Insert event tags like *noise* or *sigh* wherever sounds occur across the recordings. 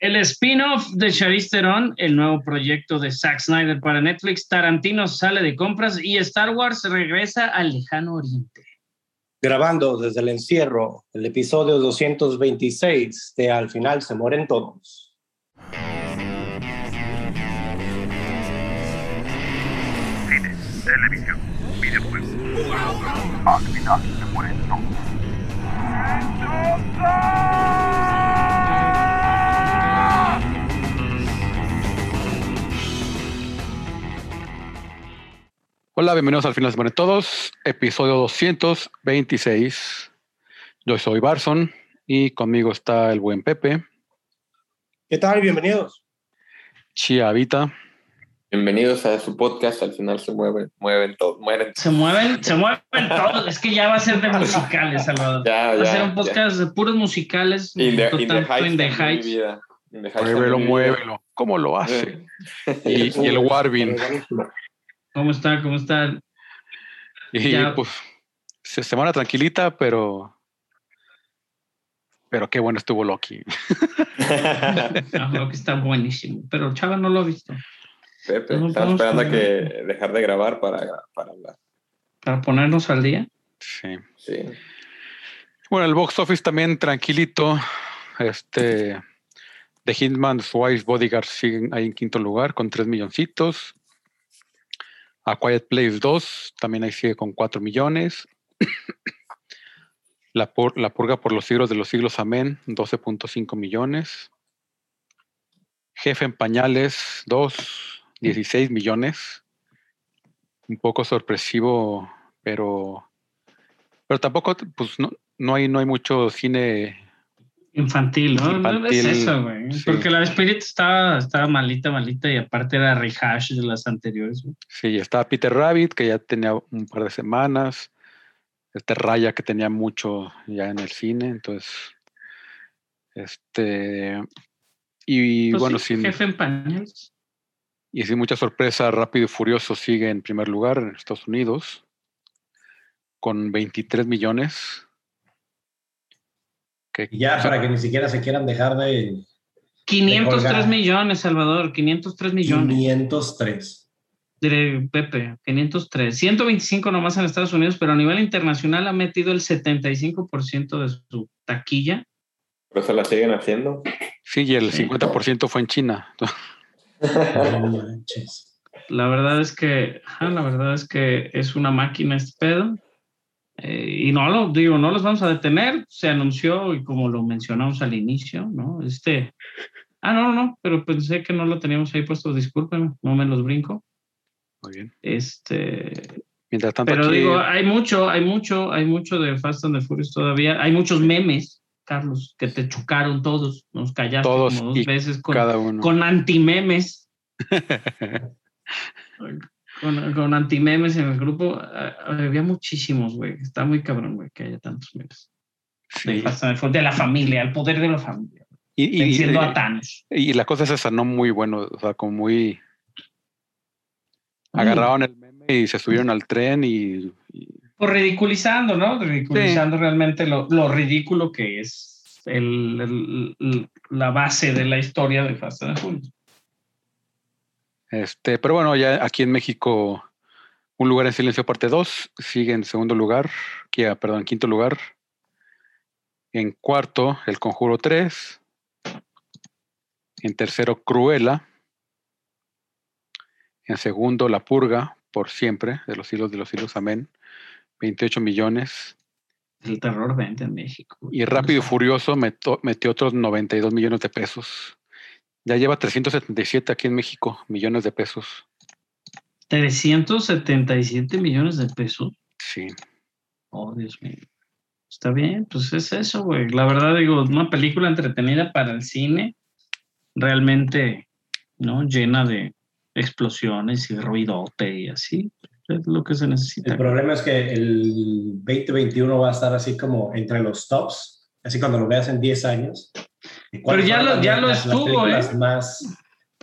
El spin-off de Charlize Theron, el nuevo proyecto de Zack Snyder para Netflix, Tarantino sale de compras y Star Wars regresa al lejano oriente. Grabando desde el encierro, el episodio 226 de Al final se mueren todos. Cine, televisión, videojuegos. Al final Hola, bienvenidos al final se mueren todos, episodio 226. Yo soy Barson y conmigo está el buen Pepe, ¿Qué tal? Bienvenidos. Chiavita, Bienvenidos a su podcast. Al final se mueven, mueven todos, mueren. Se mueven, se mueven todos. Es que ya va a ser de *laughs* musicales, Salvador. Ya, va a ser un ya. podcast de puros musicales. In the, in the tanto heights. in the también, mi heights. vida. In the heights muévelo, muévelo. ¿Cómo lo hace? *laughs* Y, y el Warvin. ¿Cómo está? ¿Cómo está? Y Ya. pues, se- semana tranquilita, pero. Pero qué bueno estuvo Loki. *laughs* Ah, que está buenísimo. Pero Chava no lo ha visto. Pepe, No, estaba esperando a que dejar de grabar para, para hablar. Para ponernos al día. Sí. Sí. Bueno, el box office también tranquilito. Este. The Hitman's Wise Bodyguard siguen ahí en quinto lugar con 3 milloncitos. A Quiet Place 2 también ahí sigue con 4 millones. *coughs* La, Pur- la Purga por los siglos de los siglos, amén, 12.5 millones. Jefe en pañales 2, 16 millones. Un poco sorpresivo, pero, pero tampoco, pues no, no hay, no hay mucho cine Infantil, ¿no? No es eso, güey. sí. Porque la Spirit estaba, estaba malita, malita y aparte era rehash de las anteriores. Sí, estaba Peter Rabbit, que ya tenía un par de semanas. Este Raya, que tenía mucho ya en el cine. Entonces, este. Y Pues bueno, sí, sin, Jefe en pañales. y sin mucha sorpresa, Rápido y Furioso sigue en primer lugar en Estados Unidos, con 23 millones. Que, ya, o sea, para que ni siquiera se quieran dejar de 503 colgar. millones, Salvador. 503 millones. 503. de Pepe, 503. 125 nomás en Estados Unidos, pero a nivel internacional ha metido el 75% de su taquilla. Por eso la siguen haciendo. sí, y el Sí. 50% fue en China. *laughs* No manches. La verdad es que, la verdad es que es una máquina este pedo. Eh, y no lo digo, no los vamos a detener. Se anunció y como lo mencionamos al inicio, ¿no? Este. Ah, no, no, no, pero pensé que no lo teníamos ahí puesto. Discúlpenme, no me los brinco. Muy bien. Este, Mientras tanto, Pero aquí, digo, hay mucho, hay mucho, hay mucho de Fast and the Furious todavía. Hay muchos memes, Carlos, que te chocaron todos. Nos callaste Todos como dos y veces con, cada uno. con antimemes. *laughs* con, con antimemes en el grupo. Ah, Había muchísimos, güey. Está muy cabrón, güey, que haya tantos memes. De, Sí. De la familia, el poder de la familia. Y, y- y- a Thanos. y la cosa es esa, no muy bueno, o sea, como muy... Agarraron el meme y se subieron al tren y, y- Pues ridiculizando, ¿no? Ridiculizando realmente lo, lo ridículo que es el- el- la base de la historia de Fast and the Furious. Este, pero bueno, ya aquí en México, Un lugar en silencio parte 2 sigue en segundo lugar, que, ah, perdón, en quinto lugar. En cuarto, El Conjuro 3. En tercero, Cruella. En segundo, La Purga, por siempre, de los hilos de los hilos, amén. 28 millones. El terror vende en México. Y Rápido y Furioso metió, metió otros 92 millones de pesos. Ya lleva 377 aquí en México, millones de pesos. 377 millones de pesos. Sí. Oh, Dios mío. Está bien, pues es eso, güey. La verdad, digo, una película entretenida para el cine, realmente, ¿no? Llena de explosiones y ruidote y así. Es lo que se necesita. El problema es que el 2021 va a estar así como entre los tops, así cuando lo veas en 10 años. Pero ya lo- ya las- lo estuvo, las ¿eh? Más,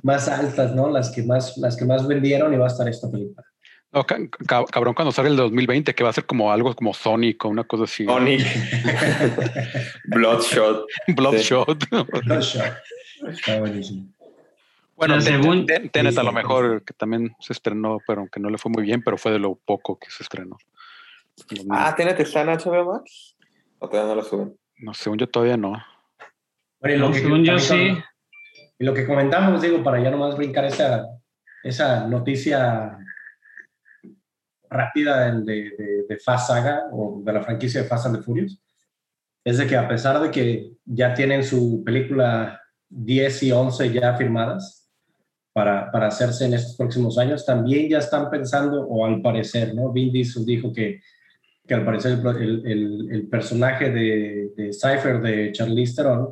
más altas, ¿no? Las que más, las que más vendieron y va a estar esta película. No, ca- ca- cabrón, cuando sale el 2020, que va a ser como algo como Sonic o una cosa así. Sonic, *laughs* Bloodshot. Bloodshot. No shot. Está buenísimo. Bueno, según- Ten- Tenet a lo mejor que también se estrenó, pero aunque no le fue muy bien, pero fue de lo poco que se estrenó. Ah, ¿Tenet está en HBO Max? ¿O todavía no lo suben? No, según yo todavía no. Bueno, y lo que, según yo sí. Y lo que comentamos, digo, para ya nomás brincar esa, esa noticia rápida de, de, de Fast Saga o de la franquicia de Fast and the Furious, es de que a pesar de que ya tienen su película 10 y 11 ya firmadas para, para hacerse en estos próximos años, también ya están pensando, o al parecer, ¿no? Vin Diesel dijo que, que al parecer el, el- el personaje de, de Cypher de Charlize Theron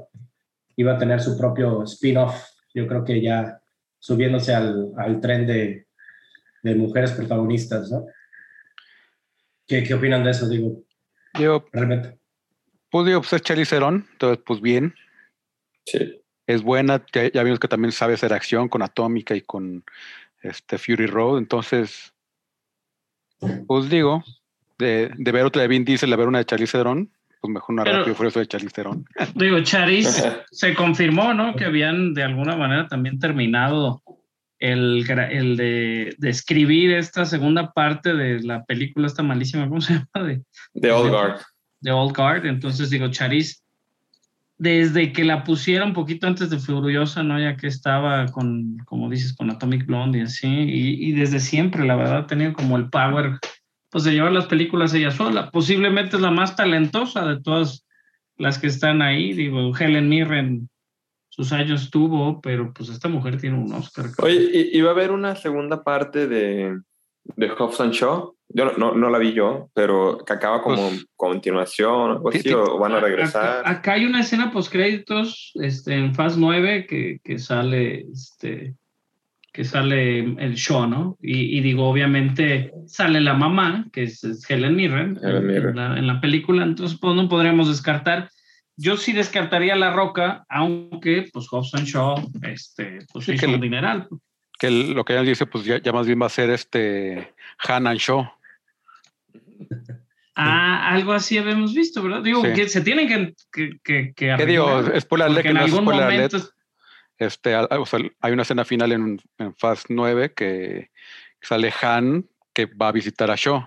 iba a tener su propio spin-off. Yo creo que ya subiéndose al, al tren de, de mujeres protagonistas, ¿no? ¿Qué, ¿Qué opinan de eso? Digo, Digo, realmente. pues digo, pues es Charlize Theron, entonces pues bien, Sí. es buena, ya, ya vimos que también sabe hacer acción con Atómica y con este Fury Road, entonces, pues digo, de, de ver otra de Vin Diesel a ver una de Charlize Theron, pues mejor una Pero- rápido furioso de Charlize Theron. *laughs* Digo, Charis se confirmó, ¿no? Que habían de alguna manera también terminado el, el de, de escribir esta segunda parte de la película, esta malísima, ¿cómo se llama? De, The Old Guard. de Old Guard. Entonces, digo, Charis, desde que la pusiera un poquito antes de Furiosa, ¿no? Ya que estaba con, como dices, con Atomic Blonde y así, y, y desde siempre, la verdad, ha tenido como el power, pues, de llevar las películas ella sola. Posiblemente es la más talentosa de todas las que están ahí. Digo, Helen Mirren, sus años tuvo, pero pues esta mujer tiene un Oscar. Oye, ¿i- ¿iba a haber una segunda parte de, de Hobbs and Shaw? Yo no, no, no la vi yo, pero que acaba como Pues- continuación o así, sí. o van a Acá, regresar. acá hay una escena post créditos este, en Fast 9 que, que sale este que sale el show, ¿no? Y, y digo, obviamente sale la mamá, que es, es Helen Mirren, Helen en- Mirren. En, la, en la película, entonces pues no podríamos descartar. Yo sí descartaría La Roca, aunque pues Hobbs and Shaw este, pues Sí, hizo que un dineral. Que lo que ella dice, pues ya, ya más bien va a ser este Han and Shaw. *laughs* Ah, algo así habíamos visto, ¿verdad? Digo, Sí. que se tienen que... que, que, que ¿Qué digo? Spoiler alert, que en algún alert. Este, a- o sea, hay una escena final en, en Fast 9 que sale Han que va a visitar a Shaw.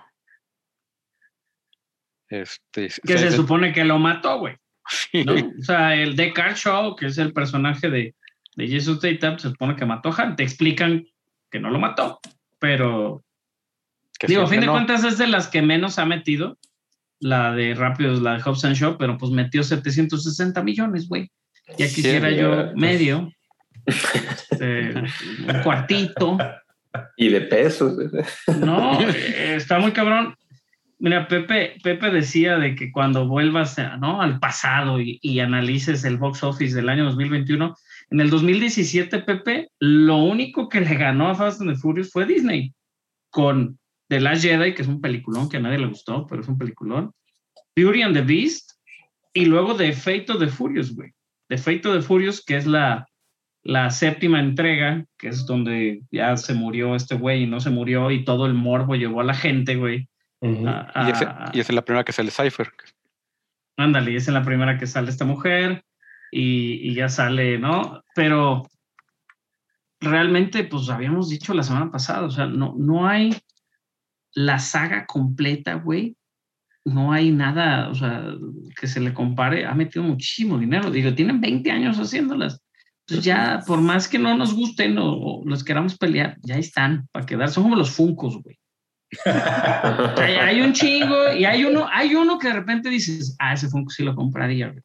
Este, que se se- supone que lo mató, güey. *laughs* sí. ¿no? O sea, el Deckard Shaw, que es el personaje de, de Jesus Tatum, se supone que mató a Han. Te explican que no lo mató, pero que digo, a fin de no. cuentas es de las que menos ha metido. La de Rápidos, la de Hobbs and Shaw, pero pues metió 760 millones, güey. Ya quisiera Sí, yo medio, *laughs* este, un cuartito. Y de pesos. No, eh, *laughs* está muy cabrón. Mira, Pepe, Pepe decía de que cuando vuelvas a- ¿no? al pasado y, y analices el box office del año 2021, en el 2017, Pepe, lo único que le ganó a Fast and the Furious fue Disney, con The Last Jedi, que es un peliculón que a nadie le gustó, pero es un peliculón, Beauty and the Beast, y luego The Fate of the Furious, güey. The Fate of the Furious, que es la, la séptima entrega, que es donde ya se murió este güey y no se murió y todo el morbo llevó a la gente, güey. A- Y, ese- a- y esa es la primera que sale Cypher. Ándale, y esa es la primera que sale esta mujer y, y ya sale, ¿no? Pero realmente, pues habíamos dicho la semana pasada, o sea, no, no hay la saga completa, güey. No hay nada, o sea, que se le compare. Ha metido muchísimo dinero. Digo, tienen 20 años haciéndolas. Entonces ya, por más que no nos gusten o, o los queramos pelear, ya están para quedar. Son como los funcos, güey. *laughs* Hay, hay un chingo y hay uno, hay uno que de repente dices, ah, ese Funko sí lo compraría, güey.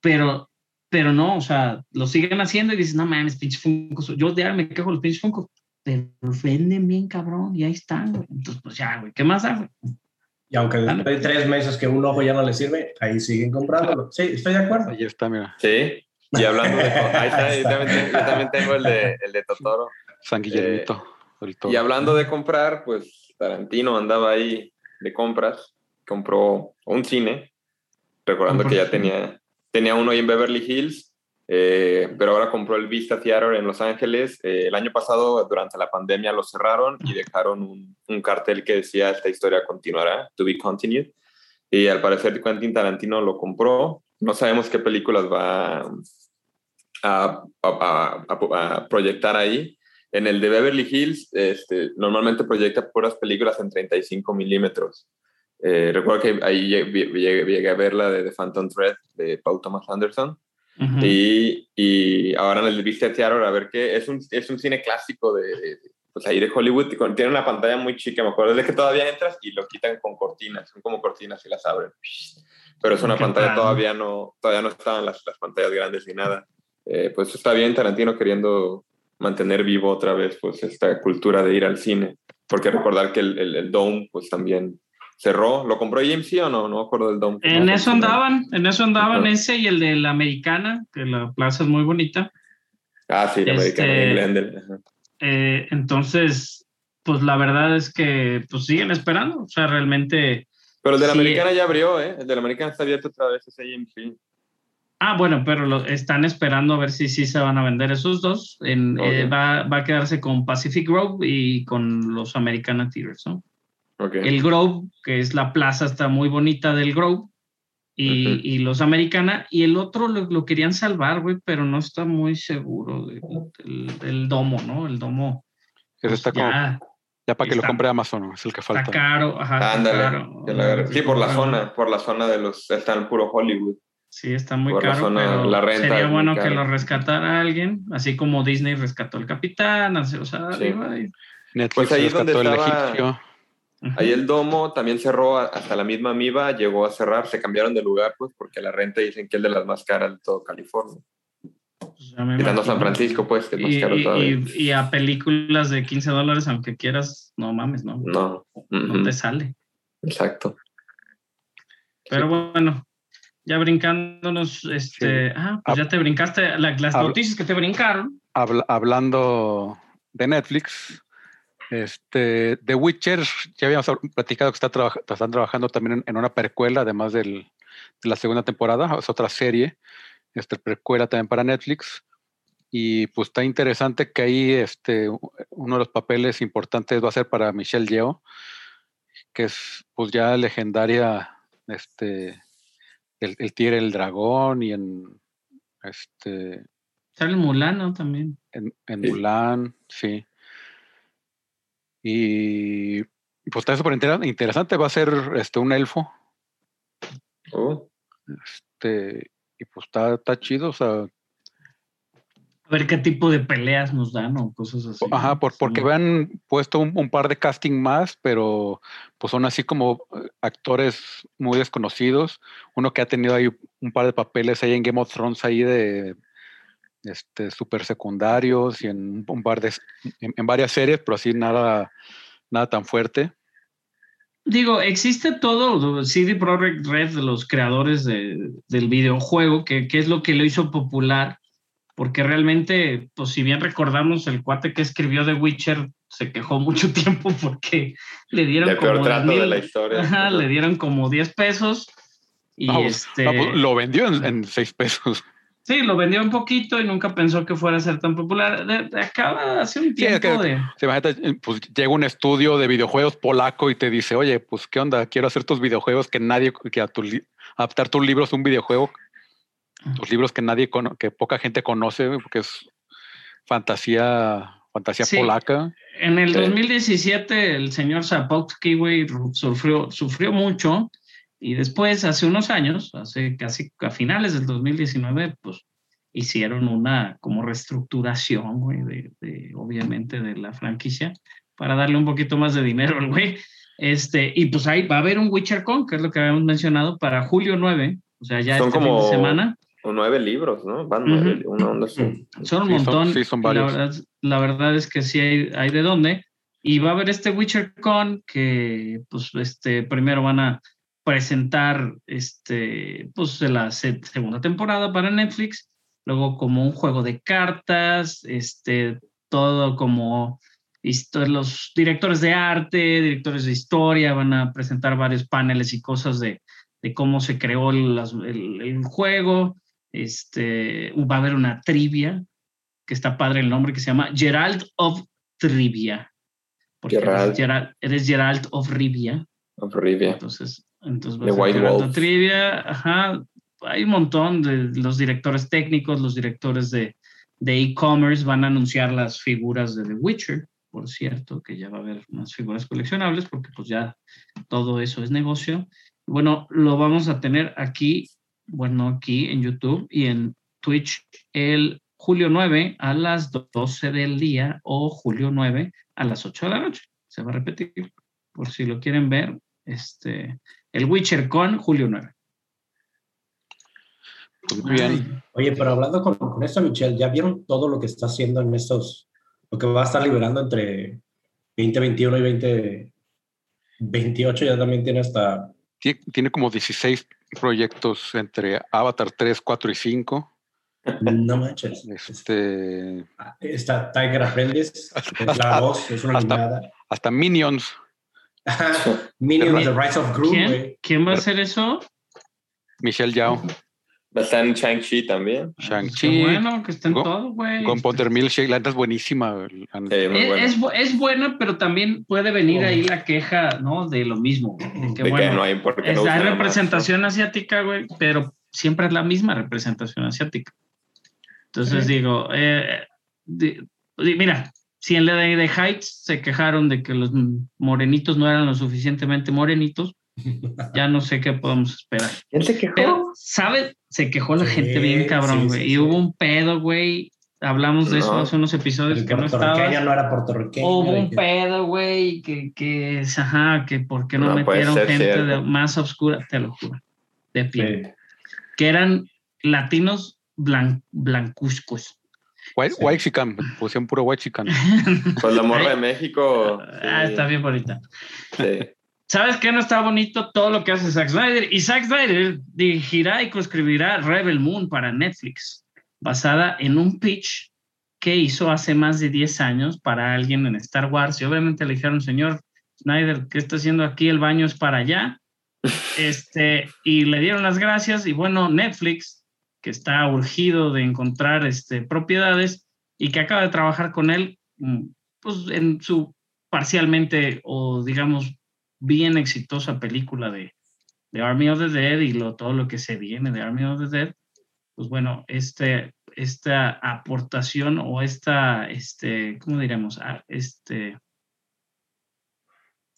Pero, pero no, o sea, lo siguen haciendo y dices, no mames, pinche Funko. Yo de ahora me quejo los pinches Funko, pero venden bien cabrón y ahí están, güey. Entonces, pues ya, güey, ¿qué más da, güey? Y aunque después de tres meses que un ojo ya no le sirve, ahí siguen comprándolo. Sí, estoy de acuerdo. Ahí está, mira, Sí. Y hablando de. Ahí está, Ahí yo también, yo también tengo el de, el de Totoro. San Guillermito. Toro. Y hablando de comprar, pues Tarantino andaba ahí de compras, compró un cine, recordando que ya tenía, tenía uno ahí en Beverly Hills, eh, pero ahora compró el Vista Theater en Los Ángeles. Eh, el año pasado, durante la pandemia, lo cerraron y dejaron un, un cartel que decía esta historia continuará, to be continued. Y al parecer Quentin Tarantino lo compró. No sabemos qué películas va a, a- a- a proyectar ahí. En el de Beverly Hills, este, normalmente proyecta puras películas en 35 milímetros. Eh, recuerdo que ahí llegué, llegué- llegué a ver la de The Phantom Thread de Paul Thomas Anderson. Ujú. Y, y ahora en el Vista Theater, a ver qué, es un, es un cine clásico de, de- pues ahí de Hollywood, tiene una pantalla muy chica, me acuerdo, es de que todavía entras y lo quitan con cortinas, son como cortinas y las abren. Pero es una pantalla, todavía no, todavía no estaban las, las pantallas grandes ni nada. Eh, pues está bien Tarantino queriendo mantener vivo otra vez pues esta cultura de ir al cine, porque recordar que el, el, el Dome pues también cerró, ¿lo compró AMC o no? No me acuerdo del Dome. En eso andaban, en eso andaban ese y el de la americana, que la plaza es muy bonita. Ah, sí, la Este- americana. Eh, entonces, pues la verdad es que pues siguen esperando. O sea, realmente. Pero el de la Sí. americana ya abrió, ¿eh? El de la americana está abierto otra vez, es AMC. Ah, bueno, pero lo, están esperando a ver si sí se van a vender esos dos. En, eh, Ok. va, va a quedarse con Pacific Grove y con los Americana Theaters, ¿no? Ok. El Grove, que es la plaza, está muy bonita del Grove. Y, Ujú. y los Americana. Y el otro lo, lo querían salvar, güey, pero no está muy seguro de- del, del domo, ¿no? El domo. Pues, está como, ya ya para que lo está- compre Amazon, es el que está falta. caro. Ajá, está Ándale. caro. ya la agarré. Sí, por la zona, por la zona de los, está en puro Hollywood. Sí, está muy Por la caro, zona, pero la renta sería es bueno que lo rescatara alguien, así como Disney rescató el Capitán, así, o sea, Sí. arriba y- Netflix Pues ahí es donde rescató el estaba- egipcio. Ahí el domo también cerró hasta la misma MIBA, llegó a cerrar, se cambiaron de lugar, pues, porque la renta dicen que es de las más caras de todo California. Pues, Quitando. San Francisco, pues, que es más Y, caro y- todavía. y- y a películas de 15 dólares, aunque quieras, no mames, no, No. no te sale. Exacto. Pero bueno, ya brincándonos, este, ah, pues ya te brincaste la- las noticias que te brincaron. Habla- hablando de Netflix, este, The Witcher, ya habíamos hab- platicado que está traba- están trabajando también en, en una precuela, además del- de la segunda temporada, es otra serie, este, precuela también para Netflix. Y pues está interesante que ahí este, uno de los papeles importantes va a ser para Michelle Yeoh, que es pues ya legendaria, este, el, el Tigre el Dragón y en este Sale el Mulano también. en, en Sí. Mulan, sí. Y pues está súper inter- interesante, va a ser este un elfo, Oh, este, y pues está, está chido, o sea, A ver qué tipo de peleas nos dan o cosas así. ajá, por, porque habían puesto un, un par de casting más, pero pues son así como eh, actores muy desconocidos, uno que ha tenido ahí un par de papeles ahí en Game of Thrones ahí de este super secundarios y en un- par de en, en varias series, pero así nada nada tan fuerte. Digo, existe todo, CD Projekt Red, los creadores de- del videojuego, que, que es lo que lo hizo popular, porque realmente, pues si bien recordamos, el cuate que escribió The Witcher se quejó mucho *laughs* tiempo porque le dieron el peor como trato de 10,000 la historia. ajá, le dieron como 10 pesos y pues, este... pues, lo vendió en, en seis pesos. Sí, lo vendió un poquito y nunca pensó que fuera a ser tan popular. De- de- acaba hace un Sí, es tiempo que- de... Se imagínate, eh, pues llega un estudio de videojuegos polaco y te dice, oye, pues qué onda, quiero hacer tus videojuegos que nadie, que a tu li- adaptar tus libros a un videojuego, tus libros que nadie, cono- que poca gente conoce, porque es fantasía, fantasía Sí. polaca. En el Sí. 2017 el señor Zapotski, güey, sufrió, sufrió mucho y después, hace unos años, hace casi a finales del 2019, pues hicieron una como reestructuración, güey, de, de, obviamente de la franquicia para darle un poquito más de dinero al güey. Este, y pues ahí va a haber un WitcherCon, que es lo que habíamos mencionado, para julio 9, o sea, ya Son este fin como- de semana. O nueve libros, ¿no? Van nueve, Ujú. una onda así. *clears throat* Son un Sí, son- montón. sí, son y la, varios. verdad, la verdad es que sí hay, hay de dónde. Y va a haber este WitcherCon que, pues, este, primero van a presentar, este, pues, la se- segunda temporada para Netflix. Luego como un juego de cartas, este, todo como los directores de arte, directores de historia van a presentar varios paneles y cosas de, de cómo se creó el- el juego. Este, va a haber una trivia, que está padre el nombre, que se llama Gerald of Trivia. Porque Gerald. Eres, Gerald, eres Gerald of Rivia. Of Rivia. Entonces, entonces va The a Gerald of. Trivia, ajá. hay un montón de los directores técnicos, los directores de de e-commerce van a anunciar las figuras de The Witcher, por cierto, que ya va a haber unas figuras coleccionables porque pues ya todo eso es negocio. Bueno, lo vamos a tener aquí, bueno, aquí en YouTube y en Twitch el julio 9 a las 12 del día o julio 9 a las 8 de la noche. Se va a repetir, por si lo quieren ver, este, el Witcher con julio 9. Pues muy bien. Oye, pero hablando con, con esto, Michelle, ¿ya vieron todo lo que está haciendo en estos, lo que va a estar liberando entre 2021 y 2028? Ya también tiene hasta... Tiene, tiene como 16 proyectos entre Avatar 3, 4 y 5. *laughs* No manches. Este, Está Tiger Apprentice, es la *laughs* voz, es una hasta- animada. hasta Minions. *laughs* Minions, The Rise of Gru, ¿Quién? ¿Quién va a hacer eso? Michelle Yao, Está en Shang-Chi también. Qué Shang-Chi, bueno, que estén Go- todos, güey. con Potter Milkshake. La neta es buenísima. Sí, muy Es, bueno. es, bu- es buena, pero también puede venir Oh. ahí la queja, ¿no? De lo mismo. De que, de que bueno, no hay por qué es, no hay usar más, representación asiática, güey, pero siempre es la misma representación asiática. Entonces digo, eh, di- di- mira, si en la de, de Heights se quejaron de que los morenitos no eran lo suficientemente morenitos, ya no sé qué podemos esperar. ¿Quién se quejó? Pero, ¿sabes? Se quejó la Sí, gente bien cabrón, güey. sí, y sí. hubo un pedo, güey. Hablamos de eso hace unos episodios El que no estaba. no era puertorriqueño. Hubo un que- pedo, güey, que, que, es, ajá, que por qué no, metieron gente cierto. de- más oscura, te lo juro, de pie, Sí. que eran latinos blan, blancuzcos. White, Sí. White Chican, pusieron puro White Chican. *laughs* Pues la morra de México. Ah, sí, está bien bonita. sí. ¿Sabes qué no está bonito? Todo lo que hace Zack Snyder. Y Zack Snyder dirigirá y coescribirá Rebel Moon para Netflix, basada en un pitch que hizo hace más de 10 años para alguien en Star Wars. Y obviamente le dijeron, señor Snyder, ¿qué está haciendo aquí? El baño es para allá. *laughs* Este, y le dieron las gracias. Y bueno, Netflix, que está urgido de encontrar este, propiedades y que acaba de trabajar con él, mm, pues en su parcialmente o digamos bien exitosa película de, de Army of the Dead y lo, todo lo que se viene de Army of the Dead, pues bueno, este, esta aportación o esta, este, ¿cómo diremos? Ah, Este,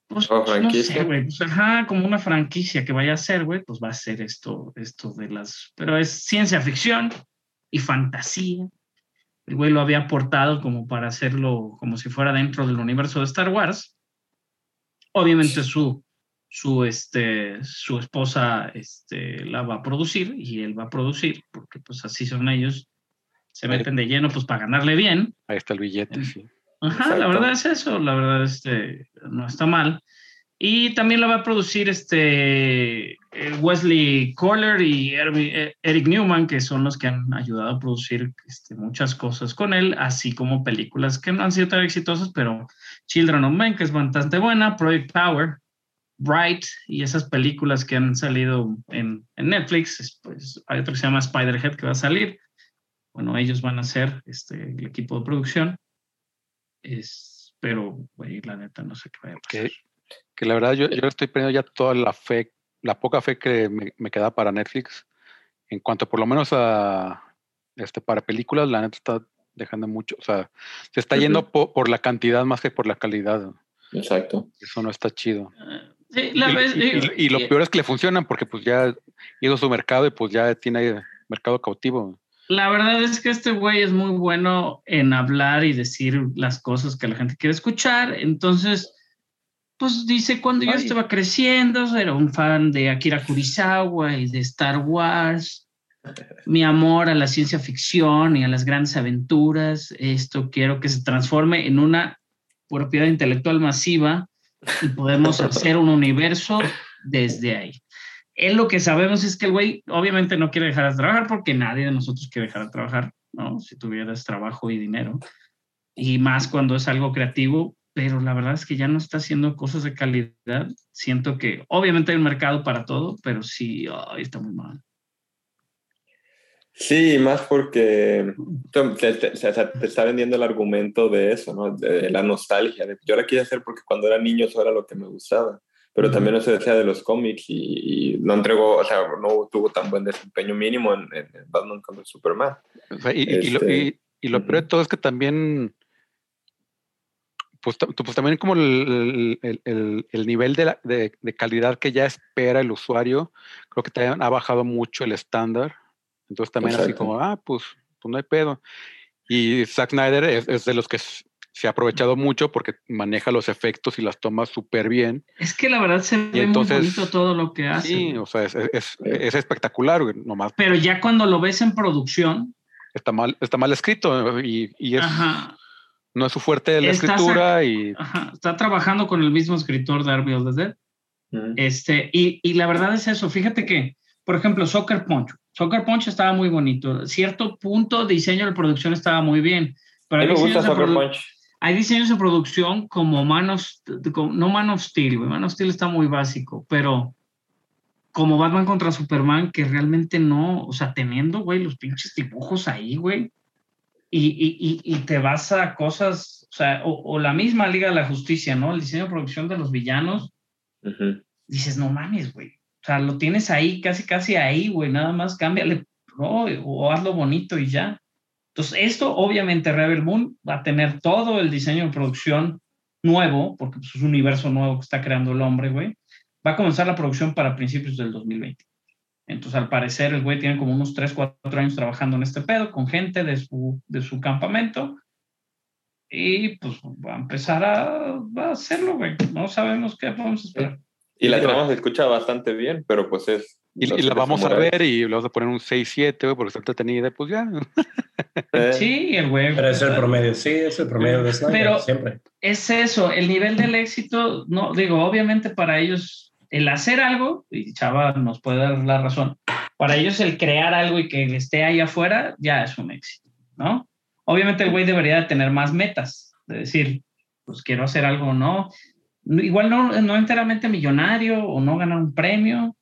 pues, ¿O no sé, güey, pues, ajá, como una franquicia que vaya a ser, güey, pues va a ser esto, esto de las, pero es ciencia ficción y fantasía. El güey lo había aportado como para hacerlo como si fuera dentro del universo de Star Wars. Obviamente su, su, este, su esposa este, la va a producir y él va a producir, porque pues así son ellos. Se meten de lleno pues para ganarle bien. Ahí está el billete, sí. Ajá, la verdad es eso, la verdad este, no está mal. Y también la va a producir este eh, Wesley Kohler y eh, Eric Newman, que son los que han ayudado a producir este, muchas cosas con él, así como películas que no han sido tan exitosas, pero Children of Men, que es bastante buena, Project Power, Bright y esas películas que han salido en, en Netflix. es, Pues, hay otro que se llama Spiderhead que va a salir. Bueno, ellos van a ser este, el equipo de producción. Es, pero, güey, la neta, no sé qué vaya a pasar. Que, que la verdad yo, yo estoy perdiendo ya toda la fe, la poca fe que me, me queda para Netflix. En cuanto por lo menos a este para películas, la neta está dejando mucho, o sea, se está yendo po- por la cantidad más que por la calidad. Exacto. Eso no está chido. Eh, Sí, la y, vez- y- y- y lo peor es que le funcionan porque pues ya hizo su mercado y pues ya tiene mercado cautivo. La verdad es que este güey es muy bueno en hablar y decir las cosas que la gente quiere escuchar. Entonces, pues dice, cuando yo Ay. estaba creciendo, era un fan de Akira Kurosawa y de Star Wars. Mi amor a la ciencia ficción y a las grandes aventuras. Esto quiero que se transforme en una propiedad intelectual masiva y podemos hacer un universo desde ahí. Él lo que sabemos es que el güey obviamente no quiere dejar de trabajar porque nadie de nosotros quiere dejar de trabajar, ¿no? Si tuvieras trabajo y dinero. Y más cuando es algo creativo, pero la verdad es que ya no está haciendo cosas de calidad. Siento que obviamente hay un mercado para todo, pero sí, está muy mal. Sí, más porque te está vendiendo el argumento de eso, ¿no? De, la nostalgia. De, yo la quise hacer porque cuando era niño eso era lo que me gustaba. pero también no se decía de los cómics y, y no entregó, o sea, no tuvo tan buen desempeño mínimo en, en- Batman contra Superman. O sea, y, lo, Este, y- y lo peor de todo es que también, pues, pues también como el, el- el- el nivel de, la- de- de calidad que ya espera el usuario, creo que también ha bajado mucho el estándar. Entonces también así Exacto. como, ah, pues, pues no hay pedo. Y Zack Snyder es, es de los que se ha aprovechado mucho porque maneja los efectos y las tomas súper bien. Es que la verdad se ve entonces- muy bonito todo lo que hace. Sí, o sea, es, es- es- es espectacular, nomás Pero ya cuando lo ves en producción, está mal, está mal escrito y, y es, ajá, no es su fuerte la Está escritura y ajá, está trabajando con el mismo escritor de Army of the Dead. Este, y, y la verdad es eso. Fíjate que, por ejemplo, Soccer Punch. Soccer Punch estaba muy bonito. Cierto punto, diseño de producción estaba muy bien. Pero hay me gusta diseños, de Soccer Punch. hay diseños de producción como Man of, como- no Man of Steel, güey. Man of Steel está muy básico, pero como Batman contra Superman, que realmente no, o sea, teniendo, güey, los pinches dibujos ahí, güey. Y, y, y, te vas a cosas, o sea, o, o la misma Liga de la Justicia, ¿no? El diseño de producción de los villanos, dices, no mames, güey. O sea, lo tienes ahí, casi, casi ahí, güey. Nada más cámbiale, ¿no? O hazlo bonito y ya. Entonces, esto, obviamente, Rebel Moon va a tener todo el diseño de producción nuevo, porque pues, es un universo nuevo que está creando el hombre, güey. Va a comenzar la producción para principios del 2020. Entonces, al parecer, el güey tiene como unos 3, 4 años trabajando en este pedo con gente de su, de su campamento. Y pues va a empezar a, a hacerlo, güey. No sabemos qué vamos a esperar. Y la trama se escucha bastante bien, pero pues es... Y, y la vamos a ver y le vamos a poner un 6-7, güey, porque está entretenida, pues ya. Sí, *laughs* el güey. Pero es el promedio, sí, es el promedio de Snyder, Pero- siempre. es eso, el nivel del éxito, no, digo, obviamente para ellos el hacer algo, y Chava nos puede dar la razón, para ellos el crear algo y que esté ahí afuera ya es un éxito, ¿no? Obviamente el güey debería de tener más metas, de decir, pues quiero hacer algo, ¿no? Igual no, no enteramente millonario o no ganar un premio,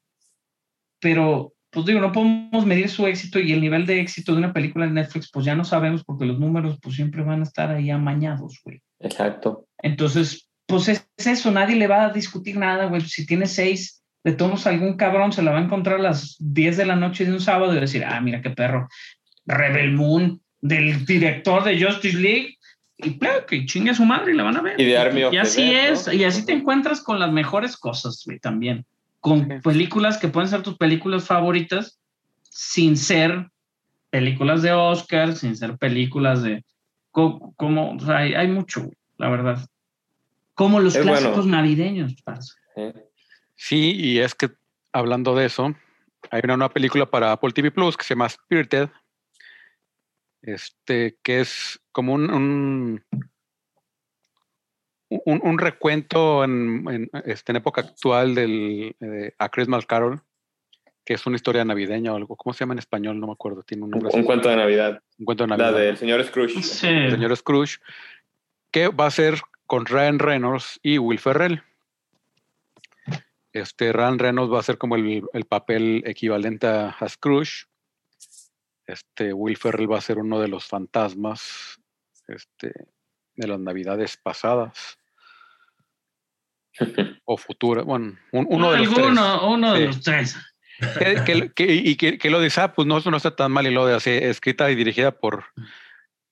pero pues digo, no podemos medir su éxito y el nivel de éxito de una película en Netflix, pues ya no sabemos porque los números pues siempre van a estar ahí amañados, güey. Exacto. Entonces, pues es, es eso, nadie le va a discutir nada, güey. Si tiene seis, de todos algún cabrón se la va a encontrar a las 10 de la noche de un sábado y decir, ah, mira qué perro, Rebel Moon, del director de Justice League, y claro, que chingue a su madre y la van a ver. Y de Army of Y the así es, ¿no? y así te encuentras con las mejores cosas, güey, también. Con Sí. películas que pueden ser tus películas favoritas sin ser películas de Oscar, sin ser películas de... co- Como, o sea, hay, hay mucho, la verdad. Como los Es clásicos bueno. navideños, parce. Eh, Sí, y es que hablando de eso, hay una nueva película para Apple TV Plus que se llama Spirited, este, que es como un, un, un- un recuento en, en, este, en época actual del, de A Christmas Carol, que es una historia navideña o algo. ¿Cómo se llama en español? No me acuerdo. Tiene un un, nombre. así. un cuento de Navidad. Un cuento de La Navidad. del señor Scrooge. Sí. el señor Scrooge, que va a ser con Ryan Reynolds y Will Ferrell. Este Ryan Reynolds va a ser como el, el papel equivalente a, a Scrooge. Este Will Ferrell va a ser uno de los fantasmas este, de las navidades pasadas *laughs* o futuras. Bueno, un- uno de los tres. Uno de los tres. que, que- que- y que, que lo dice, ah, pues no, eso no está tan mal y lo de así, escrita y dirigida por,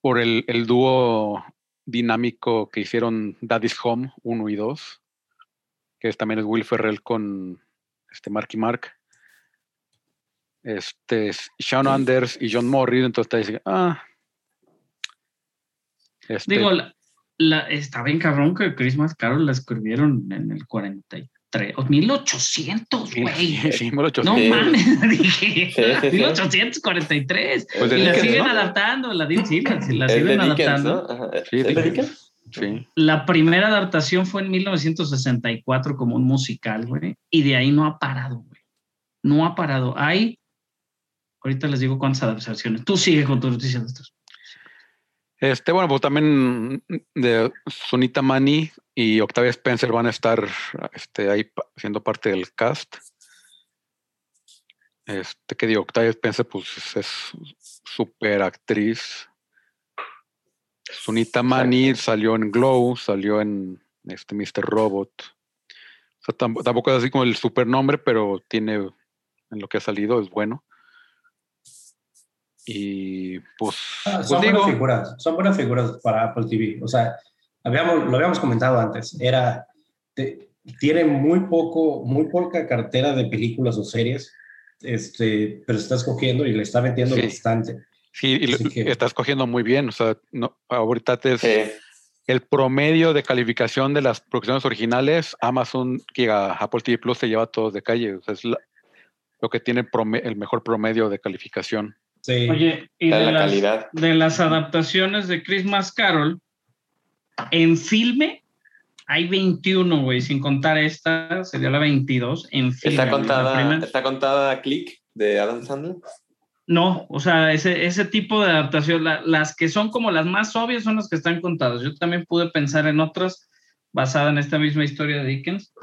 por el, el dúo dinámico que hicieron Daddy's Home 1 y 2, que es, también es Will Ferrell con este Marky Mark. Este, es Sean Anders y John Morris, entonces está diciendo, ah. Este, Digo, la, la- está bien cabrón que Christmas Carol la escribieron en el 43, o 1800, sí, güey. sí, sí, 1800. No Sí. mames, *laughs* dije, Sí, sí, sí. 1843. Pues y la Dickens, siguen ¿no? adaptando, la, sí, la, siguen Dickens, adaptando. Sí. Sí. La primera adaptación fue en 1964 como un musical, güey, y de ahí no ha parado, güey. No ha parado. Hay, ahorita les digo cuántas adaptaciones. Tú sigue con tus noticias de estos. Este, bueno, pues también de Sunita Mani y Octavia Spencer van a estar este, ahí siendo parte del cast. Este, que digo, Octavia Spencer, pues es súper actriz. Sunita Mani salió en Glow, salió en este Mr. Robot, O sea, tam- tampoco es así como el supernombre, pero tiene en lo que ha salido, es bueno. Y pues, Ah, pues son digo, buenas figuras, son buenas figuras para Apple TV. O sea, habíamos, lo habíamos comentado antes, era, te- tiene muy poco, muy poca cartera de películas o series, este, pero está escogiendo y le está metiendo Sí. bastante. sí, y lo- que- está escogiendo muy bien. O sea, no, ahorita te es Sí. el promedio de calificación de las producciones originales. Amazon, que a Apple TV Plus se lleva todos de calle. O sea, es la- lo que tiene el mejor promedio de calificación. Sí. Oye, y de la las, calidad. de las adaptaciones de Christmas Carol, en filme hay 21, güey, sin contar esta, sería la 22. En filme, ¿Está contada, primera- ¿Está contada Click de Adam Sandler? No, o sea, ese, ese tipo de adaptación, la- las que son como las más obvias son las que están contadas. Yo también pude pensar en otras basadas en esta misma historia de Dickens.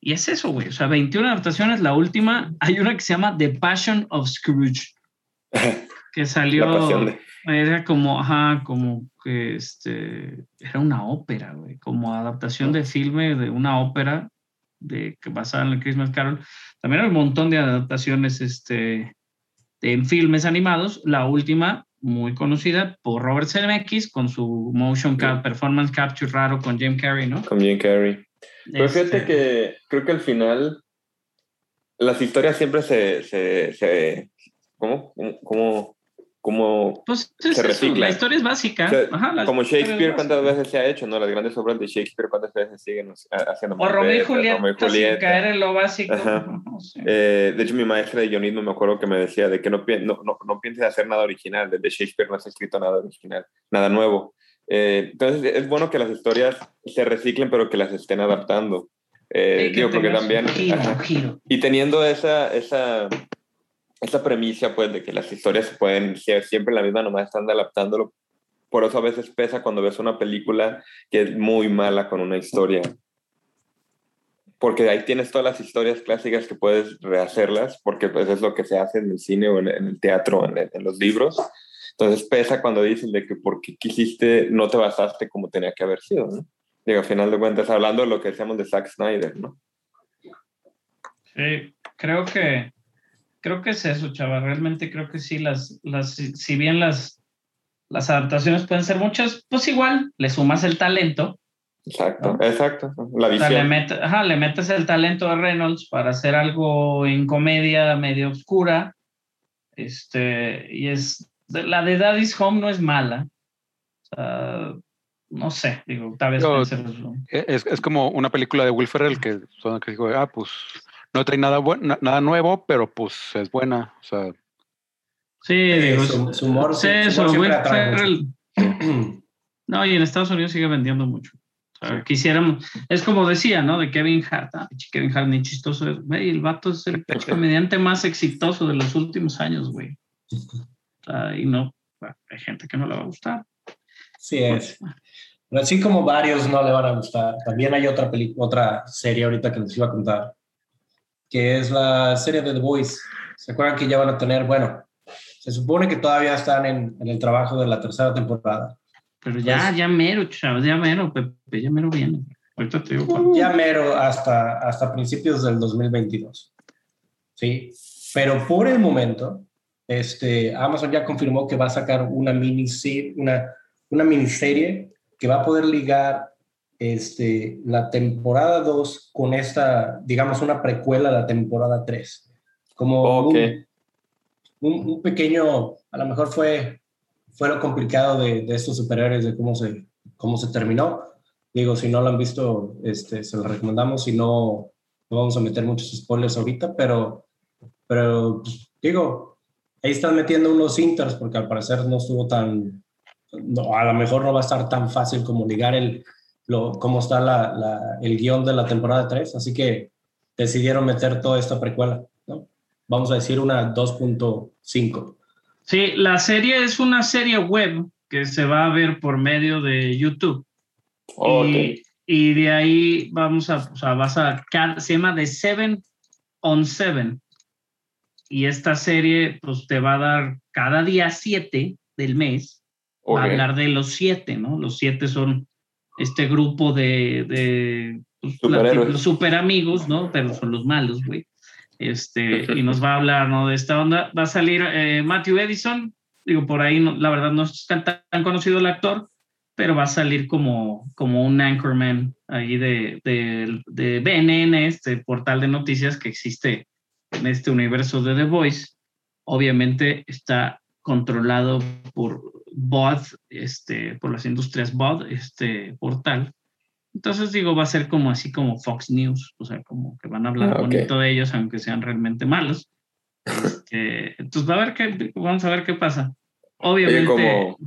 Y es eso, güey. O sea, 21 adaptaciones. La última, hay una que se llama The Passion of Scrooge, *laughs* que salió. De... Era como, ajá, como que este, era una ópera, güey, como adaptación de filme de una ópera de, que basada en el Christmas Carol. También hay un montón de adaptaciones este, de- en filmes animados. La última, muy conocida por Robert Zemeckis con su motion cap- performance capture raro con Jim Carrey, ¿no? con Jim Carrey. Pero fíjate Este, que creo que al final las historias siempre se... se, se ¿Cómo? ¿Cómo? ¿Cómo? Pues es se eso, recicla. la historia es básica. O sea, Ajá, como Shakespeare. ¿cuántas veces se ha hecho? ¿no? Las grandes obras de Shakespeare, ¿cuántas veces siguen ha- haciendo? O Romeo y Julieta, sin caer en lo básico. Ajá, sí. Eh, de hecho, mi maestra de guionismo me acuerdo que me decía de que no, no, no, no pienses hacer nada original. Desde Shakespeare no se ha escrito nada original, nada nuevo. Eh, entonces, es bueno que las historias se reciclen, pero que las estén adaptando. Eh, digo, porque también... giro, giro. Y teniendo esa, esa, esa premisa, pues, de que las historias se pueden ser siempre la misma, nomás están adaptándolo. Por eso a veces pesa cuando ves una película que es muy mala con una historia. Porque ahí tienes todas las historias clásicas que puedes rehacerlas, porque pues es lo que se hace en el cine o en, el teatro, en, en los libros. Entonces pesa cuando dicen de que porque quisiste, no te basaste como tenía que haber sido, ¿no? Digo, al final de cuentas, hablando de lo que decíamos de Zack Snyder, ¿no? Sí, creo que creo que es eso, chava. Realmente creo que sí, las, las, si bien las, las adaptaciones pueden ser muchas, pues igual le sumas el talento. Exacto, ¿No? exacto. La O sea, le, visión. met- ajá, le metes el talento de Reynolds para hacer algo en comedia medio oscura. Este, y es. La de Daddy's Home no es mala. O sea, no sé, digo, tal vez Yo- E- Es, es como una película de Will Ferrell que, son- que digo, ah, pues no trae nada, buen- na- nada nuevo, pero pues es buena. O sea, Sí, digo, su- su humor- sí, su- humor siempre atrae. Ferrell- No, y en Estados Unidos sigue vendiendo mucho. O sea, Sí. quisiéramos, es como decía, ¿no? De Kevin Hart. Ah, Kevin Hart ni chistoso es. Güey, el vato es el *laughs* comediante más exitoso de los últimos años, güey. O sea, y no, bueno, hay gente que no le va a gustar. Sí es. Pero así como varios no le van a gustar, también hay otra película, otra serie ahorita que les iba a contar, que es la serie de The Voice. ¿Se acuerdan que ya van a tener, bueno, se supone que todavía están en, en el trabajo de la tercera temporada. Pero ya, Pues- ya mero, chavos, ya mero, Pepe, ya mero viene. Ahorita te digo cuándo. Ya mero hasta, hasta principios del 2022. Sí, pero por el momento, este, Amazon ya confirmó que va a sacar una miniserie, una, una miniserie que va a poder ligar este, la temporada 2 con esta, digamos, una precuela a la temporada 3. Como Ok. un, un- un pequeño, a lo mejor fue, fue lo complicado de, de estos superhéroes, de cómo se, cómo se terminó. Digo, si no lo han visto, este, se lo recomendamos. Si no, no vamos a meter muchos spoilers ahorita, pero, pero pues, digo, ahí están metiendo unos inters porque al parecer no estuvo tan, no, a lo mejor no va a estar tan fácil como ligar el, lo, cómo está la, la- el guion de la temporada 3, así que decidieron meter toda esta precuela, ¿no? Vamos a decir una 2.5. Sí, la serie es una serie web que se va a ver por medio de YouTube. Ok. Y, y de ahí vamos a, o sea, vas a, se llama The Seven on Seven. Y esta serie, pues te va a dar cada día siete del mes, va a hablar de los siete, ¿no? Los siete son este grupo de, de pues, los super amigos, ¿no? Pero son los malos, güey. Este, y nos va a hablar, ¿no? De esta onda. Va a salir eh, Matthew Edison, digo, por ahí, no- la verdad no es tan, tan conocido el actor, pero va a salir como, como un anchorman ahí de, de, de BNN, este portal de noticias que existe en este universo de The Voice. Obviamente está controlado por BOD, este, por las industrias BOD, este portal. Entonces digo, va a ser como así como Fox News, o sea, como que van a hablar Ah, ok. bonito de ellos, aunque sean realmente malos. Este, entonces va a ver qué, vamos a ver qué pasa. Oye, Obviamente, como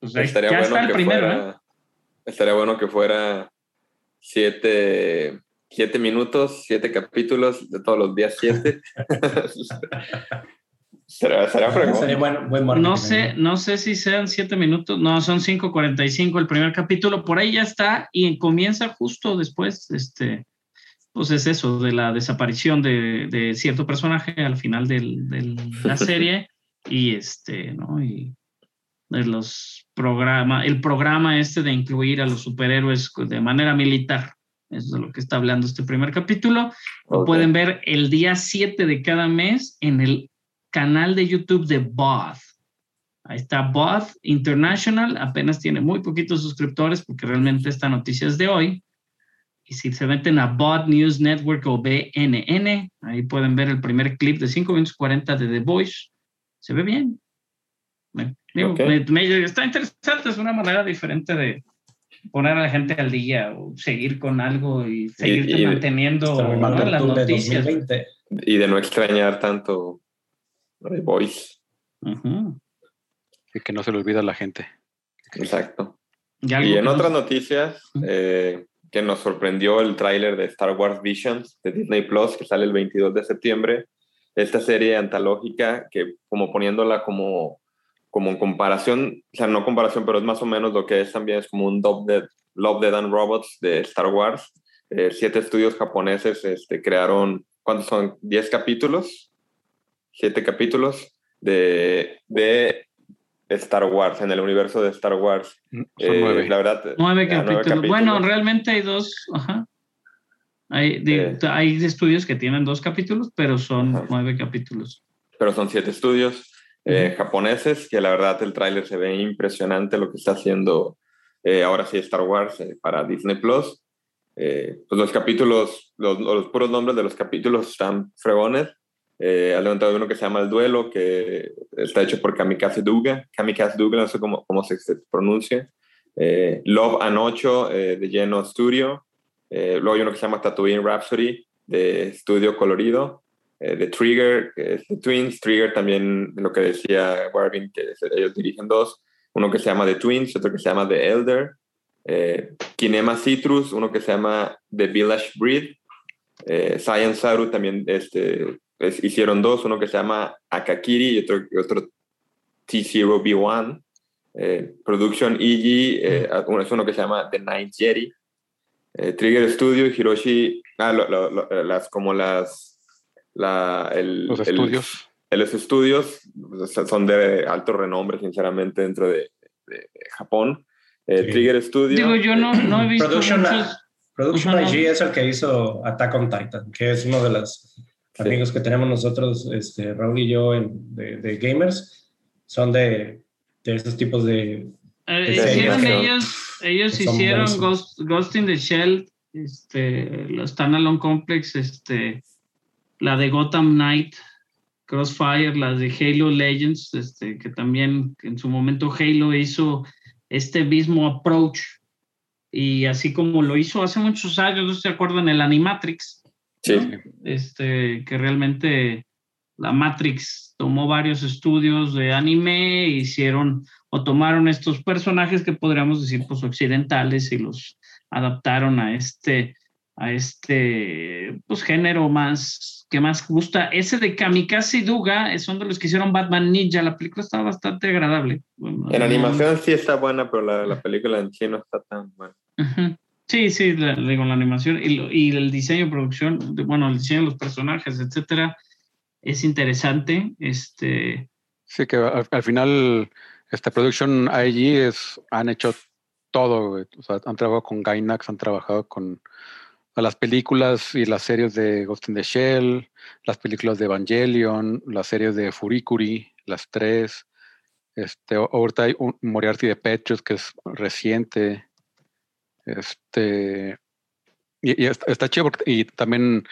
pues estaría ya bueno está el que primero, ¿eh? fuera, estaría bueno que fuera siete, siete minutos, siete capítulos de todos los días siete. *laughs* *laughs* será, será fregón. Sería buen, buen marketing, No sé, no sé si sean siete minutos, no, son 5.45 el primer capítulo, por ahí ya está y comienza justo después, este, pues es eso, de la desaparición de, de cierto personaje al final del- de la *laughs* serie y este, ¿no? Y de los programas, el programa este de incluir a los superhéroes de manera militar, eso es de lo que está hablando este primer capítulo. Lo pueden ver el día 7 de cada mes en el canal de YouTube de BOD. Ahí está BOD International, apenas tiene muy poquitos suscriptores porque realmente esta noticia es de hoy. Y si se meten a BOD News Network o BNN, ahí pueden ver el primer clip de 5 minutos 40 de The Voice. Se ve bien. Me- digo, Ok. me- me- está interesante, es una manera diferente de poner a la gente al día o seguir con algo y seguirte y- manteniendo ¿no? las noticias. 2020. Y de no extrañar tanto The Voice. Ujú. Y que no se le olvida a la gente. Exacto. Y, Y en no- otras noticias, eh, que nos sorprendió el tráiler de Star Wars Visions de Disney Plus, que sale el 22 de septiembre. Esta serie antológica, que como poniéndola como, como en comparación, o sea, no comparación, pero es más o menos lo que es también, es como un Love, Dead, Love, Dead and Robots de Star Wars. Eh, siete estudios japoneses este, crearon, ¿cuántos son? ¿10 capítulos? Siete capítulos de, de Star Wars, en el universo de Star Wars. Son Eh, nueve. La verdad. Nueve ya, capítulos. Bueno, realmente hay dos. Ajá. Hay, de- Eh. hay estudios que tienen dos capítulos, pero son Ajá. nueve capítulos. pero son siete estudios eh, japoneses, que la verdad el tráiler se ve impresionante lo que está haciendo eh, ahora sí Star Wars eh, para Disney Plus. Eh, pues los capítulos, los, los puros nombres de los capítulos están fregones. Eh, ha levantado uno que se llama El Duelo, que está hecho por Kamikaze Duga, Kamikaze Duga, no sé cómo, cómo se, pronuncia. Eh, Love Anocho eh, de Geno Studio. Eh, luego hay uno que se llama Tatooine Rhapsody de Estudio Colorido eh, de Trigger, que es de Twins. Trigger también, lo que decía Warvin, que ellos dirigen dos. Uno que se llama The Twins, otro que se llama The Elder. Eh, Kinema Citrus, uno que se llama The Village Breed. Eh, Science Saru también este, es- hicieron dos, uno que se llama Akakiri y otro, y otro T0B1. Eh, Production EG, eh, uno- es uno que se llama The Night Jetty. Eh, Trigger Studio, Hiroshi, ah, lo- lo- lo- las, como las, la, el, Los el- estudios. el- los estudios o sea, son de alto renombre, sinceramente, dentro de, de- Japón. Eh, Sí. Trigger Studio. Digo, yo no, no he *coughs* visto Production, muchos. Production Ajá, no. IG es el que hizo Attack on Titan, que es uno de los Sí. amigos que tenemos nosotros, este, Raúl y yo, en- de, de gamers. Son de, de esos tipos de... eh, Sí, hicieron ellos, ellos hicieron. Ghost, Ghost in the Shell, este, los Standalone Complex, este, la de Gotham Knight, Crossfire, las de Halo Legends, este, que también en su momento Halo hizo este mismo approach. Y así como lo hizo hace muchos años, no se acuerdan, el Animatrix, Sí. ¿no? este, que realmente la Matrix tomó varios estudios de anime, hicieron o tomaron estos personajes que podríamos decir pues occidentales y los adaptaron a este a este pues género más que más gusta ese de Kamikaze Duga son de los que hicieron Batman Ninja la película está bastante agradable Bueno, En no- animación sí está buena, pero la, la película en sí no está tan buena. Ujú. Sí, sí, digo, la animación y, lo- y el diseño producción, bueno, el diseño de los personajes, etcétera, es interesante. Este, Sí, que al, al final, esta Production IG es, han hecho todo. O sea, han trabajado con Gainax, han trabajado con las películas y las series de Ghost in the Shell, las películas de Evangelion, las series de Furikuri, las tres. Este, ahorita hay un Moriarty de Patriots que es reciente. Este, y, y está, está, chido porque, y también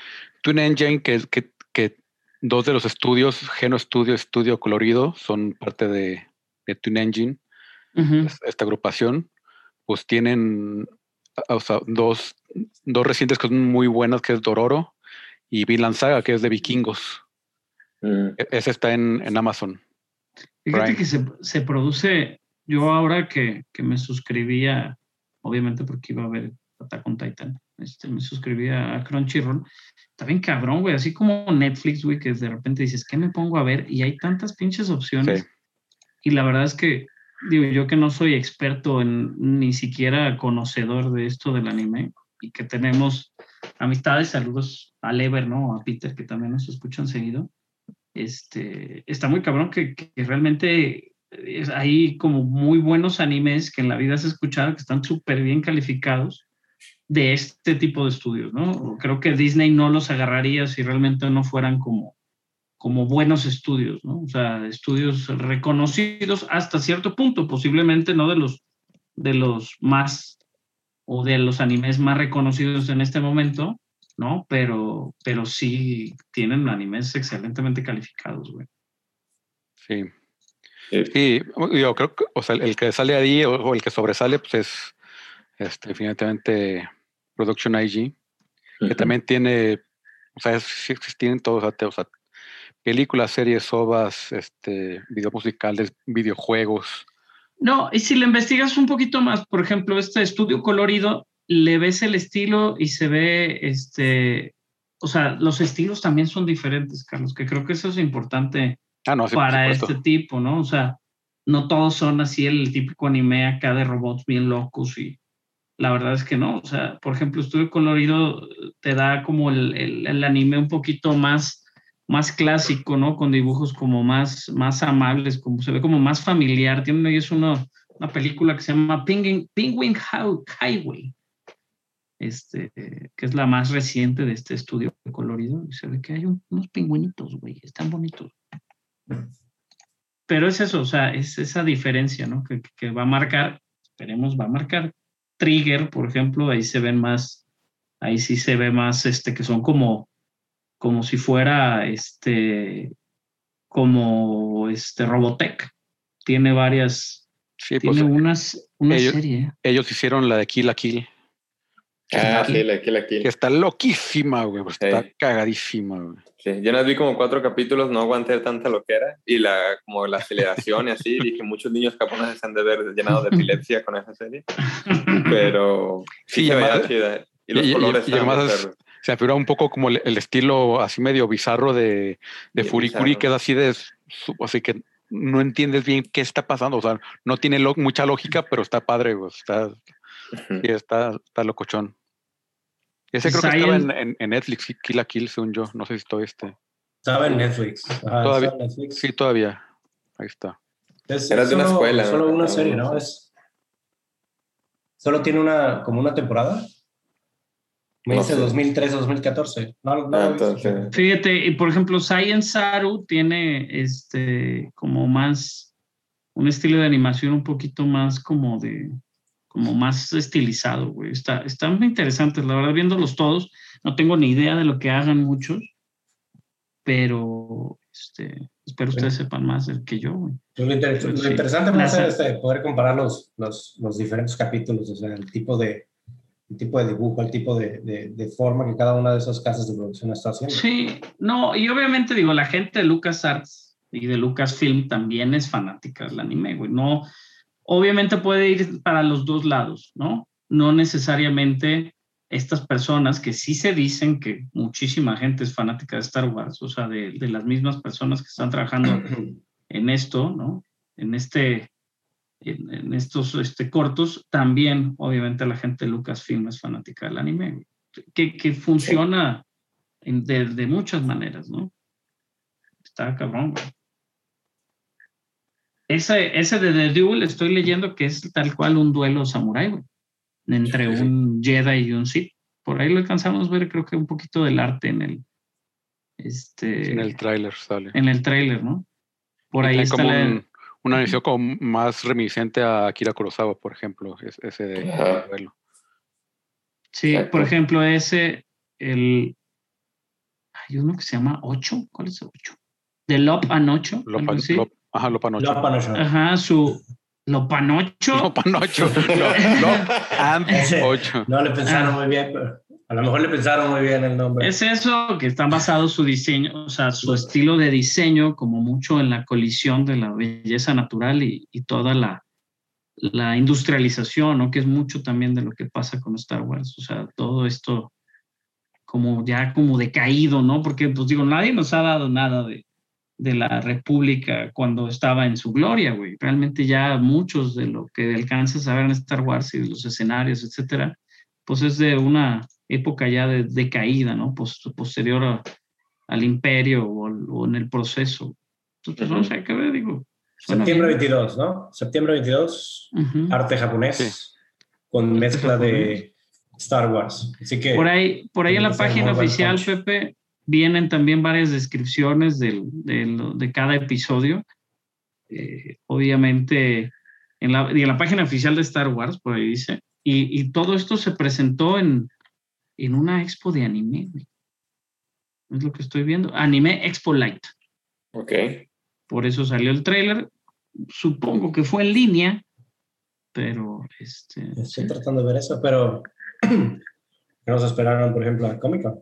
Twin Engine, que, que, que, dos de los estudios, Geno Studio, Estudio Colorido, son parte de, de Twin Engine, uh -huh. esta agrupación, pues tienen o sea, dos, dos recientes que son muy buenas, que es Dororo y Vinland Saga, que es de vikingos. Mm. Ese está en, en Amazon. Fíjate Prime. que se, se, produce, yo ahora que, que, me suscribía, obviamente porque iba a ver Attack on Titan, este, me suscribía a Crunchyroll, está bien cabrón, güey, así como Netflix, güey, que de repente dices, ¿qué me pongo a ver? Y hay tantas pinches opciones. Sí. Y la verdad es que digo, yo que no soy experto en ni siquiera conocedor de esto del anime y que tenemos amistades, saludos a Lever, ¿no? A Peter, que también nos escuchan seguido. Este, está muy cabrón que, que realmente hay como muy buenos animes que en la vida has escuchado que están súper bien calificados de este tipo de estudios, ¿no? Creo que Disney no los agarraría si realmente no fueran como como buenos estudios, ¿no? O sea, estudios reconocidos hasta cierto punto, posiblemente no de los, de los más o de los animes más reconocidos en este momento, ¿no? Pero, pero sí tienen animes excelentemente calificados, güey. Sí. Sí, yo creo que, o sea, el que sale ahí o, el que sobresale, pues es este, definitivamente Production IG, uh -huh. que también tiene, o sea, es, tienen todos, o sea, películas, series, ovas, este, video musicales, videojuegos. No, y si le investigas un poquito más, por ejemplo, este estudio colorido, le ves el estilo y se ve, este, o sea, los estilos también son diferentes, Carlos, que creo que eso es importante ah, no, sí, para este tipo, ¿no? O sea, no todos son así el típico anime acá de robots bien locos y la verdad es que no, o sea, por ejemplo, estudio colorido te da como el, el, el anime un poquito más más clásico, ¿no? Con dibujos como más, más amables, como se ve como más familiar. Tiene es una, una película que se llama Penguin, Penguin Highway, este, que es la más reciente de este estudio colorido. Y se ve que hay un, unos pingüinitos, güey, están bonitos. Pero es eso, o sea, es esa diferencia, ¿no? Que, que va a marcar, esperemos, va a marcar. Trigger, por ejemplo, ahí se ven más, ahí sí se ve más, este, que son como como si fuera este como este Robotech. Tiene varias sí, tiene pues, unas una ellos, serie. Ellos hicieron la de Kill la Kill. Ah, sí, la Kill la Kill. Que está loquísima, güey. Pues sí. Está cagadísima, güey. Sí, yo nos vi como cuatro capítulos, no aguanté tanta loquera y la, como la aceleración y así, *laughs* dije, muchos niños japoneses han de ver llenado de *laughs* epilepsia con esa serie, pero sí, sí se veía chida. Y los y, colores y, y además se me figura un poco como el, el, estilo así medio bizarro de, de Furikuri, que es así de así que no entiendes bien qué está pasando. O sea, no tiene lo, mucha lógica, pero está padre, güey. Está, uh -huh. sí, está, está locochón. Ese creo que estaba en, en, en, Netflix, Kill la Kill, según yo. No sé si todo este. Estaba en Netflix. Ajá, todavía, en Netflix. Sí, todavía. Ahí está. Es, Era de una escuela. Solo una serie, ¿no? Es, solo tiene una, como una temporada. Me dice no sé. 2013, 2014. No, no ah, entonces... Fíjate, y por ejemplo, Science Saru tiene este como más un estilo de animación un poquito más como de como más estilizado, güey. Está, están muy interesantes, la verdad, viéndolos todos. No tengo ni idea de lo que hagan muchos, pero este, espero sí. ustedes sepan más que yo, güey. Lo, inter lo sí. interesante va a ser este, poder comparar los, los, los diferentes capítulos, o sea, el tipo de el tipo de dibujo, el tipo de, de, de, forma que cada una de esas casas de producción está haciendo. Sí, no, y obviamente digo, la gente de LucasArts y de Lucasfilm también es fanática del anime, güey. No, obviamente puede ir para los dos lados, ¿no? No necesariamente estas personas que sí se dicen que muchísima gente es fanática de Star Wars, o sea, de, de las mismas personas que están trabajando *clears throat* en esto, ¿no? En este en, en, estos este, cortos, también obviamente la gente de Lucasfilm es fanática del anime, que, que funciona en, de, de, muchas maneras, ¿no? Está cabrón, güey. Ese, ese de The Duel estoy leyendo que es tal cual un duelo samurai, güey, entre sí, sí. un Jedi y un Sith. por ahí lo alcanzamos a ver, creo que un poquito del arte en el, este, En el tráiler sale. en el tráiler, ¿no? Por Y ahí está como la- un, una edición como más reminiscente a Akira Kurosawa, por ejemplo, es- ese de verlo. Sí, Exacto. por ejemplo, ese, el. Hay uno que se llama 8. ¿Cuál es el 8? De Lop Lopa, así. Lop- ajá, Lopanocho. Lopa no show. Ajá, su Lopanocho. Lopanocho. Lo- and *laughs* Ese. 8. No le pensaron Ah. muy bien, pero a lo mejor le pensaron muy bien el nombre. Es eso, que está basado su diseño, o sea, su estilo de diseño, como mucho en la colisión de la belleza natural y, y toda la, la industrialización, ¿no? Que es mucho también de lo que pasa con Star Wars. O sea, todo esto como ya como decaído, ¿no? Porque, pues digo, nadie nos ha dado nada de, de la República cuando estaba en su gloria, güey. Realmente ya muchos de lo que alcanzas a ver en Star Wars y de los escenarios, etcétera, pues es de una época ya de decaída, ¿no? Pos- posterior a- al imperio o, en el proceso. Entonces, no sé qué ver, digo. Septiembre bien. 22, ¿no? Septiembre 22, Ujú. arte japonés Sí. con Arte mezcla japonés. de Star Wars. Así que Por ahí, por ahí en la página oficial, punch. Pepe, vienen también varias descripciones del- del- de cada episodio. Eh, obviamente, en la, y en la página oficial de Star Wars, por ahí dice. Y, y todo esto se presentó en, en una expo de anime. Es lo que estoy viendo. Anime Expo Light. Ok. Por eso salió el tráiler. Supongo que fue en línea, pero este. estoy tratando de ver eso, pero *clears throat* ¿qué nos esperaron, por ejemplo, a Comic Con?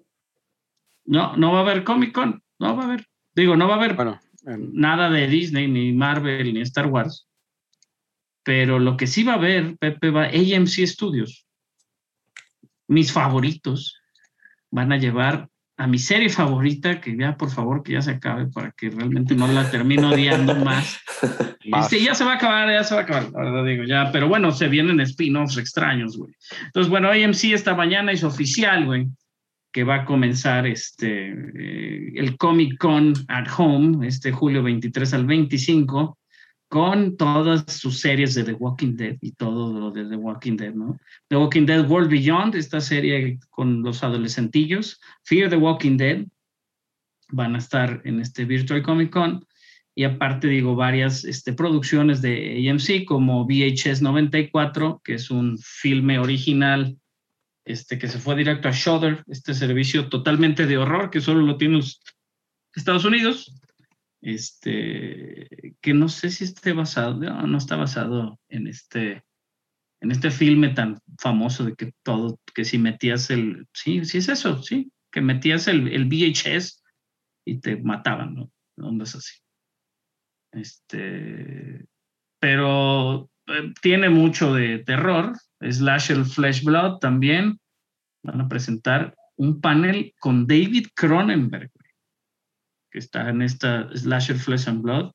No, no va a haber Comic Con. No va a haber. Digo, no va a haber Bueno, en- nada de Disney, ni Marvel, ni Star Wars. Pero lo que sí va a haber, Pepe, va AMC Studios. Mis favoritos van a llevar a mi serie favorita, que ya por favor que ya se acabe para que realmente no la termine odiando más. *laughs* más. Este, ya se va a acabar, ya se va a acabar, la verdad digo, ya, pero bueno, se vienen spin-offs extraños, güey. Entonces, bueno, AMC esta mañana es oficial, güey, que va a comenzar este, eh, el Comic Con at Home, este julio 23 al 25, con todas sus series de The Walking Dead y todo lo de The Walking Dead, ¿no? The Walking Dead World Beyond, esta serie con los adolescentillos, Fear the Walking Dead, van a estar en este Virtual Comic Con y aparte digo varias este, producciones de AMC como VHS 94, que es un filme original este, que se fue directo a Shudder, este servicio totalmente de horror que solo lo tiene Estados Unidos, este, que no sé si esté basado, no, no está basado en este, en este filme tan famoso de que todo, que si metías el, sí, sí es eso, sí, que metías el, el VHS y te mataban, ¿no? Ondas así. Este, pero eh, tiene mucho de terror. Slasher Flesh Blood también. Van a presentar un panel con David Cronenberg, que está en esta Slasher Flesh and Blood.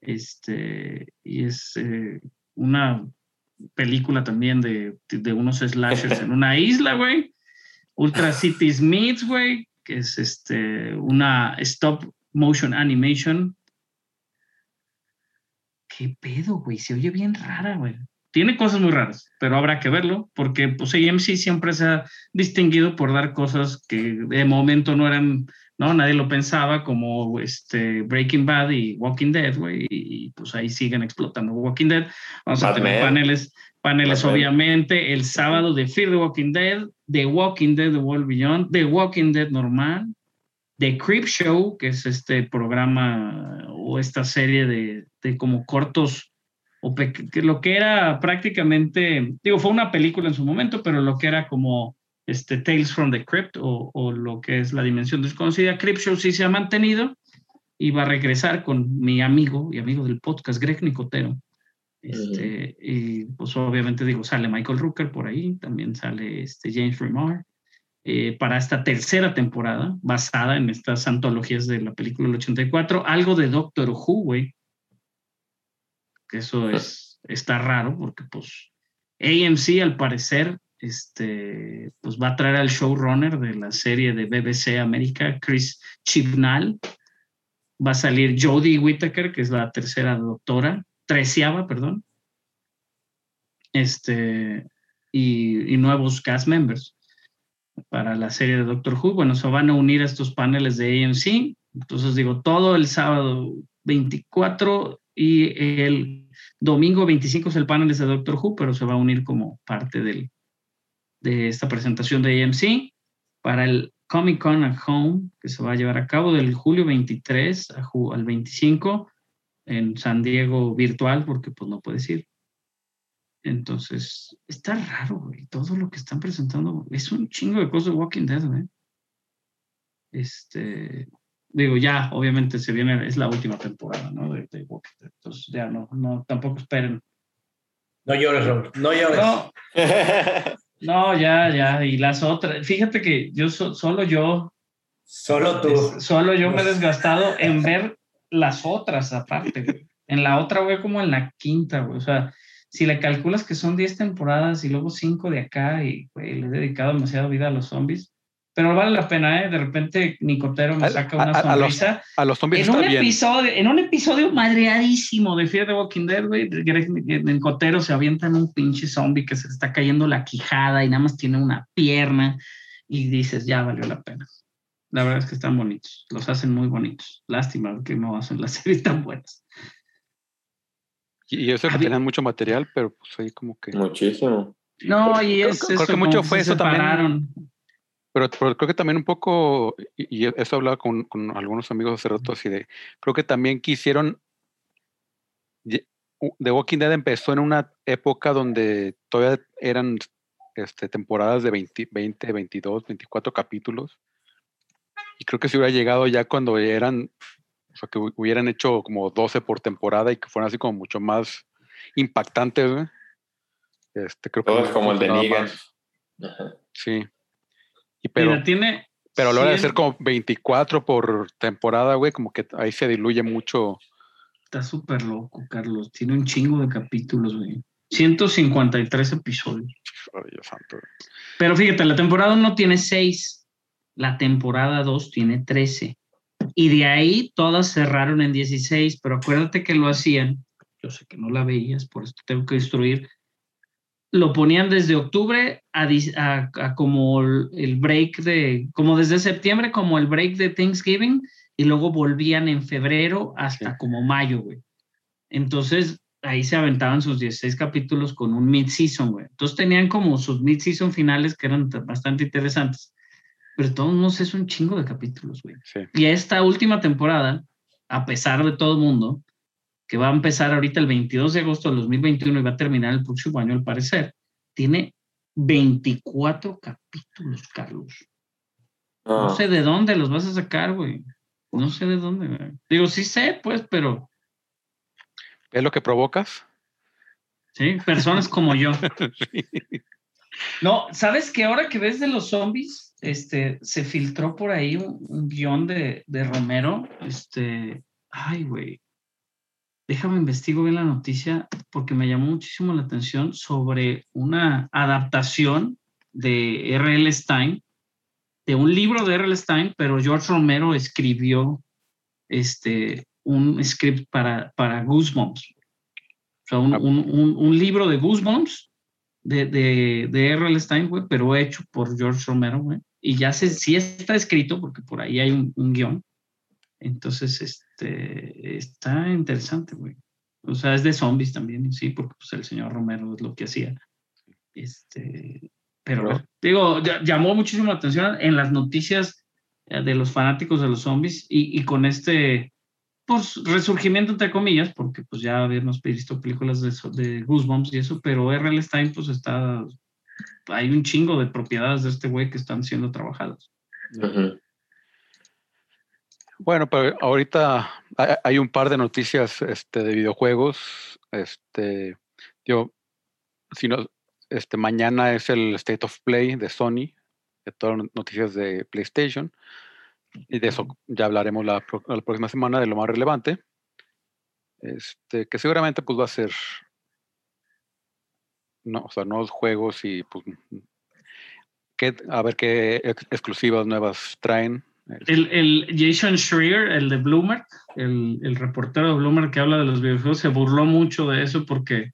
Este, y es eh, una película también de, de unos slashers en una isla, güey. Ultra City Smiths, güey, que es este, una stop motion animation. ¿Qué pedo, güey? Se oye bien rara, güey. Tiene cosas muy raras, pero habrá que verlo, porque pues AMC siempre se ha distinguido por dar cosas que de momento no eran, no, nadie lo pensaba, como este Breaking Bad y Walking Dead, güey, y, y, pues ahí siguen explotando Walking Dead. Vamos a tener paneles, paneles Batman. obviamente el sábado de Fear the Walking Dead, The Walking Dead, The World Beyond, The Walking Dead normal, The Creep Show, que es este programa o esta serie de, de como cortos, o que lo que era prácticamente, digo, fue una película en su momento, pero lo que era como este Tales from the Crypt o, o lo que es la dimensión desconocida, Creep Show sí se ha mantenido y va a regresar con mi amigo y amigo del podcast, Greg Nicotero. Este, Y pues obviamente digo, sale Michael Rooker por ahí, también sale este James Remar eh, para esta tercera temporada, basada en estas antologías de la película del 84, algo de Doctor Who, güey. Que eso es, está raro porque pues AMC al parecer este, pues va a traer al showrunner de la serie de BBC América, Chris Chibnall. Va a salir Jodie Whittaker, que es la tercera doctora, treceava, perdón. Este, y, y nuevos cast members. para la serie de Doctor Who. Bueno, se van a unir a estos paneles de AMC. Entonces digo, todo el sábado 24 y el domingo 25 es el panel de Doctor Who, pero se va a unir como parte del, de esta presentación de AMC para el Comic Con at Home, que se va a llevar a cabo del julio 23 al 25 en San Diego virtual, porque pues no puedes ir. Entonces, está raro, güey. Todo lo que están presentando es un chingo de cosas de Walking Dead, güey. Este, digo, ya, obviamente se viene, es la última temporada, ¿no? De, Walking Dead. Entonces, ya no, no, tampoco esperen. No llores, Raúl, no llores. No, *laughs* no, ya, ya. Y las otras, fíjate que yo solo yo. Solo tú. solo yo me he desgastado en ver las otras aparte, güey. En la otra, güey, como en la quinta, güey. O sea, si le calculas que son 10 temporadas y luego 5 de acá y le he dedicado demasiada vida a los zombies, pero vale la pena, ¿eh? De repente Nicotero me saca una sonrisa. A, los, zombies en un episodio, En un episodio madreadísimo de Fear the Walking Dead, güey, Nicotero se avienta en un pinche zombie que se está cayendo la quijada y nada más tiene una pierna y dices, ya valió la pena. La verdad es que están bonitos, los hacen muy bonitos. Lástima que no hacen las *laughs* series tan buenas. Y yo sé que tenían mucho material, pero pues ahí como que. Muchísimo. No, y es. Creo, que mucho fue eso también. Pero, creo que también un poco, y, eso hablaba con, con, algunos amigos hace rato, así de. Creo que también quisieron. The Walking Dead empezó en una época donde todavía eran este, temporadas de 20, 20, 22, 24 capítulos. Y creo que si hubiera llegado ya cuando eran o sea, que hubieran hecho como 12 por temporada y que fueran así como mucho más impactantes, Este, creo que como el de Negan. Sí. Y pero, tiene, pero a la hora de ser como 24 por temporada, güey, como que ahí se diluye mucho. Está súper loco, Carlos. Tiene un chingo de capítulos, güey. 153 episodios. Dios santo. Pero fíjate, la temporada 1 tiene 6. La temporada 2 tiene 13. Y de ahí todas cerraron en 16, pero acuérdate que lo hacían, yo sé que no la veías, por esto tengo que destruir, lo ponían desde octubre a, como el break de, como desde septiembre, como el break de Thanksgiving, y luego volvían en febrero hasta como mayo, güey. Entonces, ahí se aventaban sus 16 capítulos con un mid-season, güey. Entonces tenían como sus mid-season finales que eran bastante interesantes pero todos no es un chingo de capítulos, güey. Y esta última temporada, a pesar de todo el mundo, que va a empezar ahorita el 22 de agosto del 2021 y va a terminar el próximo año, al parecer, tiene 24 capítulos, Carlos. No ah. sé de dónde los vas a sacar, güey. No sé de dónde. Güey. Digo, sí sé, pues, pero. ¿Es lo que provocas? Sí, personas como yo. *laughs* No, ¿sabes que ahora que ves de los zombies, este, se filtró por ahí un, guion de, de, Romero, este, ay, güey, déjame investigo bien la noticia porque me llamó muchísimo la atención sobre una adaptación de R.L. Stein, de un libro de R.L. Stein, pero George Romero escribió este, un script para, para Goosebumps. O sea, un, ah. un, un libro de Goosebumps de, de, de R.L. Stein, güey, pero hecho por George Romero, güey. Y ya se, sí está escrito, porque por ahí hay un, guion. Entonces, este, está interesante, güey. O sea, es de zombies también, sí, porque pues, el señor Romero es lo que hacía. Este, pero, digo, llamó muchísimo la atención en las noticias eh, de los fanáticos de los zombies y, y con este pues, resurgimiento entre comillas, porque pues ya habíamos visto películas de, de Goosebumps y eso, pero R.L. Stein pues está, hay un chingo de propiedades de este güey que están siendo trabajadas. Bueno, pero ahorita hay un par de noticias este, de videojuegos. Este, yo, si no, este, mañana es el State of Play de Sony, de todas las noticias de PlayStation. Y de eso ya hablaremos la, próxima semana de lo más relevante. Este, que seguramente pues va a ser no, o sea, nuevos juegos y pues a ver qué exclusivas nuevas traen. El, el, Jason Schreier, el de Bloomer, el, el, reportero de Bloomer que habla de los videojuegos, se burló mucho de eso porque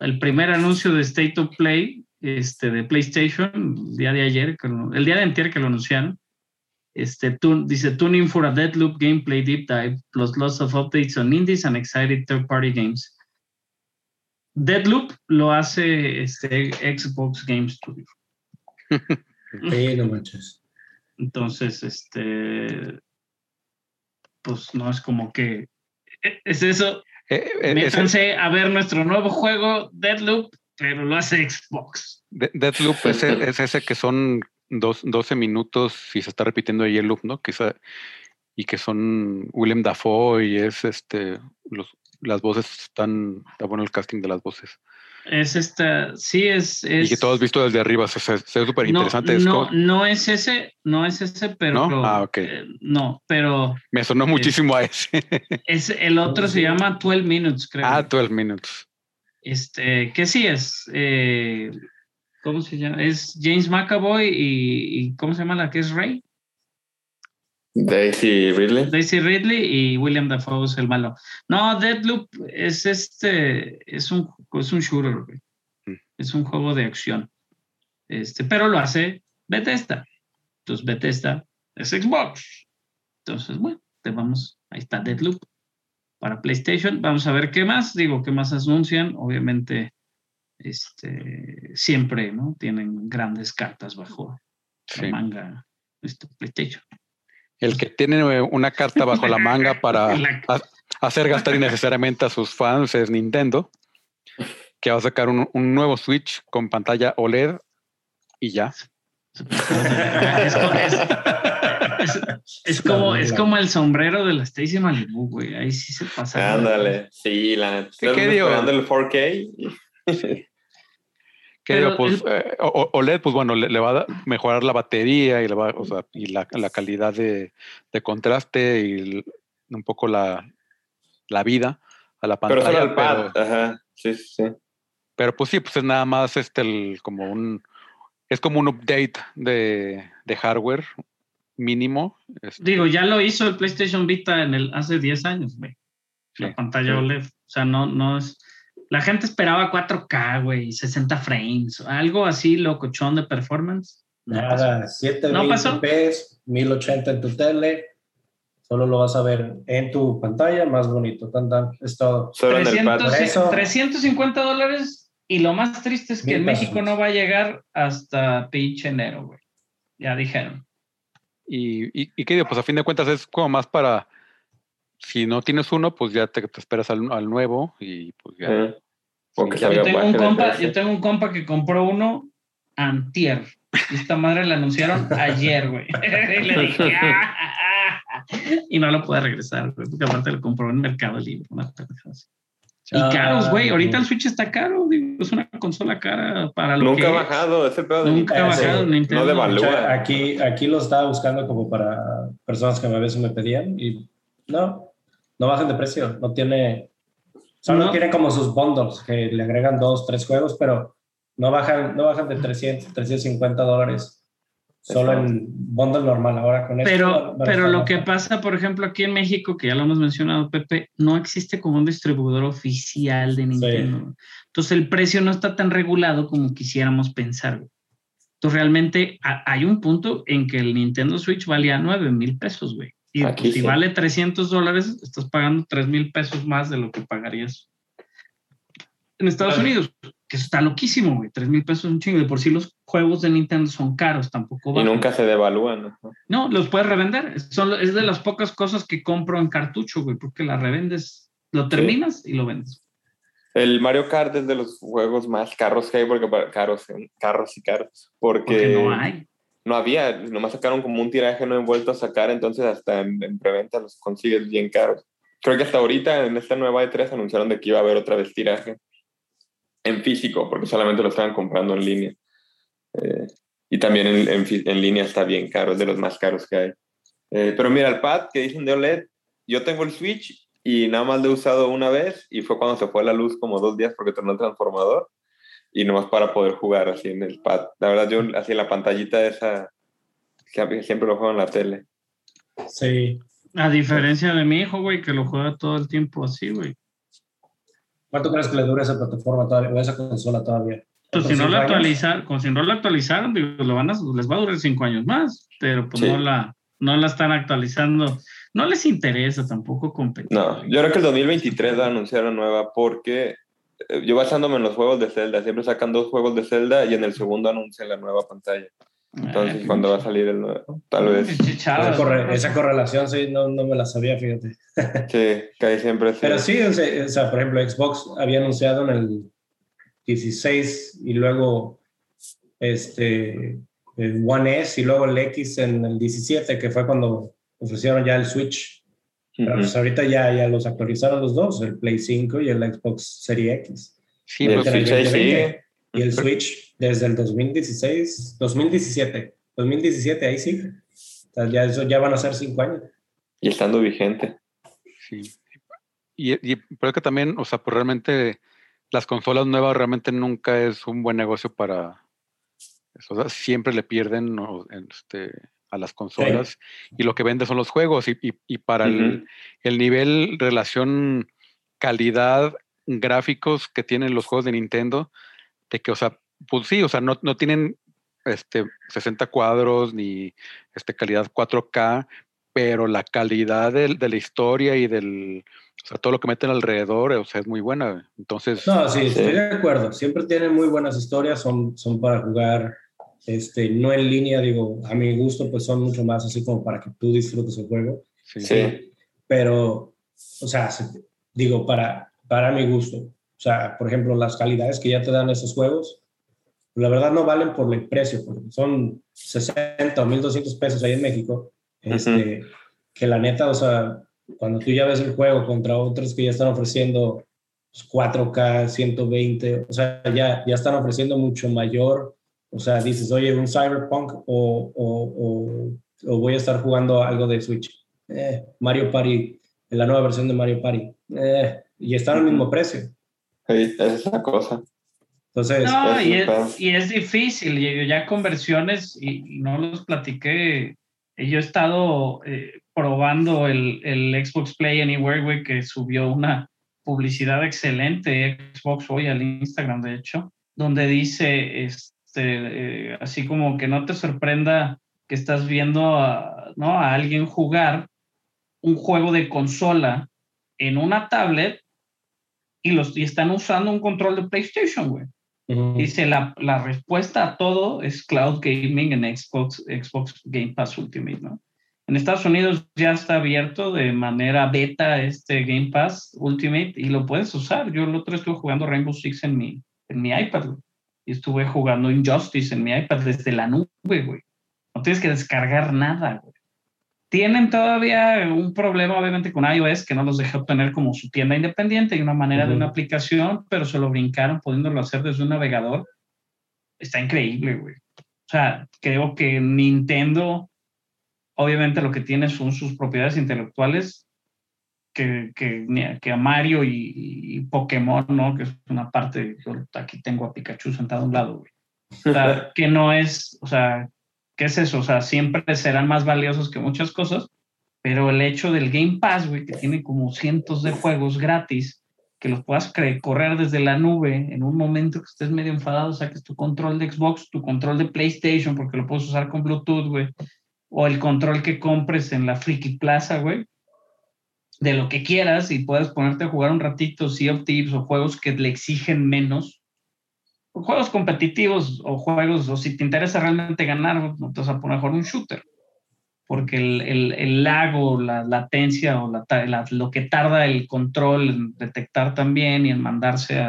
el primer anuncio de State of Play este, de PlayStation, el día de ayer, el día de antier que lo anunciaron. Este, tun- dice Tuning for a Deadloop Gameplay Deep Dive, plus lots of updates on indies and excited third-party games. Deadloop lo hace este, Xbox Game Studio. *laughs* Sí, manches. Entonces, este, pues no es como que e- es eso. Eh, eh, a ver nuestro nuevo juego, Deadloop, pero lo hace Xbox. De- Deathloop es, el- es ese que son dos, 12 minutos y se está repitiendo ahí el loop, ¿no? Esa- y que son William Dafoe y es este, los, las voces están, está bueno el casting de las voces. Es esta, sí es. es Y que todo has visto desde arriba, se se- se ve súper interesante. es no, no es ese, no es ese, pero. ¿No? Ah, ok. eh, no, pero me sonó muchísimo a ese. es, el otro se llama 12 Minutes, creo. ah, 12 minutes. Este, que sí es. eh, ¿Cómo se llama? Es James McAvoy y, y ¿cómo se llama la que es Rey? Daisy Ridley. Daisy Ridley y William Dafoe es el malo. No, Deadloop es este, es un, es un shooter, güey. Mm. Es un juego de acción. Este, pero lo hace Bethesda. Entonces Bethesda es Xbox. Entonces, bueno, te vamos, ahí está Deadloop para PlayStation. Vamos a ver qué más, digo, qué más anuncian. Obviamente, este, siempre, ¿no? Tienen grandes cartas bajo Sí. la manga este, PlayStation. El que tiene eh, una carta bajo la manga *laughs* para hacer gastar innecesariamente a sus fans es Nintendo, que va a sacar un, un nuevo Switch con pantalla OLED y ya. es, como, es- es- es como, es como el sombrero de la Stacy Malibu, güey. Ahí sí se pasa. Ándale. Sí, la neta. ¿Qué- qué digo? esperando el 4K. *laughs* Que Pero digo, pues, eh, o- o- OLED, pues bueno, le, le va a mejorar la batería y, le va, o sea, y la, la calidad de, de contraste y el- un poco la, la vida a la Pero pantalla. solo el pad. pero- Ajá. Sí, sí, sí. Pero pues sí, pues es nada más este el, como un es como un update de, de hardware mínimo. este, Digo, ya lo hizo el PlayStation Vita en el, hace 10 años, güey. La Sí, pantalla sí. OLED. O sea, no, no es. La gente esperaba 4K, güey, 60 frames, algo así locochón de performance. No. Nada, 720p, ¿No pasó? 1080 en tu tele. Solo lo vas a ver en tu pantalla, más bonito. Tan, tan, es todo. Solo en el pad. 300 Por eso- 350 dólares y lo más triste es que en México pesos. no va a llegar hasta pinche enero, güey. Ya dijeron. y, y, y qué digo, pues a fin de cuentas es como más para si no tienes uno, pues ya te, te esperas al, al nuevo y pues ya. O que Sí, Yo tengo, un compa, yo tengo un compa que compró uno antier. Y esta madre la anunciaron *laughs* ayer, güey. *laughs* y le dije, "Ah, ah, ah". y no lo puede regresar, güey, porque aparte lo compró en Mercado Libre. Una así. Y Ah, caros, güey. Ahorita el. Switch está caro. digo, es una consola cara para lo Nunca que ha bajado ese pedo de Nunca ha bajado sí. Nintendo. No devalúa. Aquí, aquí lo estaba buscando como para personas que a veces me pedían y no, no bajan de precio. No tiene, solo No. tiene como sus bundles que le agregan dos, tres juegos, pero no bajan, no bajan de 300, 350 dólares. Solo en bundle normal ahora con esto. Pero, a pero lo que pasa, por ejemplo, aquí en México, que ya lo hemos mencionado, Pepe, no existe como un distribuidor oficial de Nintendo. Entonces el precio no está tan regulado como quisiéramos pensar. Entonces realmente ha- hay un punto en que el Nintendo Switch valía 9 mil pesos, güey. Y Aquí si sí. vale 300 dólares, estás pagando 3 mil pesos más de lo que pagarías en Estados. Unidos, que eso está loquísimo, güey. 3 mil pesos es un chingo. De por sí los juegos de Nintendo son caros, tampoco Y bajan. nunca se devalúan. ¿no? No, los puedes revender. Son, es de las pocas cosas que compro en cartucho, güey, porque la revendes, lo terminas y lo vendes. El Mario Kart es de los juegos más caros que hay, porque caros, carros y caros, porque, Porque no hay. No había, nomás sacaron como un tiraje no envuelto a sacar, entonces hasta en, en preventa los consigues bien caros. Creo que hasta ahorita en esta nueva E3 anunciaron de que iba a haber otra vez tiraje en físico, porque solamente lo estaban comprando en línea. Eh, y también en, en línea está bien caro, es de los más caros que hay. Eh, pero mira, el pad que dicen de OLED, yo tengo el Switch y nada más lo he usado una vez y fue cuando se fue la luz como dos días porque tornó el transformador y nomás para poder jugar así en el pad. La verdad, yo así en la pantallita esa, que siempre lo juego en la tele. Sí. A diferencia de mi hijo, güey, que lo juega todo el tiempo así, güey. ¿Cuánto crees que le dure esa plataforma todavía, o esa consola todavía? Pues si no la con si no la actualizaron, digo, lo van a, les va a durar cinco años más, pero pues Sí. no la, no la están actualizando. No les interesa tampoco competir. No, yo creo que el 2023 va a anunciar una nueva porque yo basándome en los juegos de Zelda, siempre sacan dos juegos de Zelda y en el segundo anuncian la nueva pantalla. Entonces, Ay, ¿cuándo va a salir el nuevo? Tal vez. chavas, Esa, corre- esa correlación sí, no, no me la sabía, fíjate. *laughs* Sí, que ahí siempre se- Pero sí, o sea, o sea, por ejemplo, Xbox había anunciado en el 16 y luego este, el One S y luego el X en el 17, que fue cuando ofrecieron ya el Switch. Pero Ujú. pues ahorita ya, ya los actualizaron los dos, el Play 5 y el Xbox Series X. Sí, Y el pues, el Switch ahí 2020. sigue. Y el Switch desde el 2016, 2017, 2017, ahí sí. O sea, ya, eso ya van a ser cinco años. Y estando vigente. sí. Y, y pero es que también, o sea, pues realmente las consolas nuevas realmente nunca es un buen negocio para... O sea, siempre le pierden o, este, a las consolas y lo que vende son los juegos y, y- y para el, el nivel, relación, calidad, gráficos que tienen los juegos de Nintendo, de que, o sea, pues sí, o sea, no, no tienen este, 60 cuadros ni este, calidad 4K, pero la calidad del- de la historia y del, o sea, todo lo que meten alrededor, o sea, es muy buena. Entonces, No, sí, Sí. estoy de acuerdo. Siempre tienen muy buenas historias, son, son para jugar, este, no en línea, digo, a mi gusto, pues son mucho más así como para que tú disfrutes el juego. sí, Sí. Pero, o sea, se- digo, para, para mi gusto. O sea, por ejemplo, las calidades que ya te dan esos juegos, la verdad no valen por el precio, porque son 60 o 1200 pesos ahí en México. Este, Que la neta, o sea, cuando tú ya ves el juego contra otros que ya están ofreciendo pues, 4K, 120, o sea, ya, ya están ofreciendo mucho mayor. O sea, dices, oye, un Cyberpunk o, o, o, o voy a estar jugando algo de Switch. Eh, Mario Party, la nueva versión de Mario Party. Eh, y están al mismo precio. Sí, esa es la cosa. Entonces, No, es y es, y es difícil, y ya conversiones, y, y no los platiqué. y Yo he estado eh, probando el, el Xbox Play Anywhere, güey, que subió una publicidad excelente, Xbox hoy al Instagram, de hecho, donde dice, este, eh, así como que no te sorprenda que estás viendo a, ¿no? a alguien jugar un juego de consola en una tablet y, los, y están usando un control de PlayStation, güey. Dice, la, la respuesta a todo es cloud gaming en Xbox, Xbox Game Pass Ultimate, ¿no? En Estados Unidos ya está abierto de manera beta este Game Pass Ultimate y lo puedes usar. Yo el otro estuve jugando Rainbow Six en mi, en mi iPad, güey. Y estuve jugando Injustice en mi iPad desde la nube, güey. No tienes que descargar nada, güey. Tienen todavía un problema, obviamente, con iOS, que no los deja obtener como su tienda independiente y una manera de una aplicación, pero se lo brincaron pudiéndolo hacer desde un navegador. Está increíble, güey. O sea, creo que Nintendo, obviamente, lo que tiene son sus propiedades intelectuales que, que, que a Mario y, y Pokémon, ¿no? Que es una parte, yo aquí tengo a Pikachu sentado a un lado, güey. O sea, *laughs* que no es, o sea, ¿qué es eso? O sea, siempre serán más valiosos que muchas cosas, pero el hecho del Game Pass, güey, que tiene como cientos de juegos gratis, que los puedas correr desde la nube en un momento que estés medio enfadado, saques tu control de Xbox, tu control de PlayStation, porque lo puedes usar con Bluetooth, güey, o el control que compres en la Friki Plaza, güey, de lo que quieras y puedes ponerte a jugar un ratito Sea of Thieves o juegos que le exigen menos o juegos competitivos o juegos, o si te interesa realmente ganar, no te vas a poner a un shooter. Porque el, el, el lag o la latencia o la, lo que tarda el control en detectar también y en mandarse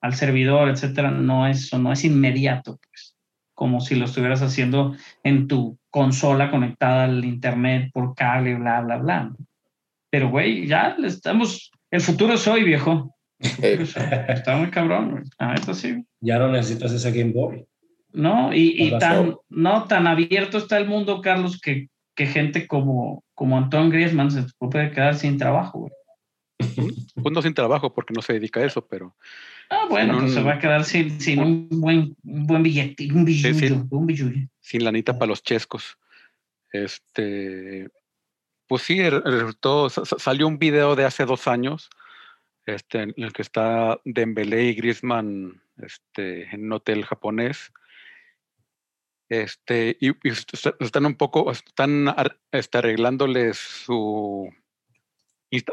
al servidor, etcétera, no es, no es inmediato, pues. Como si lo estuvieras haciendo en tu consola conectada al internet por cable, bla, bla, bla. Pero, güey, ya le estamos. El futuro es hoy, viejo. Está muy cabrón, güey. La neta sí. ya no necesitas ese Game Boy. ¿no? Y, y tan, no, tan abierto está el mundo, Carlos, que, que gente como, como Antoine Griezmann se puede quedar sin trabajo, güey. pues no sin trabajo porque no se dedica a eso, pero Ah, bueno, Sin pues un- se va a quedar sin, sin un buen, un buen billete, un sí. billullo, un billullo. sin lanita para los chescos. Este, pues sí, sa- salió un video de hace dos años, este, en el que está Dembélé y Griezmann este, en un hotel japonés. Este, y, y est- están un poco, están este, arreglándoles su,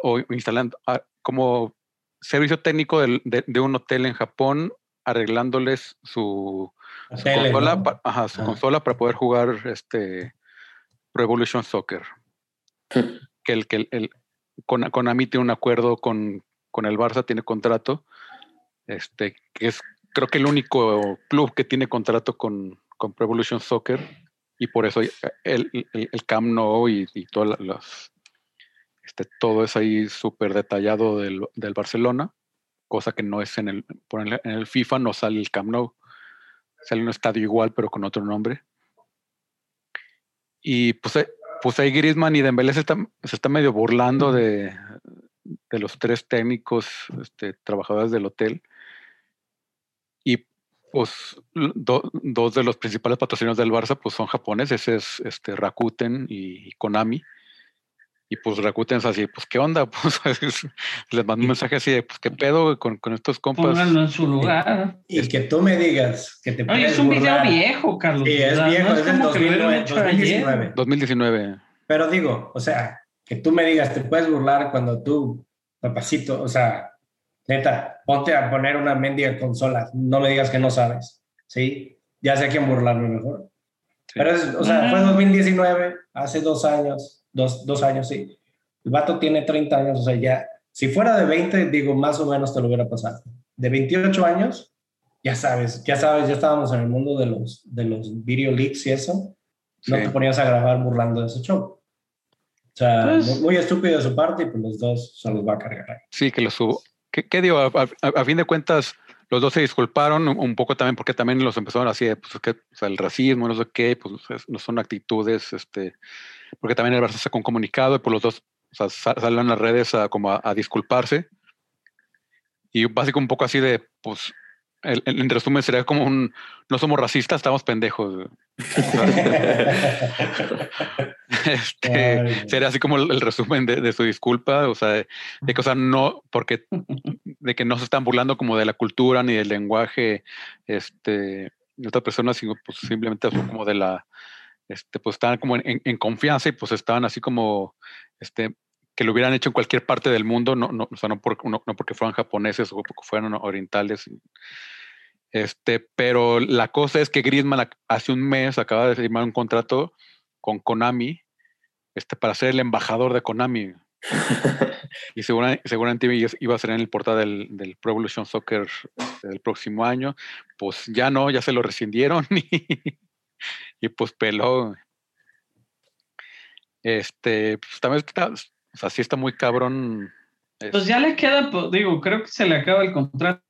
o instalando, ah, como servicio técnico de, de un hotel en Japón, arreglándoles su, su Tele, consola, ¿no? pa- ajá, su Ah. consola para poder jugar este Pro Evolution Soccer. Que el que el, el- con, Konami tiene un acuerdo con, con el Barça, tiene contrato, este, que es creo que el único club que tiene contrato con, con Pro Evolution Soccer y por eso el, el, el Camp Nou y, y todas las este, todo es ahí súper detallado del, del Barcelona, cosa que no es en el, por en el, FIFA, no sale el Camp Nou, sale un estadio igual pero con otro nombre. Y pues, eh, pues ahí Griezmann y Dembélé se están, se están medio burlando de, de los tres técnicos este, trabajadores del hotel. Y pues do- dos de los principales patrocinadores del Barça pues son japoneses, es este, Rakuten y, y Konami. Y pues Rakuten es así, pues qué onda, *laughs* pues les mando un mensaje así de, pues qué pedo con, con estos compas. Pónganlo en su lugar. Y que tú me digas que te Oye, puedes es un video burlar. viejo, Carlos. Sí, es viejo, no es del lo hubieran 2009, hecho ayer. 2019. 2019. Pero digo, o sea, que tú me digas, te puedes burlar cuando tú, papacito, o sea, neta, ponte a poner una mendiga consola, no me digas que no sabes, ¿sí? Ya sé a quién burlarme mejor. Pero es, o sea, fue Ah. 2019, hace dos años, dos, dos años, sí. El vato tiene 30 años, o sea, ya, si fuera de 20, digo, más o menos te lo hubiera pasado. De 28 años, ya sabes, ya sabes, ya estábamos en el mundo de los, de los video leaks y eso no Sí. te ponías a grabar burlando de ese show. O sea, Pues- muy, estúpido de su parte y pues los dos se los va a cargar. ahí. Sí, que lo subo. ¿Qué, qué digo? A, a- a fin de cuentas, los dos se disculparon un, un poco también porque también los empezaron así, pues, que, o sea, el racismo, no sé qué, pues es- no son actitudes, este, porque también el Barça sacó un comunicado y por los dos o sea, sa- salen en las redes a, como a, a disculparse. Y básicamente un poco así de, pues, el, el- en resumen sería como un, no somos racistas, estamos pendejos. *laughs* Este, sería así como el, el resumen de, de su disculpa, o sea, de, de que, o sea, no, porque de que no se están burlando como de la cultura ni del lenguaje, este, de otras personas, sino pues simplemente como de la, este, pues estaban como en, en confianza y pues estaban así como, este, que lo hubieran hecho en cualquier parte del mundo, no, no, o sea, no, por- no- no porque fueran japoneses o porque fueran orientales. Este, pero la cosa es que Griezmann ac- hace un mes acaba de firmar un contrato con Konami este, para ser el embajador de Konami. *laughs* y segura- seguramente iba iba a ser en el portal del, del Pro Evolution Soccer del próximo año. Pues ya no, ya se lo rescindieron *laughs* y, y pues peló. Este, pues también está, o sea, sí está muy cabrón. Pues ya le queda, pues, digo, creo que se le acaba el contrato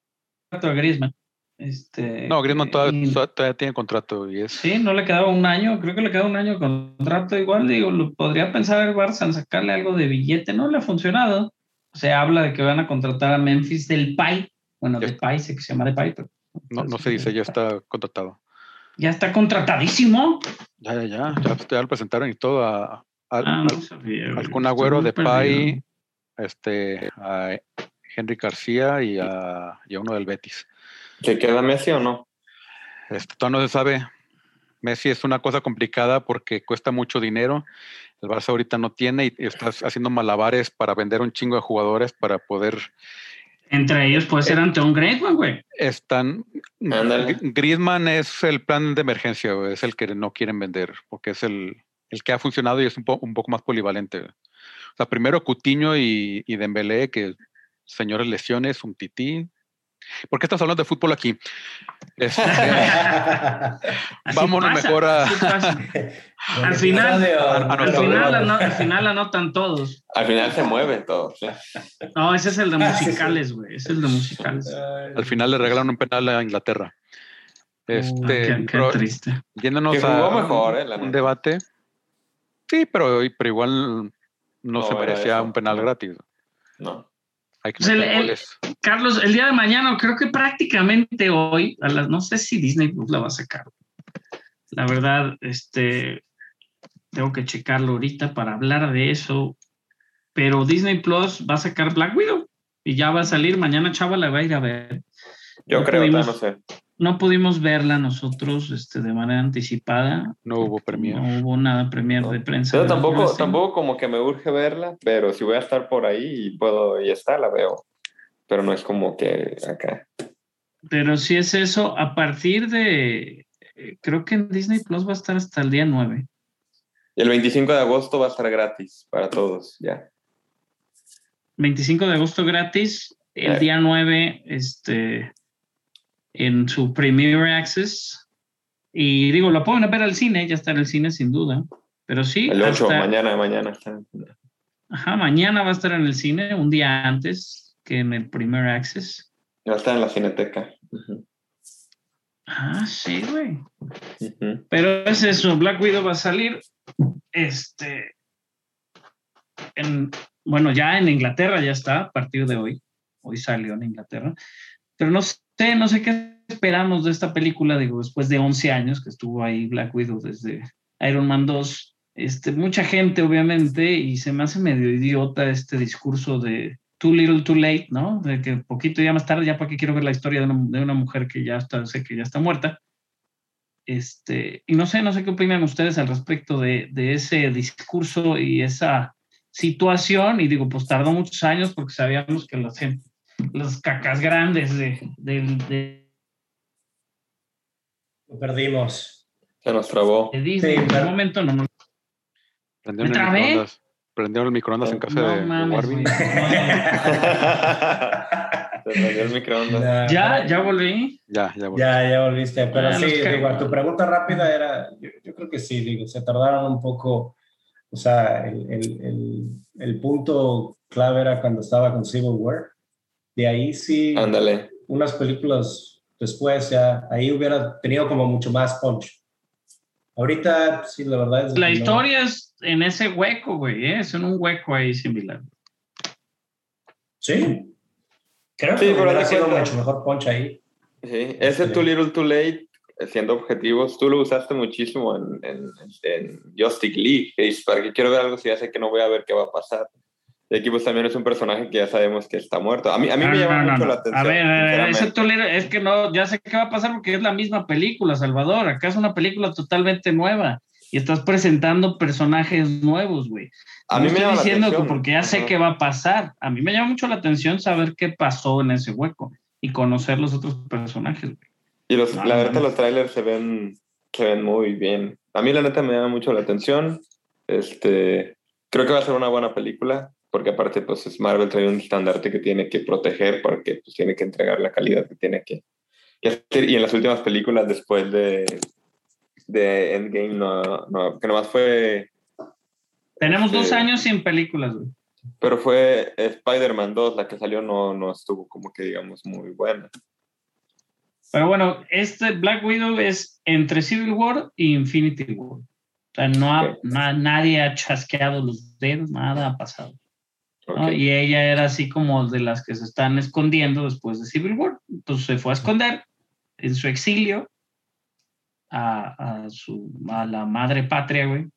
a Griezmann. Este, no, Griezmann todavía, tiene contrato y es. Sí, no le quedaba un año, creo que le queda un año de contrato. Igual, digo, lo podría pensar el Barça en sacarle algo de billete, no le ha funcionado. Se habla de que van a contratar a Memphis del PAI. Bueno, Ya de. PAI, sé que se llama de PAI, pero No, no se dice, ya está contratado. Ya está contratadísimo. Ya, ya, ya, ya, ya lo presentaron y todo a, a- Ah, al- no sabía, güey. al Kun Agüero de. Pai, este, a Henry García y a, y a uno del Betis. ¿Que queda Messi o no? Este, todavía no se sabe. Messi es una cosa complicada porque cuesta mucho dinero. El Barça ahorita no tiene y está haciendo malabares para vender un chingo de jugadores para poder. Entre ellos puede ser Anton Griezmann, güey. Están. Ándale. Gr- Griezmann es el plan de emergencia, güey, es el que no quieren vender porque es el, el que ha funcionado y es un, po- un poco más polivalente. güey. O sea, primero Cutiño y, y Dembélé, que señores lesiones, un tití. ¿Por qué estás hablando de fútbol aquí? Este, *laughs* Vámonos pasa, mejor a-. *laughs* Al final- a Al final, debate. ano- al final anotan todos. Al final se mueve todo. sí. No, ese es el de Ah, musicales, güey. Ese es el de musicales. Al final le regalan un penal a Inglaterra. Este, qué, qué pero triste. yéndonos Que a mejor, eh, la un neta. debate. Sí, pero, pero igual no, No se merecía eso. un penal gratis. No. Hay que el- el-. Carlos, el día de mañana, creo que prácticamente hoy, a las, no sé si Disney Plus la va a sacar. La verdad, este, tengo que checarlo ahorita para hablar de eso. Pero Disney Plus va a sacar Black Widow y ya va a salir. Mañana Chava la va a ir a ver. Yo No creo, pudimos- no sé. No pudimos verla nosotros este, de manera anticipada. No hubo premier. No hubo nada premier No. de prensa. Yo tampoco, tampoco como que me urge verla, pero si voy a estar por ahí y puedo y está, la veo. Pero no es como que acá. Pero si es eso, a partir de, eh, creo que en Disney Plus va a estar hasta el día 9. Y el 25 de agosto va a estar gratis para todos, ya. 25 de agosto gratis, el Eh. día 9 este, en su Premier Access. Y digo, lo pueden ver al cine, ya está en el cine sin duda. Pero sí, El 8, hasta- mañana, mañana. está. ajá, mañana va a estar en el cine, un día antes que en el Premier Access. Va a estar en la cineteca. Ah, sí, güey. ujú. Pero es eso, Black Widow va a salir. Este. En, bueno, ya en Inglaterra ya está, a partir de hoy. Hoy salió en Inglaterra. Pero no sé, no sé qué esperamos de esta película, digo, después de 11 años que estuvo ahí Black Widow desde Iron Man 2. Este, mucha gente, obviamente, y se me hace medio idiota este discurso de too little, too late, ¿no? De que poquito ya más tarde, ya para qué quiero ver la historia de una, mujer que ya está, sé que ya está muerta. Este, y no sé, no sé qué opinan ustedes al respecto de, de ese discurso y esa situación. Y digo, pues tardó muchos años porque sabíamos que las, gen- las cacas grandes de, del- de- Lo perdimos. Se nos trabó. de Disney Sí, en ese momento no, no. Prendieron ¿Me el trabé? microondas. Prendieron el microondas en casa No de mames, *laughs* prendió el microondas. Ya, ya volví. Ya, ya volví. Ya, ya volviste. Pero Ah, sí, los digo, a tu pregunta rápida era, yo, yo creo que sí, digo, se tardaron un poco, o sea, el, el, el, el punto clave era cuando estaba con Civil War. De ahí sí, Ándale. unas películas después ya, ahí hubiera tenido como mucho más punch. Ahorita, sí, la verdad es La que no. historia es en ese hueco, güey, ¿eh? es en un hueco ahí similar. Sí. Creo Sí, que hubiera sido cuenta- mucho mejor punch ahí. Sí, ese Este- Too Little Too Late, eh, siendo objetivos, tú lo usaste muchísimo en, en, en Justice League. ¿Para qué quiero ver algo si ya sé que no voy a ver qué va a pasar? Y aquí pues también es un personaje que ya sabemos que está muerto. A mí, a mí No, me llama no, mucho la atención. A ver, a ver, ese tolero- es que no, ya sé qué va a pasar porque es la misma película, Salvador. Acá es una película totalmente nueva y estás presentando personajes nuevos, güey. a mí me estoy llama la diciendo que atención. porque ya sé qué va a pasar. A mí me llama mucho la atención saber qué pasó en ese hueco y conocer los otros personajes. güey. Y los, la verdad, los trailers se ven, se ven muy bien. A mí, la neta, me llama mucho la atención. Este, creo que va a ser una buena película, porque aparte, pues, es Marvel trae un estandarte que tiene que proteger, porque pues, tiene que entregar la calidad que tiene que, que hacer. Y en las últimas películas, después de, de Endgame, no, no, que nomás fue, Tenemos dos Este- años sin películas, güey. pero fue Spider-Man 2, la que salió, no, no estuvo como que, digamos, muy buena. Pero bueno, este Black Widow es entre Civil War y Infinity War. O sea, no ha- na- nadie ha chasqueado los dedos, nada ha pasado. ¿No? Ok. Y ella era así como de las que se están escondiendo después de Civil War. Entonces se fue a esconder en su exilio a, a su, a la madre patria, güey,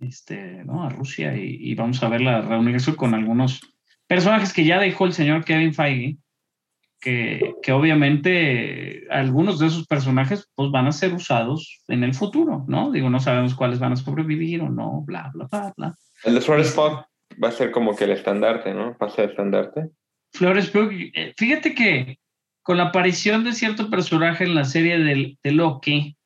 este, ¿no? a Rusia, y, y vamos a verla reunirse con algunos personajes que ya dejó el señor Kevin Feige, que, que obviamente algunos de esos personajes pues, van a ser usados en el futuro, ¿no? Digo, no sabemos cuáles van a sobrevivir o no, bla, bla, bla, bla. El de Pugh va a ser como que el estandarte, ¿no? Pasa el estandarte. Flores Pugh, eh, fíjate que con la aparición de cierto personaje en la serie del- de, Loki,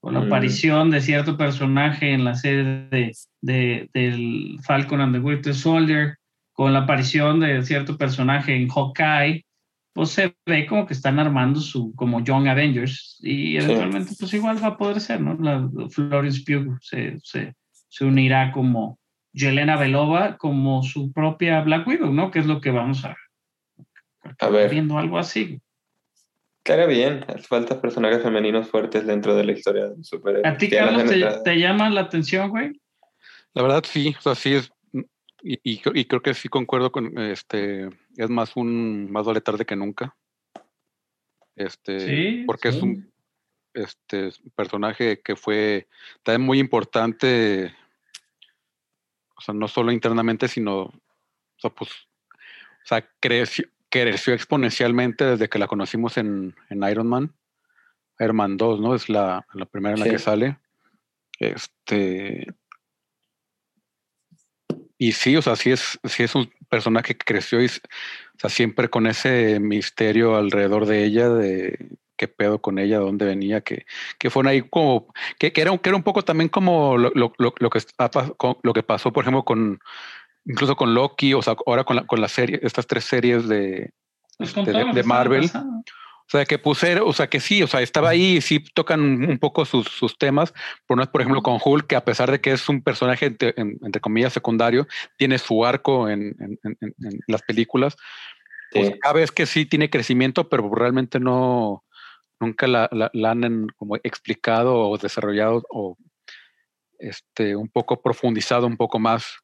con la Mm. aparición de cierto personaje en la serie de, de- del Falcon and the Winter Soldier, con la aparición de cierto personaje en Hawkeye, pues se ve como que están armando su como Young Avengers y eventualmente pues igual va a poder ser, ¿no? La, Florence Pugh se, se, se unirá como Yelena Belova como su propia Black Widow, ¿no? Que es lo que vamos a A ver. viendo algo así. Queda bien, hace falta personajes femeninos fuertes dentro de la historia de superhéroes. ¿A ti, Carlos, te, llama la atención, güey? La verdad sí, o sea, sí es, y, y, y creo que sí concuerdo con, este, es más un, más vale tarde que nunca. Este, Sí, porque sí. es un este, es un personaje que fue también muy importante, o sea, no solo internamente, sino, o sea, pues, o sea, creció, creció exponencialmente desde que la conocimos en, en Iron Man. Iron Man 2, ¿no? Es la, la primera en la Sí. que sale. Este. Y sí, o sea, sí es, sí es un personaje que creció y o sea, siempre con ese misterio alrededor de ella, de qué pedo con ella, dónde venía, que, que fueron ahí como, que, que era, un- que era un poco también como lo, lo, lo, que, está lo que pasó, por ejemplo, con incluso con Loki, o sea, ahora con, la, con la serie, estas tres series de, Pues con de- de Marvel. o sea, que puse, o sea, que sí, o sea, estaba ahí y sí tocan un poco sus, sus temas, pero no es, por ejemplo, con Hulk, que a pesar de que es un personaje, entre, en- entre comillas, secundario, tiene su arco en, en- en- en- en las películas. Pues Sí. cada vez que sí tiene crecimiento, pero realmente no, nunca la, la- han como explicado o desarrollado o este, un poco profundizado un poco más.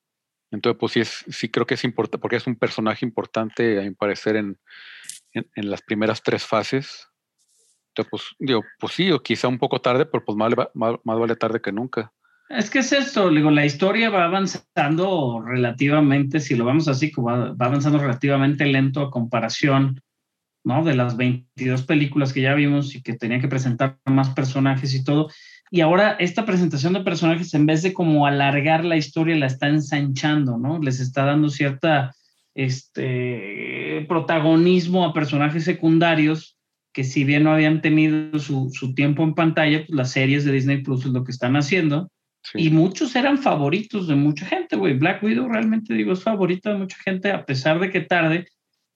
Entonces, pues sí, es, sí creo que es importante, porque es un personaje importante, a mi parecer, en, en, las primeras tres fases. Entonces, pues, digo, pues sí, o quizá un poco tarde, pero pues más, más, más vale tarde que nunca. Es que es esto, digo, la historia va avanzando relativamente, si lo vamos así, como va avanzando relativamente lento a comparación, ¿no? De las 22 películas que ya vimos y que tenía que presentar más personajes y todo. Y ahora esta presentación de personajes, en vez de como alargar la historia, la está ensanchando, ¿no? Les está dando cierta, este, protagonismo a personajes secundarios que si bien no habían tenido su, su tiempo en pantalla, pues las series de Disney Plus es lo que están haciendo. Sí. Y muchos eran favoritos de mucha gente, güey. Black Widow realmente digo es favorita de mucha gente, a pesar de que tarde,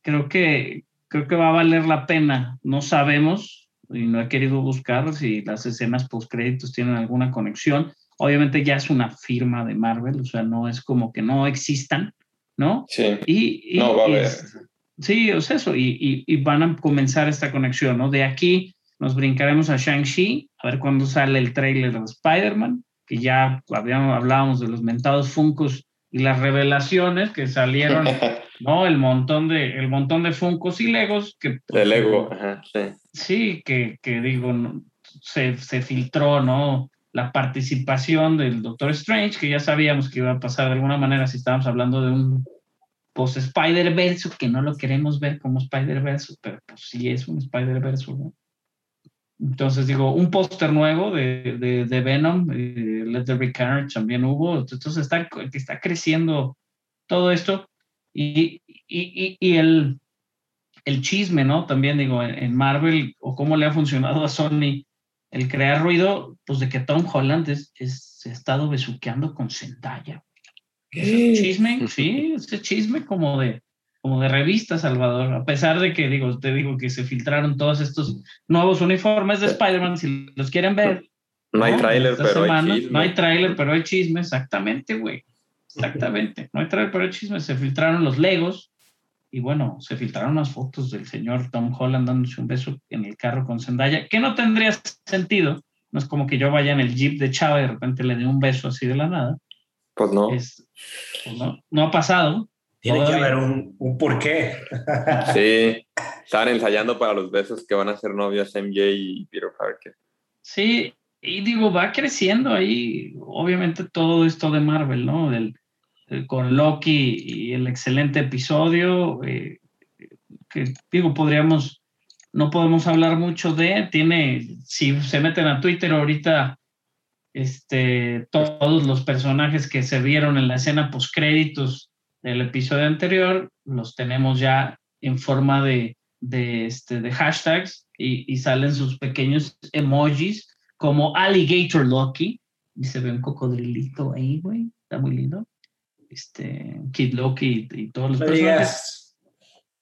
creo que, creo que va a valer la pena. No sabemos, y no he querido buscar si las escenas post créditos tienen alguna conexión. Obviamente ya es una firma de Marvel, o sea, no es como que no existan, ¿no? Sí. Y, y- No, va a y haber. es- sí, es eso, y, y- van a comenzar esta conexión, ¿no? De aquí nos brincaremos a Shang-Chi, a ver cuándo sale el trailer de Spider-Man, que ya habíamos, hablábamos de los mentados Funcos y las revelaciones que salieron, *laughs* ¿no? El montón de, el montón de Funcos y Legos que... De Lego, ajá, sí. Sí, que, que digo, se, se filtró, ¿no? La participación del Doctor Strange, que ya sabíamos que iba a pasar de alguna manera si estábamos hablando de un post Spider-Verse, que no lo queremos ver como Spider-Verse, pero pues sí es un Spider-Verse, ¿no? Entonces digo, un póster nuevo de, de, de Venom, eh, Let There Be Carnage también hubo, entonces está, está creciendo todo esto y, y, y, y el, el chisme, ¿no? También digo, en, en Marvel o cómo le ha funcionado a Sony el crear ruido, pues de que Tom Holland es, es- se ha estado besuqueando con Zendaya. Ese chisme, *laughs* sí, ese chisme como de, como de revista, Salvador. A pesar de que, digo, te digo que se filtraron todos estos nuevos uniformes de Spider-Man, si los quieren ver. No hay tráiler, pero hay semana, chisme. No hay tráiler, pero hay chisme, exactamente, güey. Exactamente. No hay tráiler, pero hay chisme. Se filtraron los Legos y bueno, se filtraron las fotos del señor Tom Holland dándose un beso en el carro con Zendaya, que no tendría sentido. No es como que yo vaya en el jeep de Chava y de repente le dé un beso así de la nada. Pues no. Es, pues no, no ha pasado. Tiene que Todavía. haber un, un porqué. *laughs* Sí. Estaban ensayando para los besos que van a ser novios MJ y Peter Parker. Sí, y digo, va creciendo ahí, obviamente todo esto de Marvel, ¿no? Del, el- con Loki y el excelente episodio, eh, que digo, podríamos, no podemos hablar mucho de, tiene, si se meten a Twitter ahorita, este, todos los personajes que se vieron en la escena post créditos del episodio anterior, los tenemos ya en forma de, de, este, de hashtags y, y salen sus pequeños emojis como Alligator Loki y se ve un cocodrilito ahí, güey, está muy lindo. Este, Kid Loki y, y todos los No personajes. digas.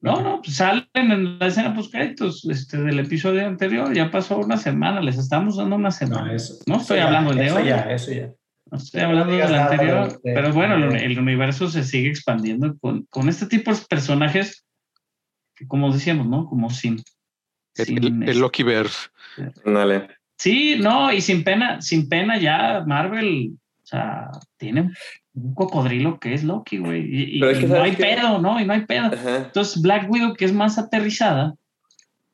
No, no, pues salen en la escena post créditos este, del episodio anterior, ya pasó una semana, les estamos dando una semana. No, eso- No eso estoy ya, hablando de eso hoy. ya, eso ya. No estoy hablando digas del anterior, de- pero bueno, el, de- el universo se sigue expandiendo con, con este tipo de personajes que, como decíamos, ¿no? Como sin... El, sin, el, el este, Lokiverse. Dale. Sí, no, y sin pena, sin pena ya Marvel, o sea, tiene un cocodrilo que es Loki, güey. Y, y- es que y no ¿sabes hay qué? pedo, ¿no? Y no hay pedo. Ajá. Entonces, Black Widow, que es más aterrizada,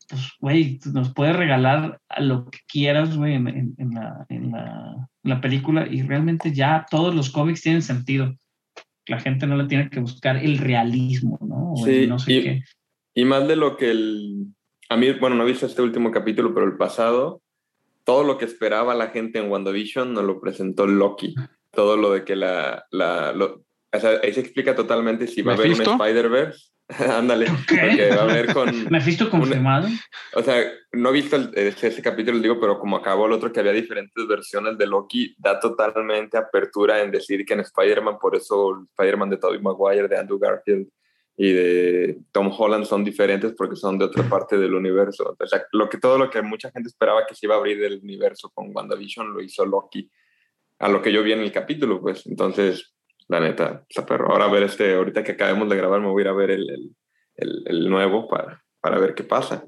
pues, güey, nos puede regalar a lo que quieras, güey, en, en- en la, en la- en la película. Y realmente ya todos los cómics tienen sentido. La gente no le tiene que buscar el realismo, ¿no? O el Sí, no sé y- qué. Y más de lo que el... A mí, bueno, no he visto este último capítulo, pero el pasado, todo lo que esperaba la gente en WandaVision nos lo presentó Loki. Todo lo de que la... la lo- o sea, ahí se explica totalmente si va a haber un. Spider-Verse. *laughs* Ándale, porque va a haber con... *laughs* ¿Me has visto confirmado? O sea, no he visto el- ese, ese capítulo, digo, pero como acabó el otro que había diferentes versiones de Loki, da totalmente apertura en decir que en Spider-Man, por eso Spider-Man de Tobey Maguire, de Andrew Garfield y de Tom Holland son diferentes porque son de otra parte del universo. O sea, lo que, todo lo que mucha gente esperaba que se iba a abrir el universo con WandaVision lo hizo Loki, a lo que yo vi en el capítulo, pues. Entonces, la neta, está perro. Ahora a ver este, ahorita que acabemos de grabar, me voy a ir a ver el, el, el- el nuevo para, para ver qué pasa.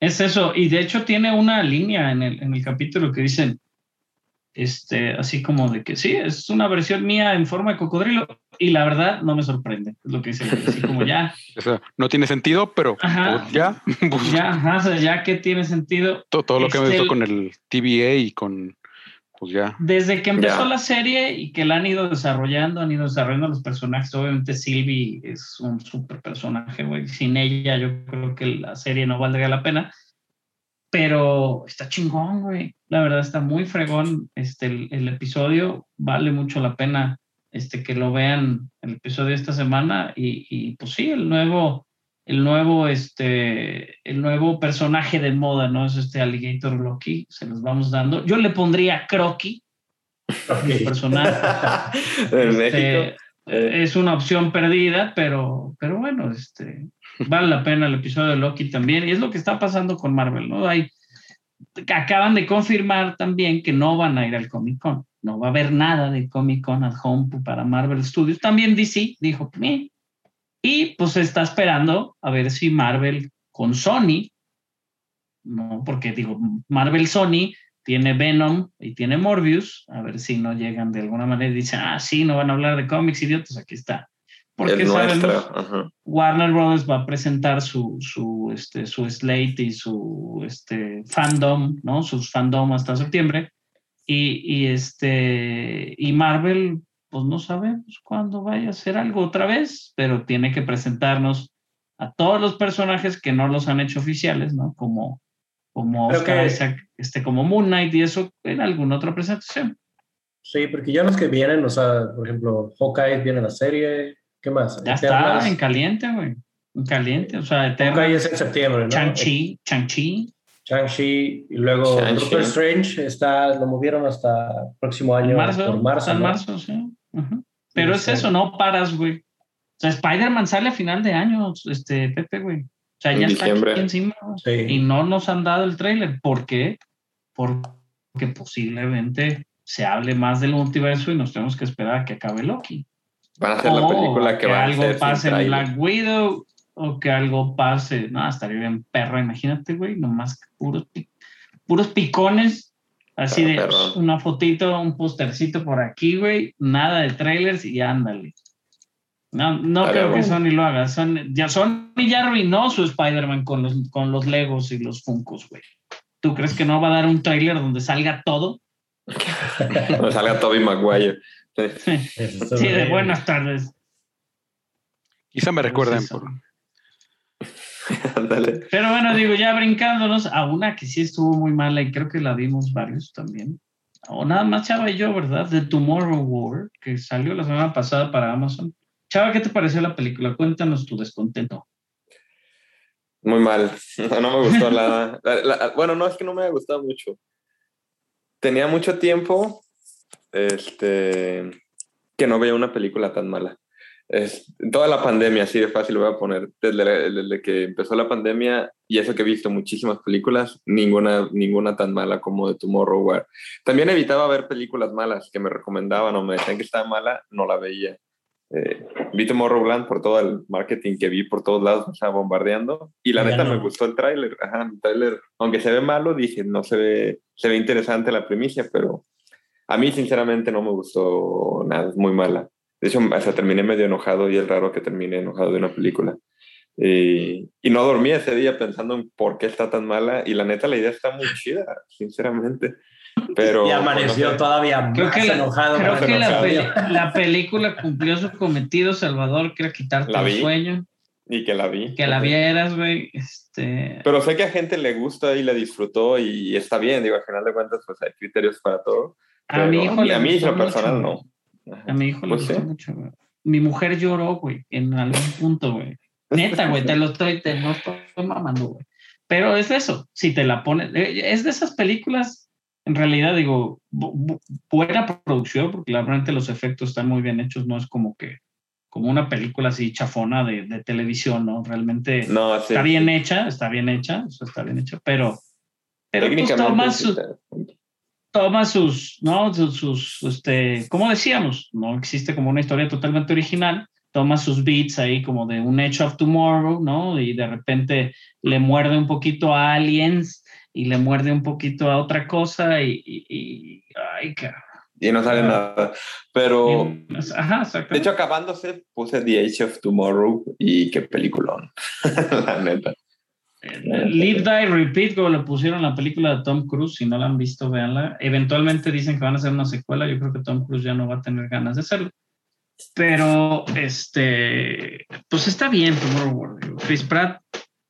Es eso, y de hecho tiene una línea en el, en el capítulo que dicen, este, así como de que sí, es una versión mía en forma de cocodrilo, y la verdad no me sorprende, es lo que dice, así como ya, *laughs* O sea, no tiene sentido, pero Ajá. pues, ya, pues, ya, ajá, o sea, ya que tiene sentido. todo, todo lo que Este, visto el- con el TVA y con, pues ya. Desde que empezó Ya. la serie y que la han ido desarrollando, han ido desarrollando los personajes, obviamente Sylvie es un súper personaje, güey, sin ella yo creo que la serie no valdría la pena, pero está chingón, güey. La verdad está muy fregón. Este, el, el episodio vale mucho la pena este, que lo vean el episodio de esta semana. Y, y, pues sí, el nuevo, el nuevo, este, el nuevo personaje de moda, ¿no? Es este Alligator Loki. Se los vamos dando. Yo le pondría Crocky, el personaje. *laughs* Este, México. es una opción perdida, pero, pero bueno, este, vale la pena el episodio de Loki también. Y es lo que está pasando con Marvel, ¿no? Hay, acaban de confirmar también que no van a ir al Comic Con. No va a haber nada de Comic Con at Home para Marvel Studios. También DC dijo, "Meh". Y pues está esperando a ver si Marvel con Sony, no, porque digo, Marvel Sony tiene Venom y tiene Morbius, a ver si no llegan de alguna manera y dicen, ah, sí, no van a hablar de cómics, idiotas, aquí está. Porque sabemos. Warner Brothers va a presentar su, su, este, su slate y su este, fandom, ¿no? Sus fandom hasta septiembre. Y, y, este, y Marvel, pues no sabemos cuándo vaya a hacer algo otra vez, pero tiene que presentarnos a todos los personajes que no los han hecho oficiales, ¿no? Como, como Oscar que- Isaac, este, como Moon Knight y eso en alguna otra presentación. Sí, porque ya los que vienen, o sea, por ejemplo, Hawkeye viene la serie, ¿qué más? Ya Eternals. está en caliente, güey. En caliente, o sea, Eterno, Hawkeye es en septiembre, ¿no? Chang-Chi, Chang-Chi. Shang-Chi y luego. Doctor Strange está, lo movieron hasta próximo año, En marzo, por marzo. en ¿no? marzo, sí. Pero es eso, no paras, güey. O sea, Spider-Man sale a final de año, este, Pepe, güey. O sea, En ya está diciembre. aquí encima. Sí. Y no nos han dado el tráiler. ¿Por qué? Porque posiblemente se hable más del multiverso y nos tenemos que esperar a que acabe Loki. Van a hacer la O película que, va a algo pase en. Black Widow o que algo pase. No, estaría bien perra, imagínate, güey, nomás puros, puros picones. Así Ah, de perro. una fotito, un postercito por aquí, güey, nada de trailers y ándale. No, no creo que. Sony lo haga. Sony ya, Sony ya arruinó su Spider-Man con los, con los Legos y los Funkos, güey. ¿Tú crees que no va a dar un trailer donde salga todo? *laughs* Cuando salga Toby Maguire. Eso *laughs* Sí, de buenas tardes. Quizá me recuerden Pues por. *laughs* Pero bueno, digo, ya brincándonos a una que sí estuvo muy mala y creo que la vimos varios también. O nada más Chava y yo, ¿verdad? The Tomorrow War, que salió la semana pasada para Amazon. Chava, ¿qué te pareció la película? Cuéntanos tu descontento. Muy mal. *laughs* No me gustó la- bueno, no, es que no me ha gustado mucho. Tenía mucho tiempo este, que no veía una película tan mala. Es, toda la pandemia, así de fácil lo voy a poner. Desde, la- desde que empezó la pandemia y eso que he visto muchísimas películas, ninguna, ninguna tan mala como de Tomorrow War. También evitaba ver películas malas que me recomendaban o me decían que estaba mala, no la veía. Eh, vi Tomorrowland por todo el marketing que vi por todos lados, o sea, bombardeando. Y la Ya neta no. me gustó el tráiler. Ajá, el tráiler, aunque se ve malo, dije, no se ve, se ve interesante la primicia, pero a mí sinceramente no me gustó nada, es muy mala. De hecho, hasta terminé medio enojado y es raro que termine enojado de una película. Y, y no dormí ese día pensando en por qué está tan mala. Y la neta, la idea está muy chida, sinceramente. Pero, y amaneció no sé. todavía Creo más que la, enojado. creo que la, enojado. la película cumplió su cometido, Salvador, que era quitarte La el sueño. Y que la vi. Que la vieras, güey. Este... Pero sé que a gente le gusta y le disfrutó y está bien, digo, al final de cuentas, pues hay criterios para todo. A mi hijo le a mí, lo personal, mucho, no. A mi hijo le Pues gustó sí. mucho, güey. Mi mujer lloró, güey, en algún punto, güey. Neta, güey, te lo estoy, te no estoy mamando, güey. Pero es eso, si te la pones, eh, es de esas películas, en realidad digo, bu- bu- buena producción, porque la realmente los efectos están muy bien hechos, no es como que, como una película así chafona de, de televisión, ¿no? Realmente No, sí. está bien hecha, está bien hecha, eso está bien hecha, pero, pero Técnicamente, toma, sus, ¿no? Sus, sus, este, como decíamos, no existe como una historia totalmente original, toma sus beats ahí como de un Edge of Tomorrow, ¿no? Y de repente le muerde un poquito a Aliens y le muerde un poquito a otra cosa y, y, y- ay, cabrón. y no sale nada. Pero, Ajá, de hecho, acabándose, puse The Age of Tomorrow y qué peliculón. *laughs* la neta. Live, Die, Repeat, como le pusieron en la película de Tom Cruise, si no la han visto, véanla. Eventualmente dicen que van a hacer una secuela, yo creo que Tom Cruise ya no va a tener ganas de hacerlo. Pero, este, pues está bien Tomorrow World. digo. Chris Pratt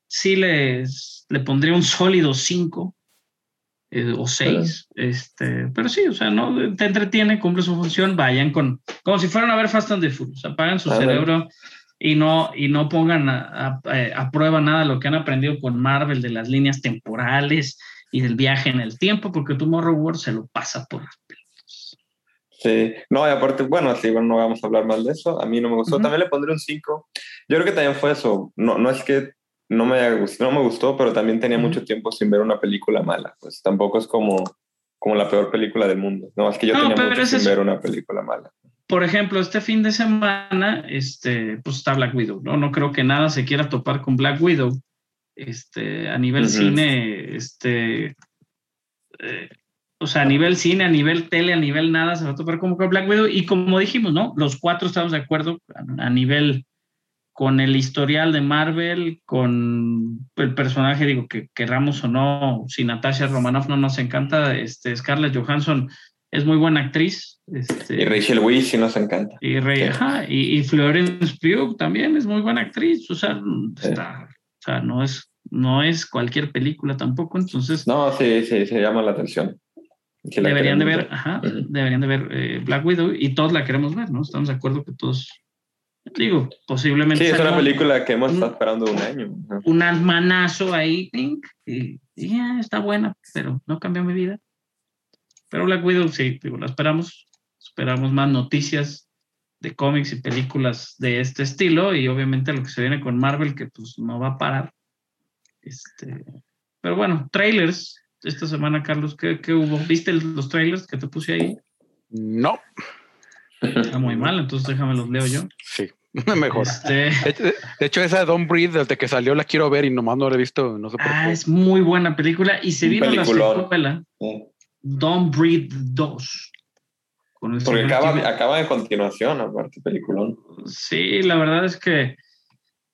sí les, le pondría un sólido 5 o 6, este, pero sí, o sea, no te entretiene, cumple su función, vayan con, como si fueran a ver Fast and the Furious, apagan su Ah, bueno. Y no, y no pongan a, a- eh, a prueba nada lo que han aprendido con Marvel de las líneas temporales y del viaje en el tiempo, porque Tomorrow World se lo pasa por las pelotas. Sí, no, y aparte, bueno, sí, bueno, no vamos a hablar mal de eso. A mí no me gustó. Ujú. También le pondré un 5. Yo creo que también fue eso. No, no es que no me, no me gustó, pero también tenía Ujú. mucho tiempo sin ver una película mala. Pues tampoco es como, como la peor película del mundo. No, es que yo No, tenía mucho sin eso. ver una película mala. Por ejemplo, este fin de semana, este, pues está Black Widow, ¿no? No creo que nada se quiera topar con Black Widow. Este, a nivel cine, este, eh, o sea, a nivel cine, a nivel tele, a nivel nada, se va a topar como con Black Widow. Y como dijimos, ¿no? Los cuatro estamos de acuerdo a, a nivel con el historial de Marvel, con el personaje, digo, que querramos o no, si Natasha Romanoff no nos encanta, este, Scarlett Johansson es muy buena actriz. Este, Y Rachel Weisz sí nos encanta. y, Rey, Sí. ajá, y, y Florence Pugh también es muy buena actriz, o sea, Sí. está- o sea, no es, no es cualquier película tampoco, entonces No, sí, sí, se llama la atención. La deberían de ver, ajá, Ujú. deberían de ver eh, Black Widow y todos la queremos ver, ¿no? Estamos de acuerdo que todos, digo, posiblemente Sí, es una película que hemos un- estado esperando un año. Un almanazo ahí, y, y ya está buena, pero no cambió mi vida. Pero Black Widow, sí, digo, la esperamos, esperamos más noticias de cómics y películas de este estilo y obviamente lo que se viene con Marvel que pues no va a parar. Este, pero bueno, trailers esta semana, Carlos, ¿qué, qué hubo? ¿Viste los trailers que te puse ahí? No, Está muy mal, entonces déjame los leo yo. sí, *laughs* mejor. Este, De, hecho, esa de Don't Breathe, desde que salió, la quiero ver y nomás no la he visto. No sé por ah, qué. es muy buena película y se vino la secuela. Sí. Don't Breathe 2. Con el Porque acaba, en continuación, aparte, peliculón. Sí, la verdad es que,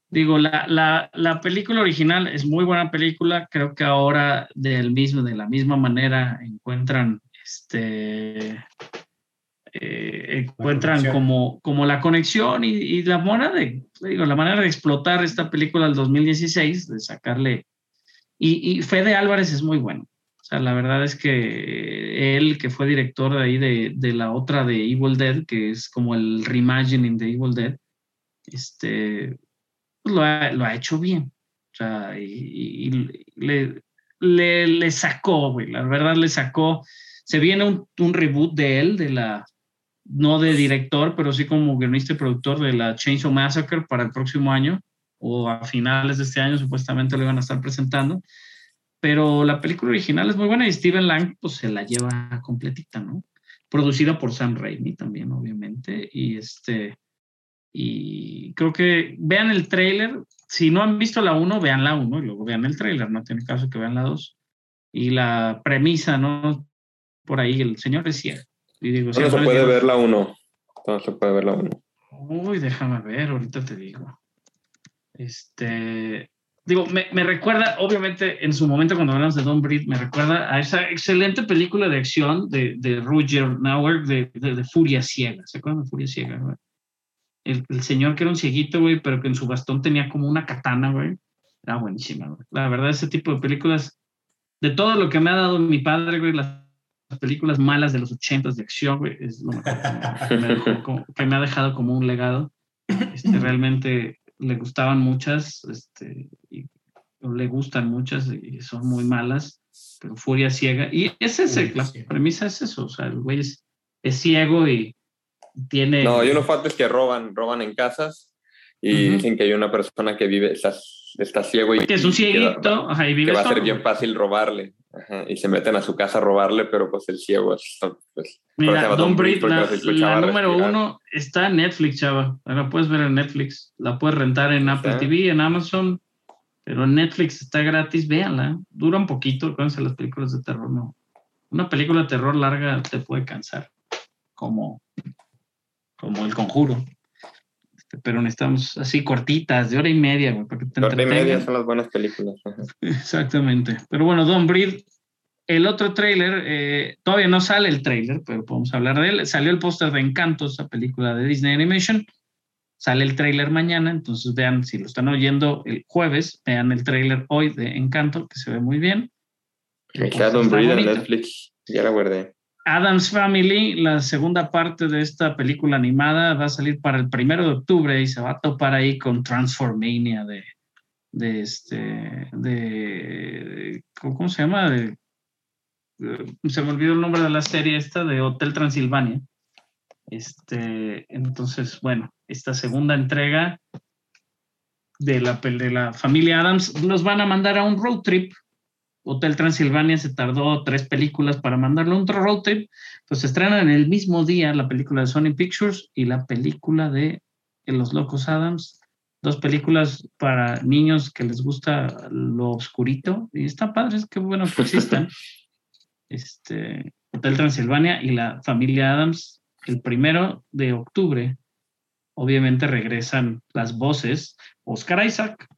digo, la, la, la película original es muy buena película. Creo que ahora del mismo, de la misma manera encuentran este eh, encuentran como, como la conexión y, y la manera de digo, la manera de explotar esta película del 2016, de sacarle y, y Fede Álvarez es muy bueno. O sea, la verdad es que él, que fue director de ahí de, de la otra de Evil Dead, que es como el reimagining de Evil Dead, este, pues lo, ha, hecho bien. O sea, y le, le, le sacó, güey, la verdad le sacó. Se viene un, un reboot de él, de la, no de director, pero sí como guionista y productor de la Chainsaw Massacre para el próximo año, o a finales de este año supuestamente lo iban a estar presentando pero la película original es muy buena y Steven Lang pues se la lleva completita, ¿no? Producida por Sam Raimi también, obviamente, y este, y creo que vean el tráiler, si no han visto la 1, vean la 1 y luego vean el tráiler, no tiene caso que vean la 2. Y la premisa, ¿no? Por ahí, el señor es ciego. Y digo, No se siempre puede ver la uno. No se puede ver la uno. Uy, déjame ver, ahorita te digo. Este, digo, me, me recuerda, obviamente, en su momento cuando hablamos de Don Breed, me recuerda a esa excelente película de acción de, de Roger Nauer de, de, de Furia Ciega. ¿Se acuerdan de Furia Ciega? el, el señor que era un cieguito, güey, pero que en su bastón tenía como una katana, güey. Era buenísima, güey. La verdad, ese tipo de películas, de todo lo que me ha dado mi padre, güey, las películas malas de los ochentas de acción, güey, es lo mejor que me, dejó como- que me ha dejado como un legado. Este, realmente le gustaban muchas, este, y le gustan muchas y son muy malas, pero Furia Ciega. Y es ese, la Ciega. premisa es eso, o sea, el güey es, es ciego y tiene... No, hay unos fatos que roban, roban en casas y Ujú. dicen que hay una persona que vive, está, está ciego y que es un que cieguito, ajá, y que vive va a ser bien fácil robarle. Ajá, y se meten a su casa a robarle, pero pues el ciego es. Pues, se Mira, Breathe, porque la, la número respirar. uno está en Netflix, chava. La puedes ver en Netflix. La puedes rentar en Apple. TV, en Amazon. Pero en Netflix está gratis, véanla. Dura un poquito, acuérdense las películas de terror, no. Una película de terror larga te puede cansar. Como, como El Conjuro. Este, Pero necesitamos así cortitas, de hora y media, güey, para que te Hora y media son las buenas películas. ajá. Exactamente. Pero bueno, Don't Breathe. El otro tráiler, eh, todavía no sale el tráiler, pero podemos hablar de él. Salió el póster de Encanto, esa película de Disney Animation. Sale el tráiler mañana, entonces vean, si lo están oyendo el jueves, vean el tráiler hoy de Encanto, que se ve muy bien. Me queda está Breathe en. Netflix. Ya la guardé. Adam's Family, la segunda parte de esta película animada, va a salir para el primero de octubre y se va a topar ahí con Transformania de, de este, de, ¿cómo se llama? De, se me olvidó el nombre de la serie esta de Hotel Transilvania. Este, entonces, bueno, esta segunda entrega de la, de la familia Adams los van a mandar a un road trip Hotel Transilvania se tardó tres películas para mandarlo un road trip, pues se estrenan en el mismo día la película de Sony Pictures y la película de Los Locos Adams, dos películas para niños que les gusta lo oscurito. Y está padre, es que bueno que existan. *laughs* este, Hotel Transilvania y la familia Adams, el primero de octubre, obviamente regresan las voces, Oscar Isaac,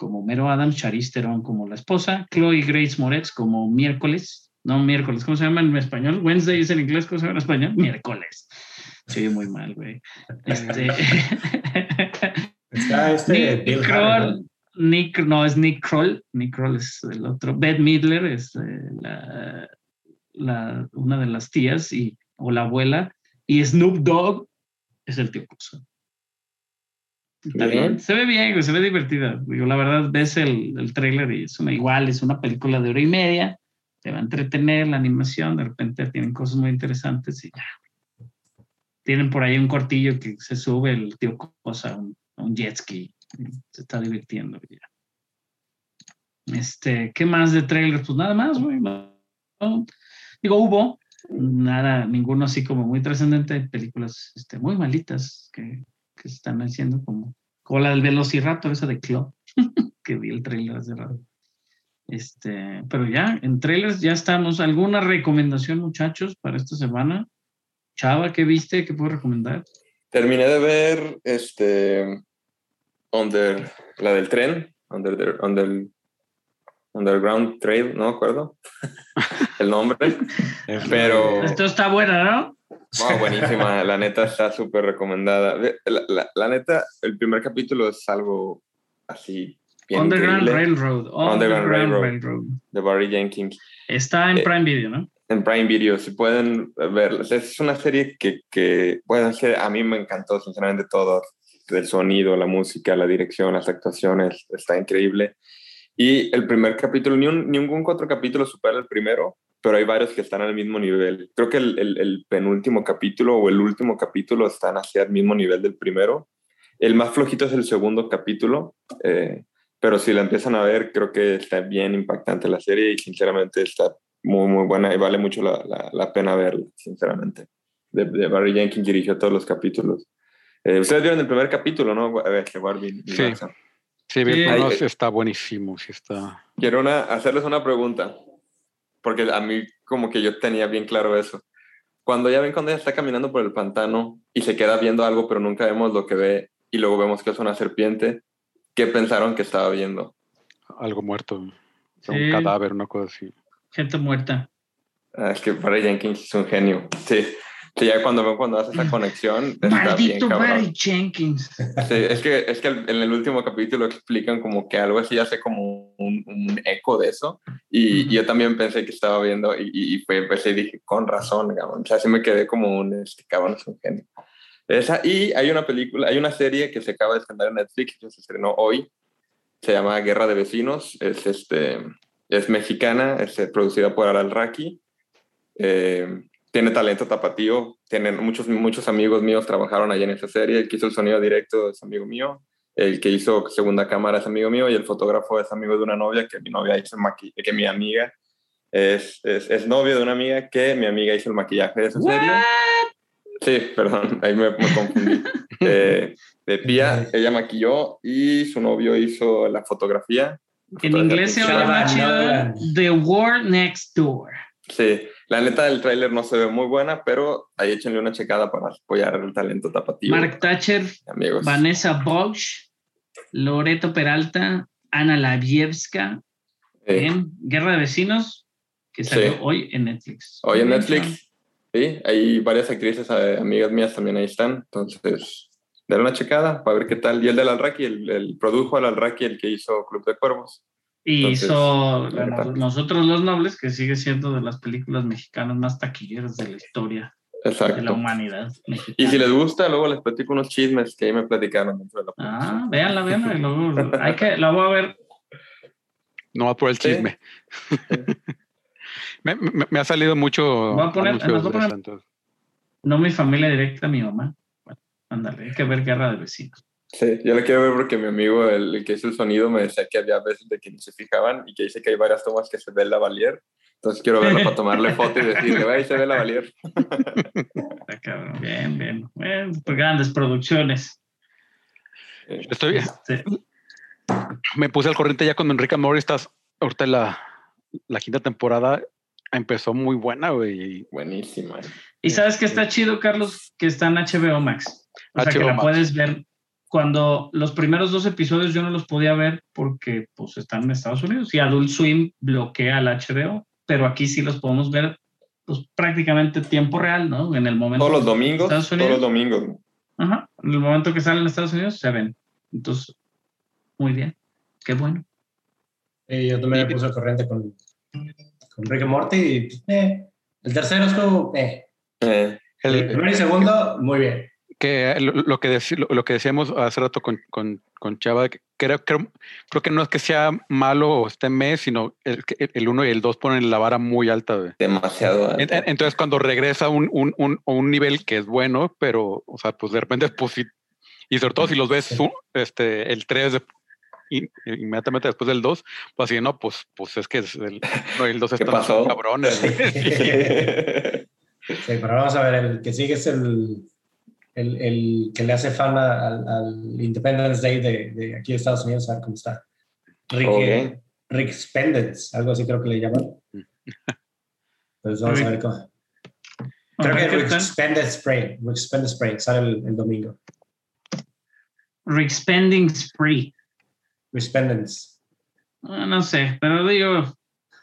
como Mero Adams, Charlize Theron como la esposa, Chloe Grace Moretz como miércoles, no miércoles, ¿cómo se llama en español? Wednesday es en inglés, ¿cómo se llama en español? Miércoles. Sí, muy mal, güey. Este, *laughs* Está este Nick Bill Kroll, Nick, no, es Nick Kroll, Nick Kroll es el otro, Beth Midler es eh, la, la- una de las tías y, o la abuela, y Snoop Dogg es el tío. Está bien, se ve bien, se ve divertida. Digo, la verdad, ves el, el tráiler y es una igual, es una película de hora y media, te va a entretener la animación, de repente tienen cosas muy interesantes y ya. Tienen por ahí un cortillo que se sube el tío Cosa un, un jet ski, se está divirtiendo. ya. Este, ¿qué más de trailer? Pues nada más, güey. no- no. Digo, hubo nada, ninguno así como muy trascendente, películas este, muy malitas que, que se están haciendo como, como la del Velociraptor, esa de Club, *laughs* que vi el trailer hace rato. Este, pero ya, en trailers ya estamos. ¿Alguna recomendación, muchachos, para esta semana? Chava, ¿qué viste? ¿Qué puedo recomendar? Terminé de ver este. Under, la del tren. Under, the- under, Underground Trail, no me acuerdo *laughs* el nombre. *laughs* Pero- Esto está buena, ¿no? No, buenísima, *laughs* la neta está súper recomendada. La, la- la neta, el primer capítulo es algo así bien Underground increíble, Railroad. Underground Railroad. Railroad. de Barry Jenkins. Está en Eh, Prime Video, ¿no? en Prime Video, si pueden verla. Es una serie que, que, bueno, a mí me encantó, sinceramente, todo. El sonido, la música, la dirección, las actuaciones, está increíble. Y el primer capítulo, ni un, ningún otro capítulo supera el primero, pero hay varios que están al mismo nivel. Creo que el, el- el penúltimo capítulo o el último capítulo están hacia el mismo nivel del primero. El más flojito es el segundo capítulo, eh, pero si la empiezan a ver, creo que está bien impactante la serie y sinceramente está muy, muy buena y vale mucho la, la, la pena verla, sinceramente. De, de Barry Jenkins dirigió todos los capítulos. Eh, Ustedes vieron el primer capítulo, ¿no? A ver, que Barbie y Sí. Sí, Sí. sí está buenísimo, sí está. Quiero una, hacerles una pregunta, porque a mí como que yo tenía bien claro eso. Cuando ya ven cuando ella está caminando por el pantano y se queda viendo algo, pero nunca vemos lo que ve y luego vemos que es una serpiente, ¿qué pensaron que estaba viendo? Algo muerto. Un Sí. cadáver, una cosa así. Gente muerta. Ah, es que Barry Jenkins es un genio. Sí, Sí, ya cuando veo cuando hace esa *laughs* conexión, está bien Maldito cabrón. Barry Jenkins. Sí, es que, es que en el último capítulo explican como que algo así hace como un, un eco de eso. Y Ujú. yo también pensé que estaba viendo y, y, y pues, y dije, con razón, cabrón. O sea, sí me quedé como un, este cabrón es un genio. Esa, y hay una película, hay una serie que se acaba de estrenar en Netflix, que se estrenó hoy. Se llama Guerra de Vecinos. Es, este, es mexicana, es eh, producida por Aral Raki. Eh, tiene talento tapatío. Tienen muchos, muchos amigos míos trabajaron allá en esa serie. El que hizo el sonido directo es amigo mío. El que hizo segunda cámara es amigo mío. Y el fotógrafo es amigo de una novia que mi novia hizo el que mi amiga es, es, es novio de una amiga que mi amiga hizo el maquillaje de esa serie. Sí, perdón, ahí me, me confundí. *laughs* Eh, de Pía, ella maquilló y su novio hizo la fotografía. En inglés se Nolan. The War Next Door. Sí, la neta del tráiler no se ve muy buena, pero ahí échenle una checada para apoyar el talento tapativo. Mark Thatcher, amigos. Vanessa Bosch, Loreto Peralta, Ana Lavievska Eh, en Guerra de Vecinos, que salió Sí. hoy en Netflix. hoy en Netflix, sí, hay varias actrices, eh, amigas mías también ahí están, entonces, denle una checada para ver qué tal. Y el del Alraki, el, el produjo al Alraki, el que hizo Club de Cuervos. Y Entonces, hizo. Nosotros los Nobles, que sigue siendo de las películas mexicanas más taquilleras de la historia de la humanidad Y mexicana. si les gusta, luego les platico unos chismes que ahí me platicaron dentro de la Ah, véanla, véanla. y luego- *laughs* hay que, la voy a ver. No va por el Sí. chisme. *laughs* me, me- me ha salido mucho. Voy a poner- nos voy a poner-. No mi familia directa, mi mamá. Bueno, ándale, hay que ver Guerra de Vecinos. Sí, yo la quiero ver porque mi amigo, el, el que hizo el sonido, me decía que había veces de que ni se fijaban y que dice que hay varias tomas que se ve la Valier. Entonces quiero verla para tomarle *laughs* foto y decirle, ve, ahí se ve la Valier. Está cabrón. Bien, bien. Bien, pues grandes producciones. Eh, Estoy, Este, me puse al corriente ya cuando Enrique Amor estás ahorita la, la quinta temporada empezó muy buena, güey. buenísima. y sabes que está chido, Carlos, que está en HBO Max. O sea, que la Max. puedes ver. Cuando los primeros dos episodios yo no los podía ver porque pues están en Estados Unidos y Adult Swim bloquea el HBO, pero aquí sí los podemos ver pues prácticamente tiempo real, ¿no? En el momento. Todos los domingos, Estados todos los Unidos. domingos. Ajá, en el momento que salen en Estados Unidos se ven. Entonces, muy bien. Qué bueno. Y yo también me puse al corriente con, con Rick and Morty. Y, eh, el tercero estuvo, eh. Eh, El El, primero y segundo, muy bien. Que lo, lo que deci- lo, lo que decíamos hace rato con, con, con Chava, que creo, creo, creo que no es que sea malo este mes, sino el, que el uno y el dos ponen la vara muy alta. demasiado. En- alto. en- Entonces, cuando regresa un, un, un, a un nivel que es bueno, pero, o sea, pues de repente, pues sí, y sobre todo si los ves este, el 3 de- in- inmediatamente después del 2, pues así, no, pues, pues es que es el, no, el 2 *laughs* ¿Qué están pasó? cabrones. *laughs* *laughs* Sí, pero vamos a ver, el que sigue es el, el, el que le hace fan a- al, al Independence Day de, de aquí de Estados Unidos, a ver cómo está. Rick, Ok. Rick Spendence, algo así creo que le llaman. *laughs* Pues vamos a ver cómo. Creo que ¿Qué Rick? Spendence Spray, Rick Spendence Spray, sale el, el domingo. Rick Spending Spree. Rick Spendence. Ah, no sé, pero digo,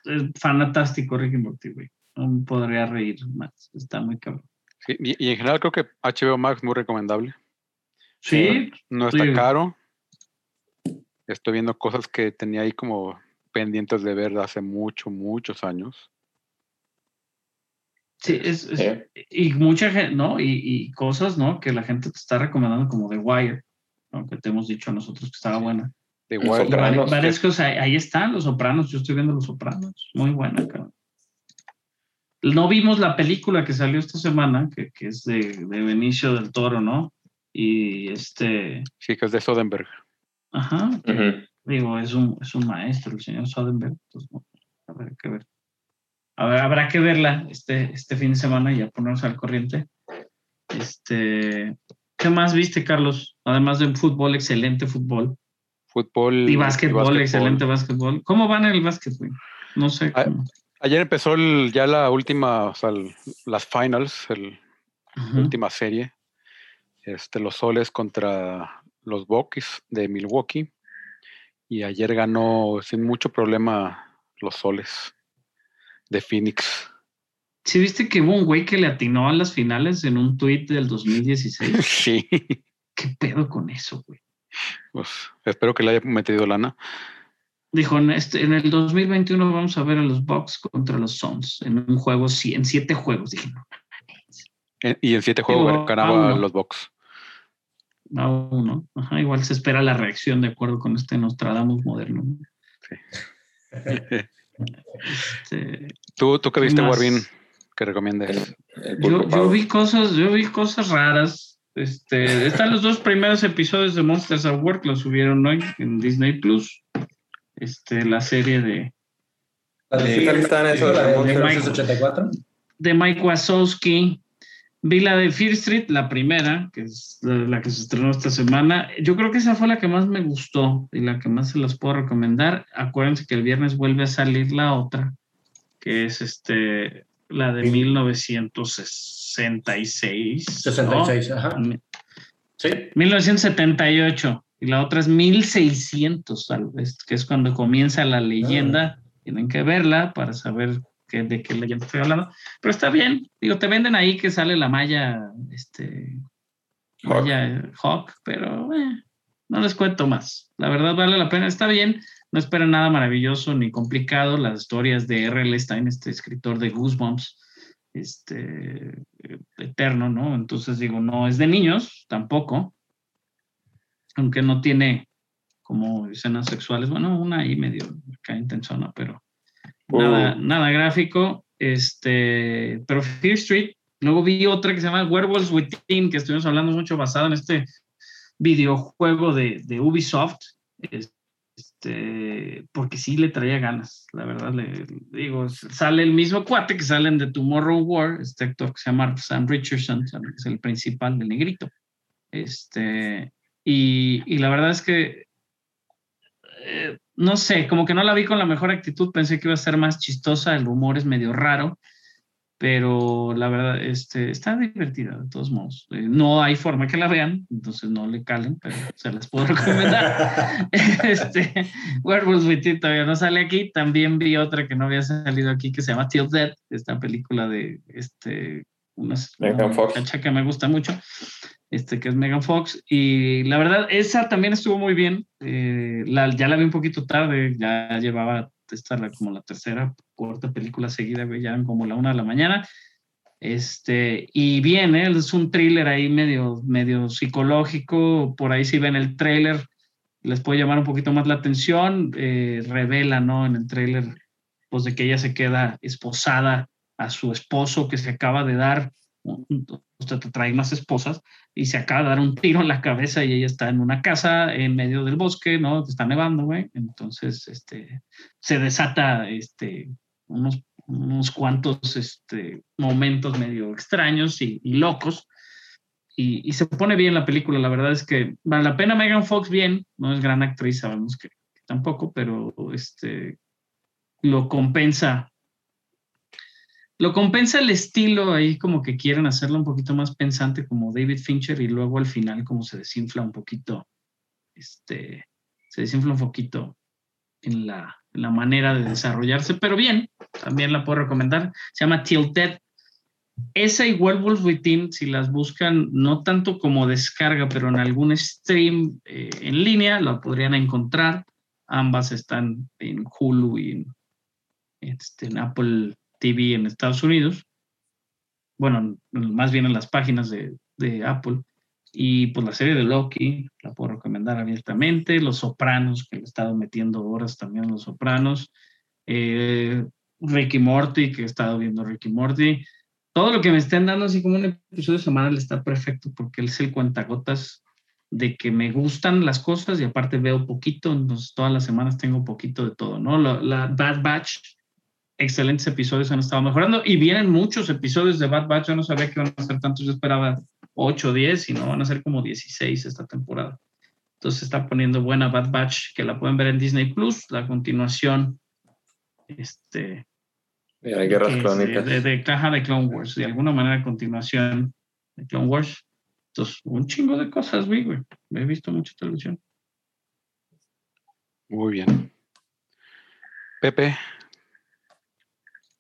es fantástico Ricky Morty, güey. No podría reír más. Está muy cabrón. Sí, y, y en general creo que HBO Max muy recomendable. Sí, No está Sí. caro. Estoy viendo cosas que tenía ahí como pendientes de ver de hace mucho, muchos años. sí, es, es- y mucha gente, ¿no? Y, y cosas, ¿no? Que la gente te está recomendando como The Wire, ¿no? Que te hemos dicho a nosotros que estaba buena. Sopranos. vari- varias cosas, ahí, ahí están los sopranos, yo estoy viendo los sopranos, muy buena, cabrón. No vimos la película que salió esta semana, que, que es de, de Benicio del Toro, ¿no? Y este, Sí, que es de Soderbergh. ajá, digo, es un, es un maestro, el señor Soderbergh, pues, habrá que ver. Habrá que verla este, este fin de semana y ya ponernos al corriente. Este, ¿qué más viste, Carlos? Además de un fútbol, excelente fútbol. Fútbol. Y básquetbol, básquetbol. excelente básquetbol. ¿Cómo van en el básquetbol? No sé. Ah, cómo. Ayer empezó el- ya la última, o sea, el- las finals, el, Ujú. última serie. Este, los soles contra los Bucks de Milwaukee. Y ayer ganó sin mucho problema los soles de Phoenix. ¿Sí viste que hubo un güey que le atinó a las finales en un tweet del *laughs* 2016? Sí. ¿Qué pedo con eso, güey? Pues espero que le haya metido lana. Dijo, en, este, en el 2021 vamos a ver a los Bucks contra los Suns en un juego, sí, en siete juegos. Dije, no, Y en siete juegos Digo, ganaba no. los Bucks. a uno. Ajá, igual se espera la reacción de acuerdo con este Nostradamus moderno. ¿no? *laughs* Este, ¿Tú, tú qué ¿Qué viste, más? Warvin? Que recomiendes. El yo, yo vi cosas, yo vi cosas raras. Este, están los dos primeros episodios de Monsters at Work, los subieron hoy en Disney Plus. Este, la serie de, La ¿Qué de, esos la de de Monster? 1984. de Mike Wazowski. Vi la de Fear Street, la primera, que es la, la que se estrenó esta semana. Yo creo que esa fue la que más me gustó y la que más se las puedo recomendar. Acuérdense que el viernes vuelve a salir la otra, que es este la de 1966. ¿no? 66, ajá. Sí. 1978 y la otra es 1600, tal vez, que es cuando comienza la leyenda. Tienen que verla para saber qué, de qué leyenda estoy hablando. Pero está bien, digo, te venden ahí que sale la malla, este, Hawk. malla Hawk, pero eh, no les cuento más. La verdad vale la pena, está bien. No esperen nada maravilloso ni complicado. Las historias de R.L. Stein, este escritor de Goosebumps, este, eh, eterno, ¿no? Entonces digo, no es de niños tampoco, aunque no tiene como escenas sexuales, bueno, una ahí medio acá intensona, pero nada, Uh. nada gráfico. Este, pero Fear Street, luego vi otra que se llama Werewolves Within, que estuvimos hablando mucho basado en este videojuego de, de Ubisoft. Este, porque sí le traía ganas, la verdad, le, digo, sale el mismo cuate que salen de Tomorrow War, este actor que se llama Sam Richardson, que es el principal del negrito. Este, y, y la verdad es que eh, no sé, como que no la vi con la mejor actitud, pensé que iba a ser más chistosa, el humor es medio raro, pero la verdad este, está divertida de todos modos. Eh, no hay forma que la vean, entonces no le calen, pero se las puedo recomendar. *laughs* *laughs* este, Werewolves Within todavía no sale aquí, también vi otra que no había salido aquí que se llama Till Dead, esta película de este, unas, una muchacha que me gusta mucho este, que es Megan Fox. Y la verdad, esa también estuvo muy bien. Eh, la, ya la vi un poquito tarde, ya llevaba esta como la tercera, cuarta película seguida, güey, ya como la una de la mañana. Este, y bien, ¿eh? es un thriller ahí medio, medio psicológico. Por ahí, si ven el tráiler, les puede llamar un poquito más la atención. Eh, revela, ¿no? En el tráiler, pues de que ella se queda esposada a su esposo que se acaba de dar. Usted te trae más esposas y se acaba de dar un tiro en la cabeza y ella está en una casa en medio del bosque, ¿no? Está nevando, güey. Entonces, este, se desata, este, unos, unos cuantos, este, momentos medio extraños y, y locos. Y, y se pone bien la película, la verdad es que vale la pena Megan Fox bien, no es gran actriz, sabemos que tampoco, pero este, lo compensa lo compensa el estilo ahí como que quieren hacerlo un poquito más pensante como David Fincher y luego al final como se desinfla un poquito, este, se desinfla un poquito en la, en la manera de desarrollarse, pero bien, también la puedo recomendar, se llama Tilted. Esa y Werewolf Within, si las buscan, no tanto como descarga, pero en algún stream eh, en línea, la podrían encontrar. Ambas están en Hulu y este, en Apple TV en Estados Unidos. Bueno, más bien en las páginas de, de, Apple. Y pues la serie de Loki, la puedo recomendar abiertamente. Los Sopranos, que le he estado metiendo horas también a Los Sopranos. Eh, Ricky Morty, que he estado viendo Ricky Morty. Todo lo que me estén dando así como un episodio semanal está perfecto porque él es el cuentagotas de que me gustan las cosas y aparte veo poquito, entonces todas las semanas tengo poquito de todo, ¿no? La, la Bad Batch excelentes episodios han estado mejorando y vienen muchos episodios de Bad Batch. Yo no sabía que iban a ser tantos, yo esperaba 8 o 10 y no van a ser como 16 esta temporada. Entonces está poniendo buena Bad Batch que la pueden ver en Disney Plus, la continuación este, de guerras clónicas. De, de, caja de Clone Wars, de alguna manera continuación de Clone Wars. Entonces, un chingo de cosas, vi, güey. He visto mucha televisión. Muy bien. Pepe,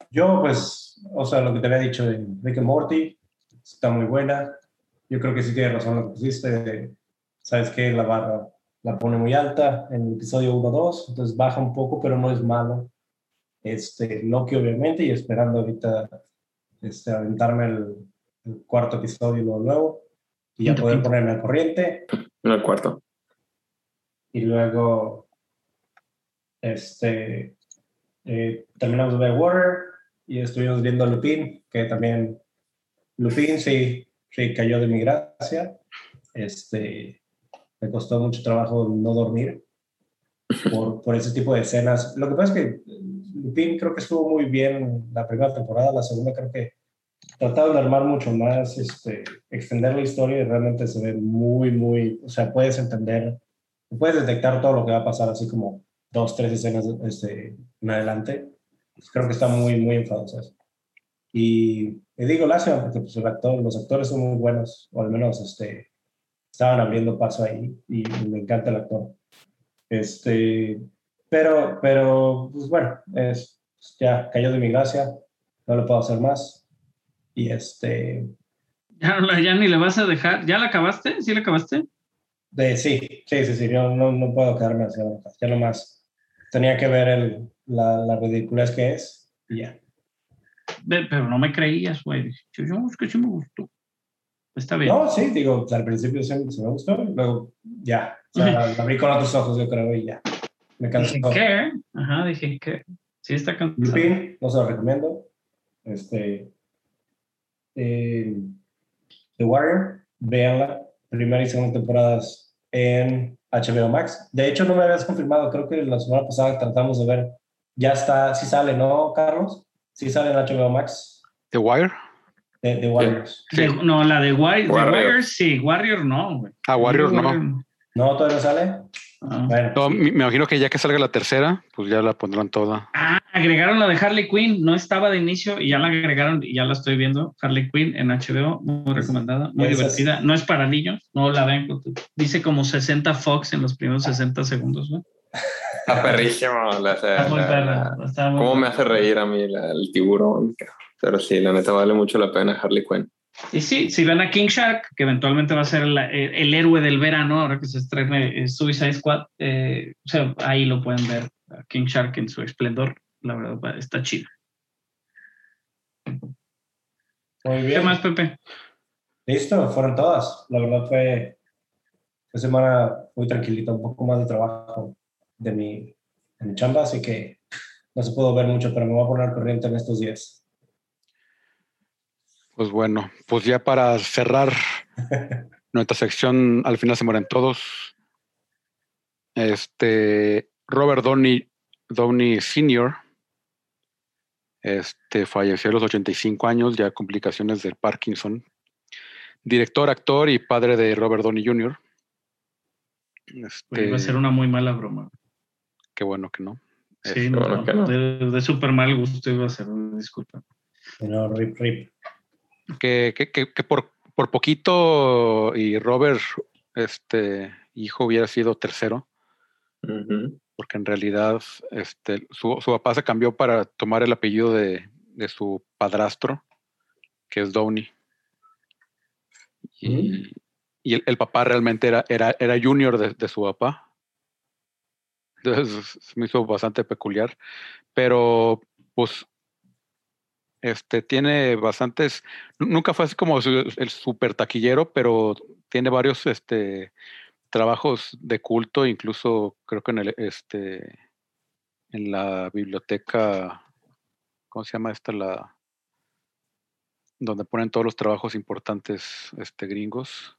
Yo, pues, o sea, lo que te había dicho de Rick and Morty, está muy buena. Yo creo que sí tienes razón lo que pusiste. Sabes que la barra la pone muy alta en el episodio 1-2, entonces baja un poco, pero no es malo. Este, Loki, obviamente, y esperando ahorita este, aventarme el, el cuarto episodio luego, luego y ya poder ponerme al corriente. En el cuarto. Y luego, este, eh, terminamos de ver Water y estuvimos viendo Lupin, que también Lupin sí, sí cayó de mi gracia. Este, me costó mucho trabajo no dormir por, por ese tipo de escenas. Lo que pasa es que eh, Lupin creo que estuvo muy bien la primera temporada, la segunda creo que trataron de armar mucho más, este, extender la historia y realmente se ve muy, muy, o sea, puedes entender, puedes detectar todo lo que va a pasar así como dos, tres escenas este, en adelante. Pues creo que está muy, muy enfadoso eso. Y le digo lástima porque pues, el actor, los actores son muy buenos, o al menos este, estaban abriendo paso ahí y me encanta el actor. Este, pero, pero, pues bueno, es, ya cayó de mi gracia, no lo puedo hacer más. Y este, Ya, ya ni le vas a dejar. ¿Ya la acabaste? ¿Sí la acabaste? de, sí, sí, sí, sí, yo no, no puedo quedarme así, ya nomás tenía que ver el, la, la ridiculez que es y ya. Pero no me creías, güey. Yo, yo, es que sí me gustó. Está bien. No, sí, digo, al principio sí, sí me gustó, luego ya, o sea, la abrí con otros ojos, yo creo, y ya. Me cansó. Dije, ¿qué? Ajá, dije, ¿qué? Sí está cansado. Lupin, no se lo recomiendo. Este, eh, The Warrior, véanla, primera y segunda temporadas en HBO Max. De hecho, no me habías *laughs* confirmado, creo que la semana pasada tratamos de ver, ya está, sí sale, ¿no, Carlos? Sí sale en HBO Max, The Wire. de, The Warriors. No, la de Warrior, Warrior. Warrior sí, Warrior no, güey. Ah, Warrior no. ¿No todavía no sale? Ah. Bueno, No, sí. me me imagino que ya que salga la tercera, pues ya la pondrán toda. Ah, agregaron la de Harley Quinn, no estaba de inicio y ya la agregaron y ya la estoy viendo. Harley Quinn en HBO, muy recomendada, muy divertida. No es para niños, no la ven. Dice como 60 Fox en los primeros 60 segundos, ¿no? Está *laughs* perrísimo. La, Está muy perra, la- está muy ¿Cómo me perra. hace reír a mí la- el tiburón? Pero sí, la neta vale mucho la pena Harley Quinn. Y sí, si ven a King Shark, que eventualmente va a ser la- el, el héroe del verano, ahora que se estrene eh, Suicide Squad, eh, o sea, ahí lo pueden ver, a King Shark en su esplendor. La verdad, está chido. Muy ¿Qué bien. más, Pepe? Listo, fueron todas. La verdad fue, fue semana muy tranquilita, un poco más de trabajo de mi, de mi chamba, así que no se pudo ver mucho, pero me voy a poner corriente en estos días. Pues bueno, pues ya para cerrar *laughs* nuestra sección, al final se mueren todos. Este Robert Downey, Downey Sr. Este falleció a los 85 años, ya complicaciones del Parkinson. Director, actor y padre de Robert Downey Jr. Este, Iba a ser una muy mala broma. Qué bueno que no. Sí, Este, no, bueno que no. De, de súper mal gusto iba a ser, disculpa. No, rip, rip. Que, que, que, que por, por poquito y Robert, este hijo, hubiera sido tercero. Porque en realidad este, su, su papá se cambió para tomar el apellido de, de su padrastro, que es Downey. Y, y el, el papá realmente era, era, era junior de, de su papá. Entonces se me hizo bastante peculiar. Pero pues este tiene bastantes. nu- Nunca fue así como su- el super taquillero, pero tiene varios este trabajos de culto, incluso creo que en el este en la biblioteca, ¿cómo se llama esta? La donde ponen todos los trabajos importantes este gringos.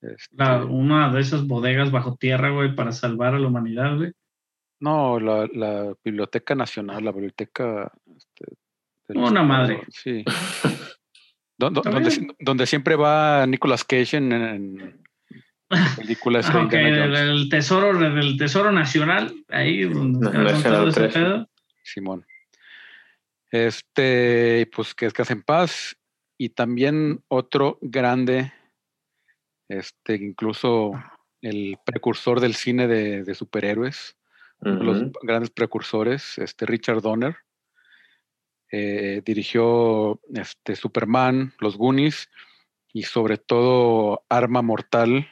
Este, La- una de esas bodegas bajo tierra, güey, para salvar a la humanidad, güey. no, la, la Biblioteca Nacional, la biblioteca este, Una Estado, madre. Sí. *laughs* Donde, siempre va Nicolas Cage en, en películas de Ah, el, tesoro, del tesoro nacional, ahí ese Treasure. pedo. Simón. Este, pues que descanse en paz. Y también otro grande, este, incluso el precursor del cine de, de superhéroes, uno de los grandes precursores, este Richard Donner, eh, dirigió este, Superman, Los Goonies y sobre todo Arma Mortal.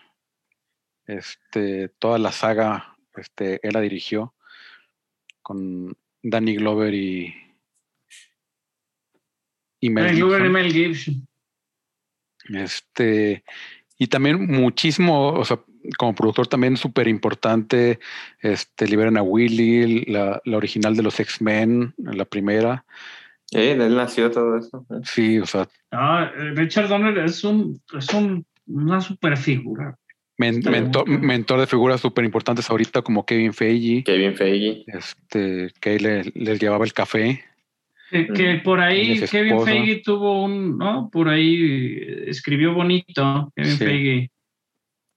Este, toda la saga, este, él la dirigió con Danny Glover y, y Mel Danny Glover y. Mel Gibson. Este, y también muchísimo, o sea, como productor también súper importante, este, Liberan a Willy, la, la original de los X-Men, la primera. Eh, de él nació todo eso. ¿eh? Sí, o sea, Ah, Richard Donner es un, es un, una super figura. men- Sí. mentor, mentor de figuras súper importantes ahorita como Kevin Feige, Kevin Feige. este, que le, les llevaba el café. Que, por ahí Kevin. Feige tuvo un, ¿no? Por ahí eh, escribió bonito. Kevin Sí. Feige,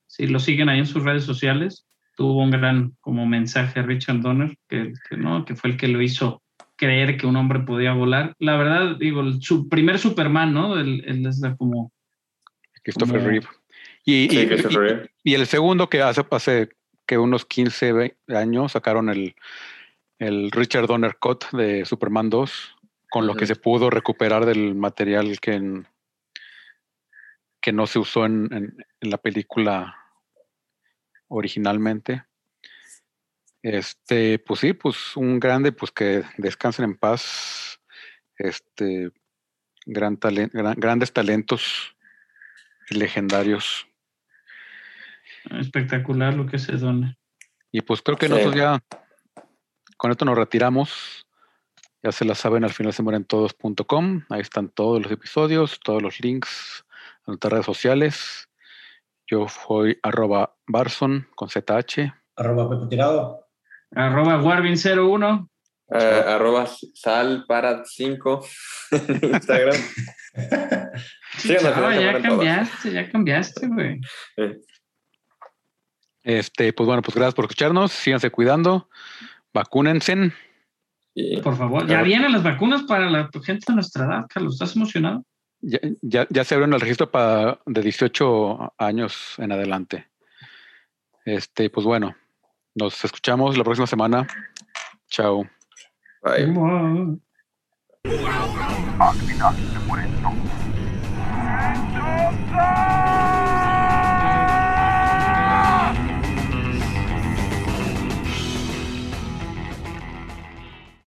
si lo siguen ahí en sus redes sociales, tuvo un gran como mensaje a Richard Donner, que, que, ¿no? que fue el que lo hizo creer que un hombre podía volar. La verdad, digo, el, su primer Superman, ¿no? Él, él es como... Christopher Como- Reeve. Y, Sí, y- Christopher y- Reeve. y el segundo que hace, hace que unos 15 ve- años sacaron el, el Richard Donner Cut de Superman 2, con lo que se pudo recuperar del material que, en- que no se usó en, en- en la película originalmente. Este, pues sí, pues un grande, pues que descansen en paz. Este, gran talen- gran- grandes talentos legendarios. Espectacular lo que se Donner. Y pues creo que Sí. nosotros ya con esto nos retiramos. Ya se la saben, al final se mueren todos.com. Ahí están todos los episodios, todos los links a nuestras redes sociales. Yo soy arroba Barson con ZH. Arroba Pepe Tirado. Arroba Warvin01. Eh, arroba sal para 5 en Instagram. *laughs* Ya cambiaste, ya cambiaste, güey. Eh, Este, pues bueno, pues gracias por escucharnos. Síganse cuidando. Vacúnense. Por favor, ya vienen las vacunas para la gente de nuestra edad, Carlos. ¿Estás emocionado? Ya, ya, ya se abrieron el registro para de 18 años en adelante. Este, pues bueno, nos escuchamos la próxima semana. Chao. Bye.